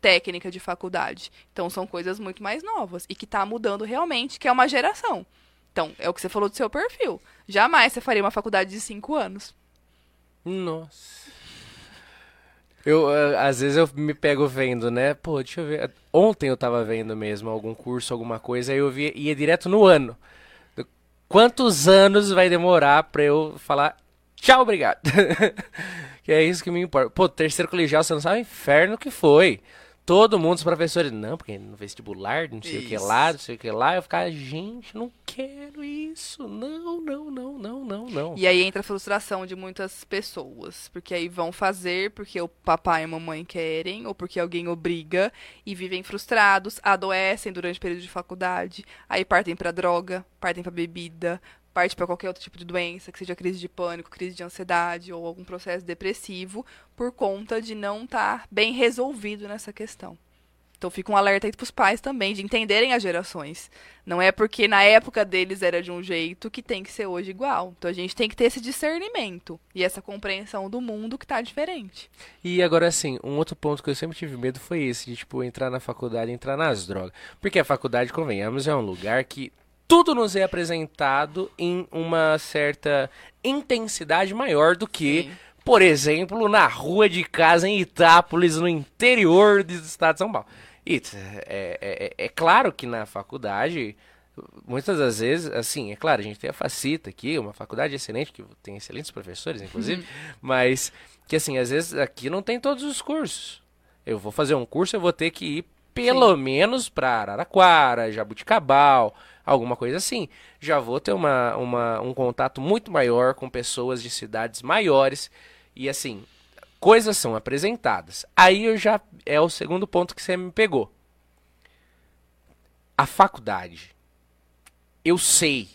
técnica de faculdade. Então são coisas muito mais novas e que está mudando realmente, que é uma geração. Então, é o que você falou do seu perfil. Jamais você faria uma faculdade de cinco anos. Nossa. Eu, uh, às vezes eu me pego vendo, né? Pô, deixa eu ver. Ontem eu tava vendo mesmo algum curso, alguma coisa, aí eu via, ia direto no ano. Quantos anos vai demorar pra eu falar tchau, obrigado? *laughs* que é isso que me importa. Pô, terceiro colegial, você não sabe o inferno que foi. Todo mundo, os professores, não, porque no vestibular, não sei isso. o que lá, não sei o que lá. Eu ficava, gente, não quero isso. Não, não, não, não, não, não. E aí entra a frustração de muitas pessoas. Porque aí vão fazer porque o papai e a mamãe querem, ou porque alguém obriga, e vivem frustrados, adoecem durante o período de faculdade. Aí partem pra droga, partem pra bebida, parte para qualquer outro tipo de doença, que seja crise de pânico, crise de ansiedade ou algum processo depressivo, por conta de não estar tá bem resolvido nessa questão. Então fica um alerta aí para os pais também, de entenderem as gerações. Não é porque na época deles era de um jeito que tem que ser hoje igual. Então a gente tem que ter esse discernimento e essa compreensão do mundo que está diferente. E agora assim, um outro ponto que eu sempre tive medo foi esse, de tipo, entrar na faculdade, entrar nas drogas. Porque a faculdade, convenhamos, é um lugar que tudo nos é apresentado em uma certa intensidade maior do que, Sim. por exemplo, na rua de casa em Itápolis, no interior do estado de São Paulo. E é, é, é, claro que na faculdade, muitas das vezes, assim, é claro, a gente tem a Facita aqui, uma faculdade excelente, que tem excelentes professores, inclusive, uhum. mas que, assim, às vezes aqui não tem todos os cursos. Eu vou fazer um curso, eu vou ter que ir pelo Sim. menos para Araraquara, Jabuticabal, alguma coisa assim. Já vou ter uma, uma, um contato muito maior com pessoas de cidades maiores e assim, coisas são apresentadas. Aí eu já é o segundo ponto que você me pegou. A faculdade. Eu sei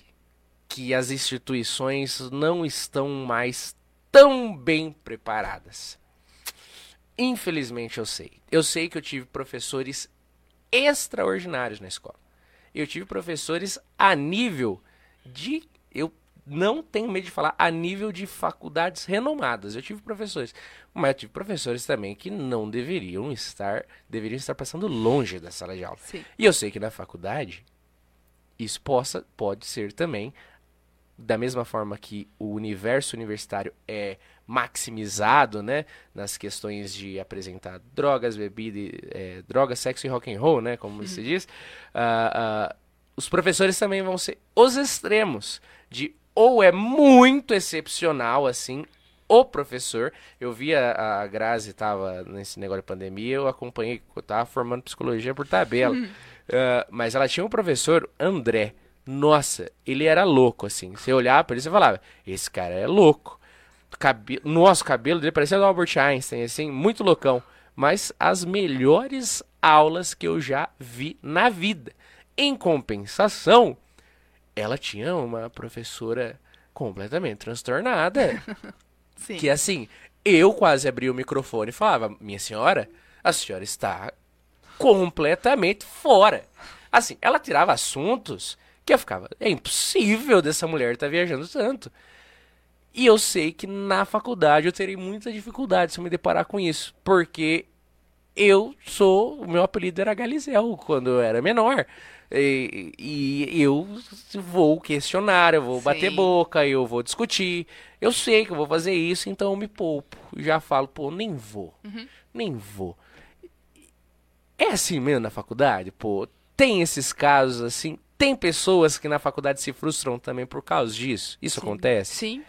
que as instituições não estão mais tão bem preparadas. Infelizmente eu sei. Eu sei que eu tive professores extraordinários na escola eu tive professores a nível de. Eu não tenho medo de falar a nível de faculdades renomadas. Eu tive professores, mas eu tive professores também que não deveriam estar, deveriam estar passando longe da sala de aula. Sim. E eu sei que na faculdade isso possa, pode ser também da mesma forma que o universo universitário é maximizado, né, nas questões de apresentar drogas, bebida, é, drogas, sexo e rock and roll, né, como uhum. se diz, uh, uh, os professores também vão ser os extremos de ou é muito excepcional assim o professor. Eu vi a, a Grazi estava nesse negócio de pandemia, eu acompanhei, eu tava formando psicologia por tabela. Uhum. Uh, mas ela tinha um professor, André, nossa, ele era louco, assim. Você olhava pra ele e falava, esse cara é louco. Cabe... Nossa, o cabelo dele parecia do Albert Einstein, assim, muito loucão. Mas as melhores aulas que eu já vi na vida. Em compensação, ela tinha uma professora completamente transtornada. *laughs* Sim. Que assim, eu quase abri o microfone e falava, minha senhora, a senhora está completamente fora. Assim, ela tirava assuntos que eu ficava, é impossível dessa mulher estar tá viajando tanto. E eu sei que na faculdade eu terei muita dificuldade se eu me deparar com isso, porque eu sou, o meu apelido era Galizel quando eu era menor. E, e eu vou questionar, eu vou Sim. bater boca, eu vou discutir. Eu sei que eu vou fazer isso, então eu me poupo. Já falo, pô, nem vou. Uhum. Nem vou. É assim mesmo na faculdade, pô. Tem esses casos assim, tem pessoas que na faculdade se frustram também por causa disso. Isso Sim. acontece? Sim.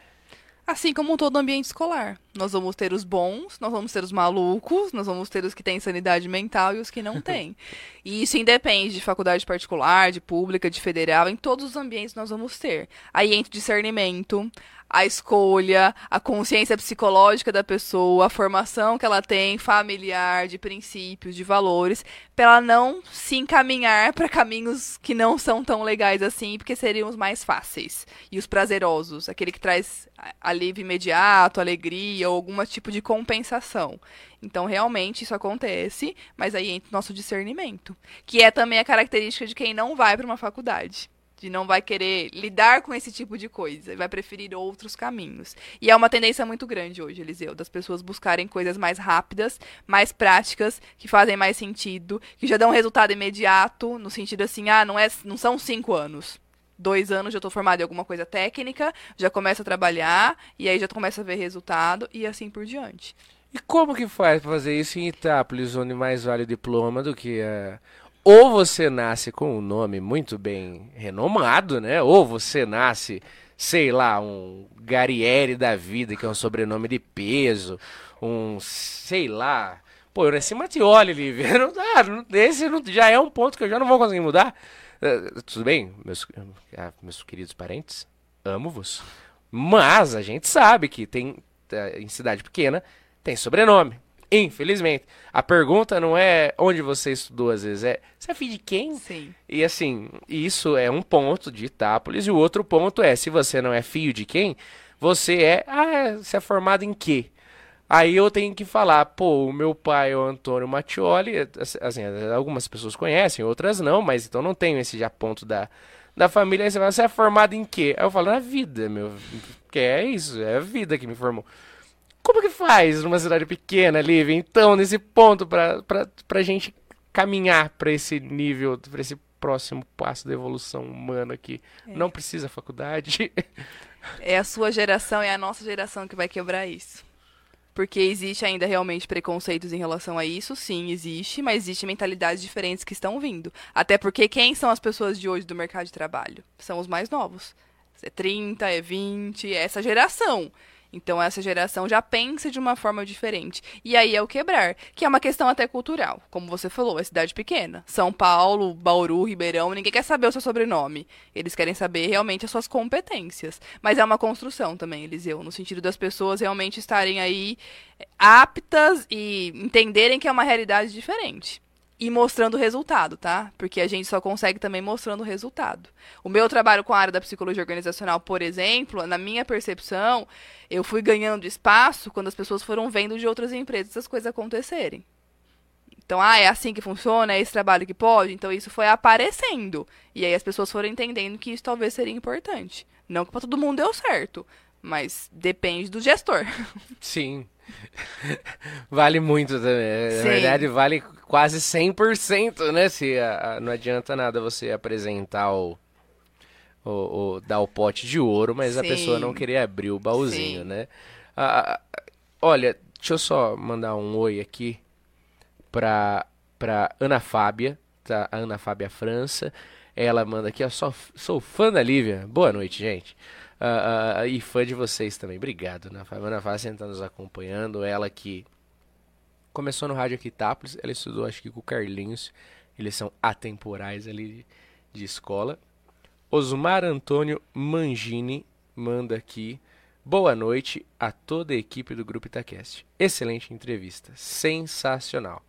Assim como todo ambiente escolar. nós vamos ter os bons, nós vamos ter os malucos, nós vamos ter os que têm sanidade mental e os que não *laughs* têm. e isso independe de faculdade particular, de pública, de federal, em todos os ambientes nós vamos ter. Aí entra o discernimento, a escolha, a consciência psicológica da pessoa, a formação que ela tem familiar, de princípios, de valores, para ela não se encaminhar para caminhos que não são tão legais assim, porque seriam os mais fáceis e os prazerosos, aquele que traz alívio imediato, alegria ou algum tipo de compensação. Então, realmente, isso acontece, mas aí entra o nosso discernimento, que é também a característica de quem não vai para uma faculdade de não vai querer lidar com esse tipo de coisa, vai preferir outros caminhos. E é uma tendência muito grande hoje, Eliseu, das pessoas buscarem coisas mais rápidas, mais práticas, que fazem mais sentido, que já dão resultado imediato, no sentido assim, ah, não, é, não são cinco anos. Dois anos já estou formado em alguma coisa técnica, já começo a trabalhar, e aí já começo a ver resultado, e assim por diante. E como que faz para fazer isso em Itápolis, onde mais vale o diploma do que a ou você nasce com um nome muito bem renomado, né? Ou você nasce, sei lá, um Garieri da vida, que é um sobrenome de peso, um, sei lá. Pô, eu nasci Matioli, Lívia. *laughs* Não esse já é um ponto que eu já não vou conseguir mudar. Uh, tudo bem, meus, uh, meus queridos parentes? Amo-vos. Mas a gente sabe que tem, uh, em cidade pequena, tem sobrenome. Infelizmente. A pergunta não é onde você estudou, às vezes, é você é filho de quem? Sim. E assim, isso é um ponto de Itápolis, e o outro ponto é, se você não é filho de quem, você é. Ah, você é formado em quê? Aí eu tenho que falar, pô, o meu pai é o Antônio Mattioli, assim, algumas pessoas conhecem, outras não, mas então não tenho esse já ponto da, da família. Aí você fala, você é formado em quê? Aí eu falo, na vida, meu. Que é isso, é a vida que me formou. Como que faz numa cidade pequena, Lívia? Então, nesse ponto, pra, pra, pra gente caminhar para esse nível, para esse próximo passo da evolução humana aqui. É. Não precisa faculdade. É a sua geração, é a nossa geração que vai quebrar isso. Porque existe ainda realmente preconceitos em relação a isso, sim, existe, mas existe mentalidades diferentes que estão vindo. Até porque quem são as pessoas de hoje do mercado de trabalho? São os mais novos. É 30, é 20, é essa geração. Então essa geração já pensa de uma forma diferente. E aí é o quebrar, que é uma questão até cultural. Como você falou, é cidade pequena. São Paulo, Bauru, Ribeirão, ninguém quer saber o seu sobrenome. Eles querem saber realmente as suas competências. Mas é uma construção também, Eliseu, no sentido das pessoas realmente estarem aí aptas e entenderem que é uma realidade diferente e mostrando o resultado, tá? Porque a gente só consegue também mostrando o resultado. O meu trabalho com a área da psicologia organizacional, por exemplo, na minha percepção, eu fui ganhando espaço quando as pessoas foram vendo de outras empresas as coisas acontecerem. Então, ah, é assim que funciona, é esse trabalho que pode. Então, isso foi aparecendo. E aí as pessoas foram entendendo que isso talvez seria importante. Não que para todo mundo deu certo, mas depende do gestor. *laughs* Sim. *laughs* vale muito também. Na verdade, vale quase 100%, né? Se a, a, não adianta nada você apresentar o, o, o, dar o pote de ouro, mas Sim. a pessoa não querer abrir o baúzinho, Sim. né? Ah, olha, deixa eu só mandar um oi aqui pra, pra Ana Fábia, tá? A Ana Fábia França. Ela manda aqui, ó, sou, sou fã da Lívia. Boa noite, gente uh, uh, e fã de vocês também. Obrigado, Ana Fábio. Ana Fábio está nos acompanhando. Ela que começou no Rádio Aquitápolis, ela estudou acho que com o Carlinhos. Eles são atemporais ali de, escola. Osmar Antônio Mangini manda aqui. Boa noite a toda a equipe do Grupo Itacast. Excelente entrevista, sensacional.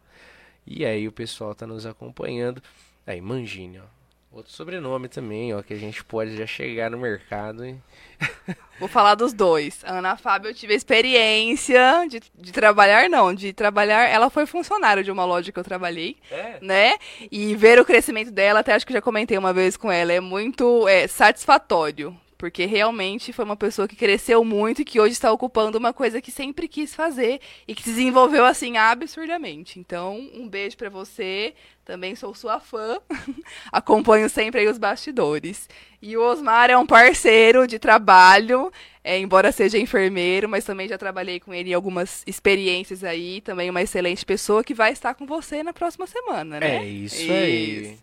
E aí o pessoal está nos acompanhando. Aí, Mangini, ó. Outro sobrenome também, ó, que a gente pode já chegar no mercado. Hein? *laughs* Vou falar dos dois. A Ana Fábio, eu tive a experiência de, de trabalhar, não, de trabalhar. Ela foi funcionária de uma loja que eu trabalhei, é. né? E ver o crescimento dela, até acho que já comentei uma vez com ela, é muito é, satisfatório porque realmente foi uma pessoa que cresceu muito e que hoje está ocupando uma coisa que sempre quis fazer e que se desenvolveu assim absurdamente. Então, um beijo para você. Também sou sua fã. *laughs* Acompanho sempre aí os bastidores. E o Osmar é um parceiro de trabalho, é, embora seja enfermeiro, mas também já trabalhei com ele em algumas experiências aí. Também uma excelente pessoa que vai estar com você na próxima semana, né? É isso, isso. aí.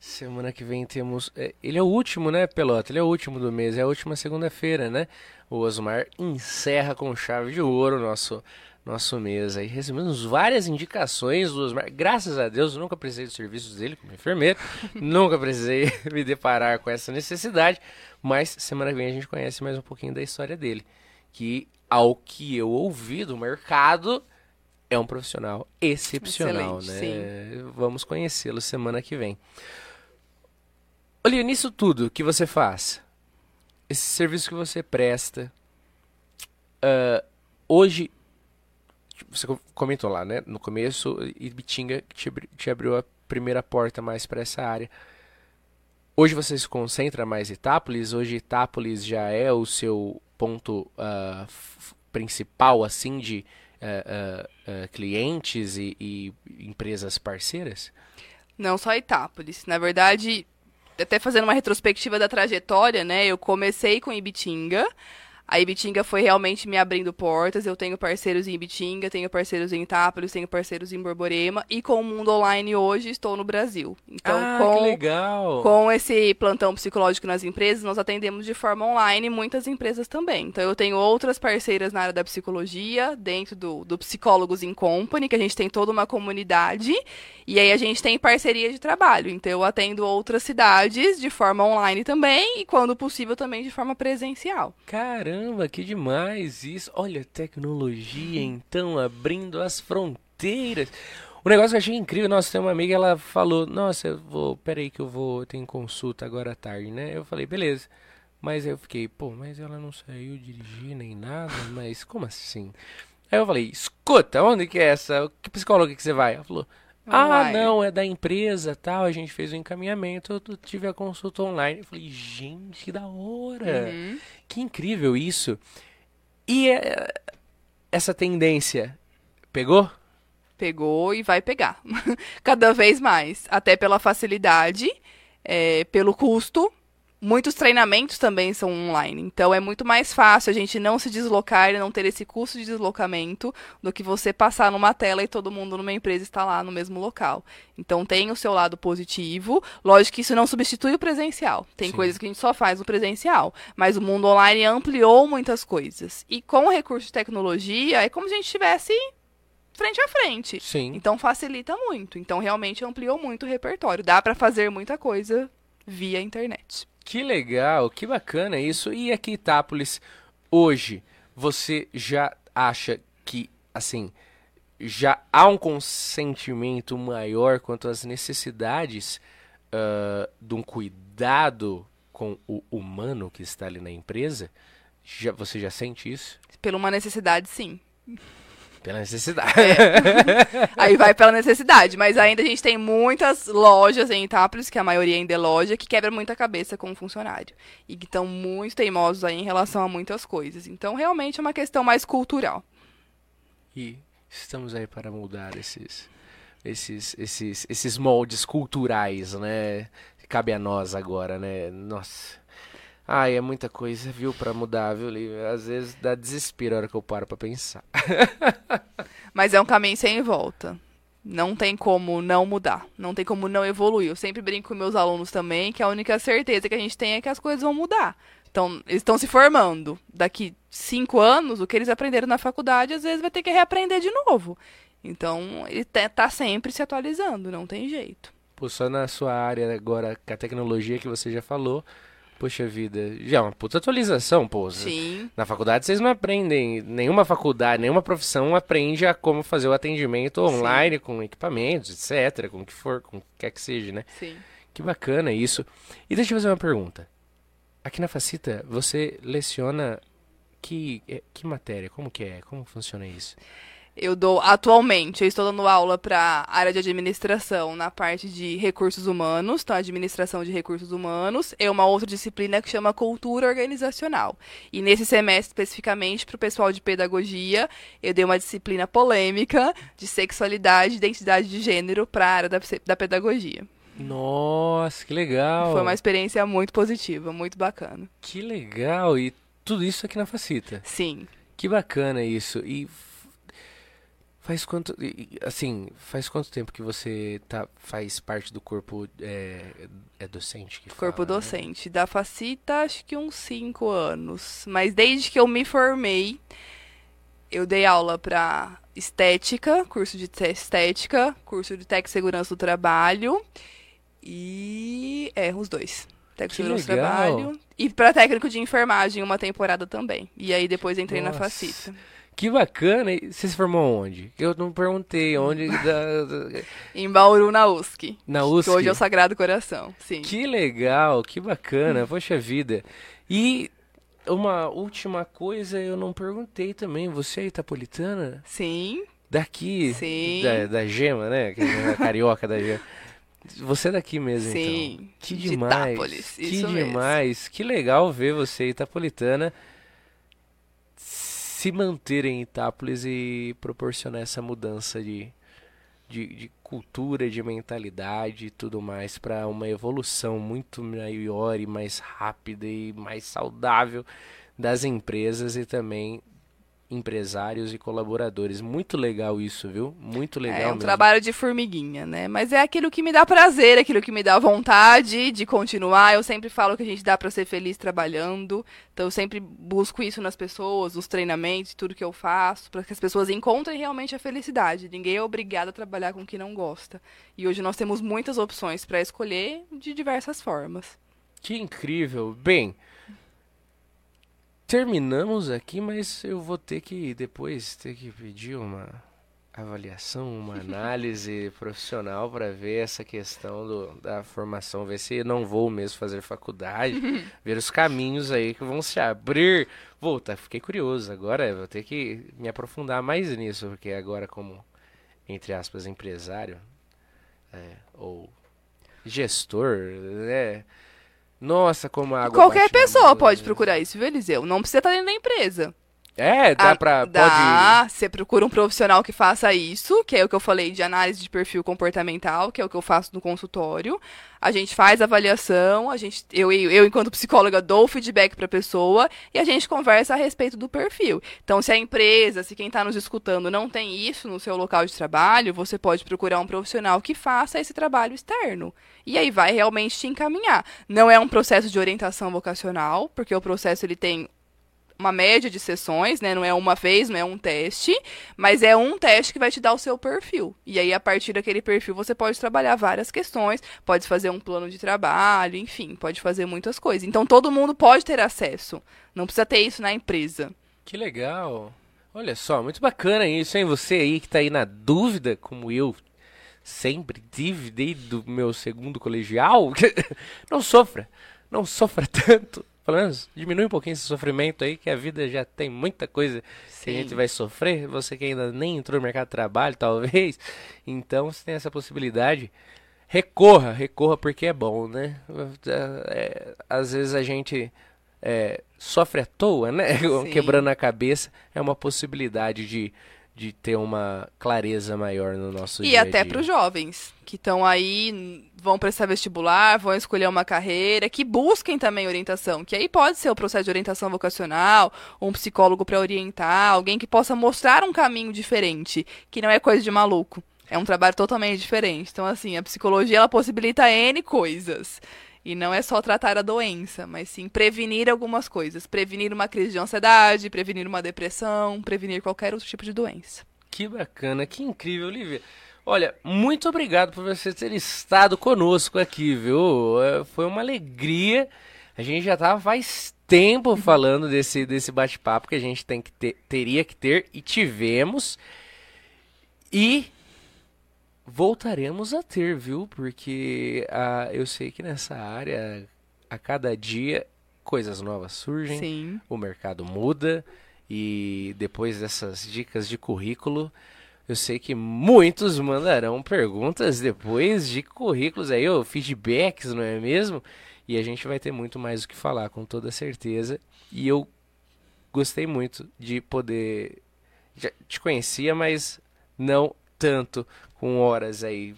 Semana que vem temos. é, Ele é o último, né, Pelota? Ele é o último do mês, é a última segunda-feira, né? O Osmar encerra com chave de ouro o nosso, nosso mês aí. Recebemos várias indicações do Osmar. Graças a Deus, eu nunca precisei dos serviços dele como enfermeiro. *laughs* nunca precisei *laughs* me deparar com essa necessidade. Mas semana que vem a gente conhece mais um pouquinho da história dele. Que, ao que eu ouvi do mercado, é um profissional excepcional, Excelente, né? Vamos conhecê-lo semana que vem. Olha, nisso tudo que você faz, esse serviço que você presta, ah, hoje, tipo, você co- comentou lá, né? No começo, Ibitinga te, abri- te abriu a primeira porta mais para essa área. Hoje você se concentra mais em Itápolis? Hoje Itápolis já é o seu ponto f- principal, assim, de ah, ah, clientes e, e empresas parceiras? Não só Itápolis. Na verdade, até fazendo uma retrospectiva da trajetória, né? Eu comecei com Ibitinga. A Ibitinga foi realmente me abrindo portas. Eu tenho parceiros em Ibitinga, tenho parceiros em Itápolis, tenho parceiros em Borborema. E com o Mundo Online hoje estou no Brasil. Então, ah, com, que legal! com esse plantão psicológico nas empresas, nós atendemos de forma online muitas empresas também. Então, eu tenho outras parceiras na área da psicologia, dentro do, do Psicólogos in Company, que a gente tem toda uma comunidade. E aí, a gente tem parceria de trabalho. Então, eu atendo outras cidades de forma online também, e quando possível, também de forma presencial. Caramba, que demais isso! Olha, tecnologia então abrindo as fronteiras. O negócio que eu achei incrível, nossa, tem uma amiga, ela falou, nossa, eu vou, peraí que eu vou, tem consulta agora à tarde, né? Eu falei, beleza. Mas aí eu fiquei, pô, mas ela não saiu dirigir nem nada, mas como assim? Aí eu falei, escuta, onde que é essa? Que psicóloga que você vai? Ela falou, ah, não, é da empresa, tal, a gente fez o encaminhamento, eu tive a consulta online. Eu falei, gente, que da hora! Uhum. Que incrível isso. E é, essa tendência pegou? pegou e vai pegar. *laughs* Cada vez mais. Até pela facilidade, é, pelo custo. Muitos treinamentos também são online. Então é muito mais fácil a gente não se deslocar e não ter esse custo de deslocamento do que você passar numa tela e todo mundo numa empresa está lá no mesmo local. Então tem o seu lado positivo. Lógico que isso não substitui o presencial. Tem Sim. coisas que a gente só faz no presencial. Mas o mundo online ampliou muitas coisas. E com o recurso de tecnologia, é como se a gente estivesse frente a frente. Sim. Então facilita muito. Então realmente ampliou muito o repertório. Dá pra fazer muita coisa via internet. Que legal, que bacana isso. E aqui Itápolis, hoje, você já acha que, assim, já há um consentimento maior quanto às necessidades ah, de um cuidado com o humano que está ali na empresa? Já, você já sente isso? Pela uma necessidade, sim. Pela necessidade. *laughs* Aí vai pela necessidade. Mas ainda a gente tem muitas lojas em Itápolis, que a maioria ainda é loja, que quebra muita cabeça com o funcionário. E que estão muito teimosos aí em relação a muitas coisas. Então realmente é uma questão mais cultural. E estamos aí para mudar esses, esses, esses, esses moldes culturais, né? Cabe a nós agora, né? Nossa. Ai, é muita coisa, viu, pra mudar, viu, Lívia? Às vezes dá desespero a hora que eu paro pra pensar. *laughs* Mas é um caminho sem volta. Não tem como não mudar. Não tem como não evoluir. Eu sempre brinco com meus alunos também que a única certeza que a gente tem é que as coisas vão mudar. Então, eles estão se formando. Daqui cinco anos, o que eles aprenderam na faculdade, às vezes vai ter que reaprender de novo. Então, ele te- tá sempre se atualizando, não tem jeito. Pô, só na sua área agora, com a tecnologia que você já falou, poxa vida, já é uma puta atualização, pô. Sim, Na faculdade vocês não aprendem, nenhuma faculdade, nenhuma profissão aprende a como fazer o atendimento online com equipamentos, etc, com o que for, com o que quer que seja, né? sim. Que bacana isso. E deixa eu fazer uma pergunta. Aqui na Facita, você leciona que, eh, que matéria? Como que é? Como funciona isso? Eu dou atualmente, eu estou dando aula para área de administração na parte de recursos humanos, então administração de recursos humanos, é uma outra disciplina que chama cultura organizacional. E nesse semestre especificamente para o pessoal de pedagogia, eu dei uma disciplina polêmica de sexualidade e identidade de gênero para a área da, da pedagogia. Nossa, que legal. Foi uma experiência muito positiva, muito bacana. Que legal. E tudo isso aqui na Facita. Sim. Que bacana isso. E Faz quanto, assim, faz quanto tempo que você tá, faz parte do corpo é, é docente? Corpo fala, né? docente. Né? Da Facita, acho que uns cinco anos. Mas desde que eu me formei, eu dei aula para estética, curso de estética, curso de tech segurança do trabalho e é os dois. Técnico de segurança do trabalho e para técnico de enfermagem uma temporada também. E aí depois entrei Nossa. na Facita. Que bacana. E você se formou onde? Eu não perguntei onde. *laughs* da, da... em Bauru, na USC. Na USC? Que hoje é o Sagrado Coração, sim. Que legal, que bacana. *laughs* Poxa vida. E uma última coisa eu não perguntei também. Você é itapolitana? Sim. Daqui? Sim. Da, da Gema, né? É carioca da Gema. Você é daqui mesmo, Sim, então. Que demais. Itápolis, que demais. Mesmo. Que legal ver você, itapolitana, se manter em Itápolis e proporcionar essa mudança de, de, de cultura, de mentalidade e tudo mais para uma evolução muito maior e mais rápida e mais saudável das empresas e também empresários e colaboradores. Muito legal isso, viu? Muito legal. É um mesmo. trabalho de formiguinha, né? Mas é aquilo que me dá prazer, é aquilo que me dá vontade de continuar. Eu sempre falo que a gente dá para ser feliz trabalhando. Então eu sempre busco isso nas pessoas, nos treinamentos, tudo que eu faço, para que as pessoas encontrem realmente a felicidade. Ninguém é obrigado a trabalhar com o que não gosta. E hoje nós temos muitas opções para escolher de diversas formas. Que incrível. Bem, terminamos aqui, mas eu vou ter que depois ter que pedir uma avaliação, uma *laughs* análise profissional para ver essa questão do, da formação, ver se não vou mesmo fazer faculdade, *laughs* ver os caminhos aí que vão se abrir. Volta, fiquei curioso. Agora vou ter que me aprofundar mais nisso, porque agora como entre aspas empresário é, ou gestor, né? Nossa, como a água. Qualquer pessoa pode procurar isso, viu, Eliseu? Não precisa estar dentro da empresa. É, dá a, pra. Dá, pode... você procura um profissional que faça isso, que é o que eu falei de análise de perfil comportamental, que é o que eu faço no consultório. A gente faz avaliação, a gente, eu, eu enquanto psicóloga, dou feedback para a pessoa e a gente conversa a respeito do perfil. Então, se a empresa, se quem está nos escutando não tem isso no seu local de trabalho, você pode procurar um profissional que faça esse trabalho externo. E aí vai realmente te encaminhar. Não é um processo de orientação vocacional, porque o processo ele tem uma média de sessões, né? Não é uma vez, não é um teste, mas é um teste que vai te dar o seu perfil. E aí, a partir daquele perfil, você pode trabalhar várias questões, pode fazer um plano de trabalho, enfim, pode fazer muitas coisas. Então, todo mundo pode ter acesso. Não precisa ter isso na empresa. Que legal. Olha só, muito bacana isso, hein? Você aí que está aí na dúvida, como eu sempre tive desde o meu segundo colegial, *laughs* não sofra, não sofra tanto pelo menos diminui um pouquinho esse sofrimento aí, que a vida já tem muita coisa Sim. que a gente vai sofrer. Você que ainda nem entrou no mercado de trabalho, *laughs* talvez. Então, se tem essa possibilidade, recorra, recorra porque é bom, né? É, às vezes a gente é, sofre à toa, né? *laughs* Sim. Quebrando a cabeça, é uma possibilidade de de ter uma clareza maior no nosso e dia. E até para os jovens que estão aí, vão prestar vestibular, vão escolher uma carreira, que busquem também orientação, que aí pode ser o processo de orientação vocacional, um psicólogo para orientar, alguém que possa mostrar um caminho diferente, que não é coisa de maluco. É um trabalho totalmente diferente. Então, assim, a psicologia ela possibilita N coisas. E não é só tratar a doença, mas sim prevenir algumas coisas. Prevenir uma crise de ansiedade, prevenir uma depressão, prevenir qualquer outro tipo de doença. Que bacana, que incrível, Olivia. Olha, muito obrigado por você ter estado conosco aqui, viu? É, foi uma alegria. A gente já estava faz tempo *laughs* falando desse, desse bate-papo que a gente tem que ter, teria que ter e tivemos. E voltaremos a ter, viu? Porque ah, eu sei que nessa área, a cada dia, coisas novas surgem, Sim. o mercado muda, e depois dessas dicas de currículo, eu sei que muitos mandarão perguntas depois de currículos aí, ou feedbacks, não é mesmo? E a gente vai ter muito mais o que falar, com toda certeza. E eu gostei muito de poder. Já te conhecia, mas não tanto com horas aí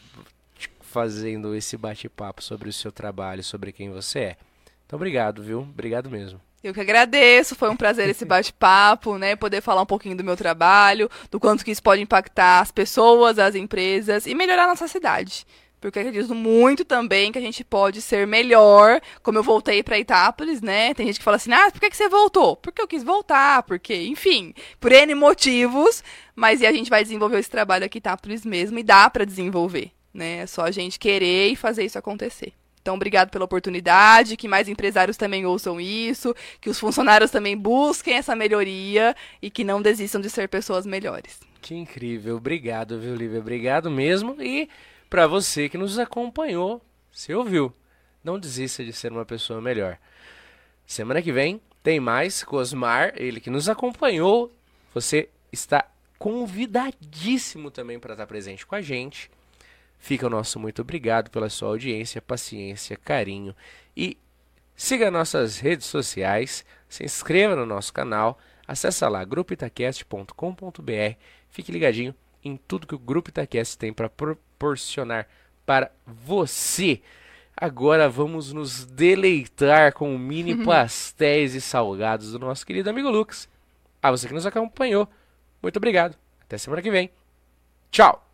fazendo esse bate-papo sobre o seu trabalho, sobre quem você é. Então, obrigado, viu? Obrigado mesmo. Eu que agradeço, foi um prazer esse bate-papo, né? Poder falar um pouquinho do meu trabalho, do quanto que isso pode impactar as pessoas, as empresas e melhorar a nossa cidade. Porque eu acredito muito também que a gente pode ser melhor. Como eu voltei para Itápolis, né? Tem gente que fala assim: ah, por que, que você voltou? Porque eu quis voltar, porque, enfim, por N motivos. Mas e a gente vai desenvolver esse trabalho aqui em Itápolis mesmo e dá para desenvolver, né? É só a gente querer e fazer isso acontecer. Então, obrigado pela oportunidade, que mais empresários também ouçam isso, que os funcionários também busquem essa melhoria e que não desistam de ser pessoas melhores. Que incrível. Obrigado, viu, Lívia? Obrigado mesmo. E para você que nos acompanhou, se ouviu, não desista de ser uma pessoa melhor. Semana que vem tem mais Cosmar, ele que nos acompanhou. Você está convidadíssimo também para estar presente com a gente. Fica o nosso muito obrigado pela sua audiência, paciência, carinho e siga nossas redes sociais, se inscreva no nosso canal, acessa lá grupoitacast.com.br, fique ligadinho em tudo que o Grupo Itacast tem para proporcionar para você. Agora vamos nos deleitar com mini *laughs* pastéis e salgados do nosso querido amigo Lucas. A você que nos acompanhou, muito obrigado. Até semana que vem. Tchau!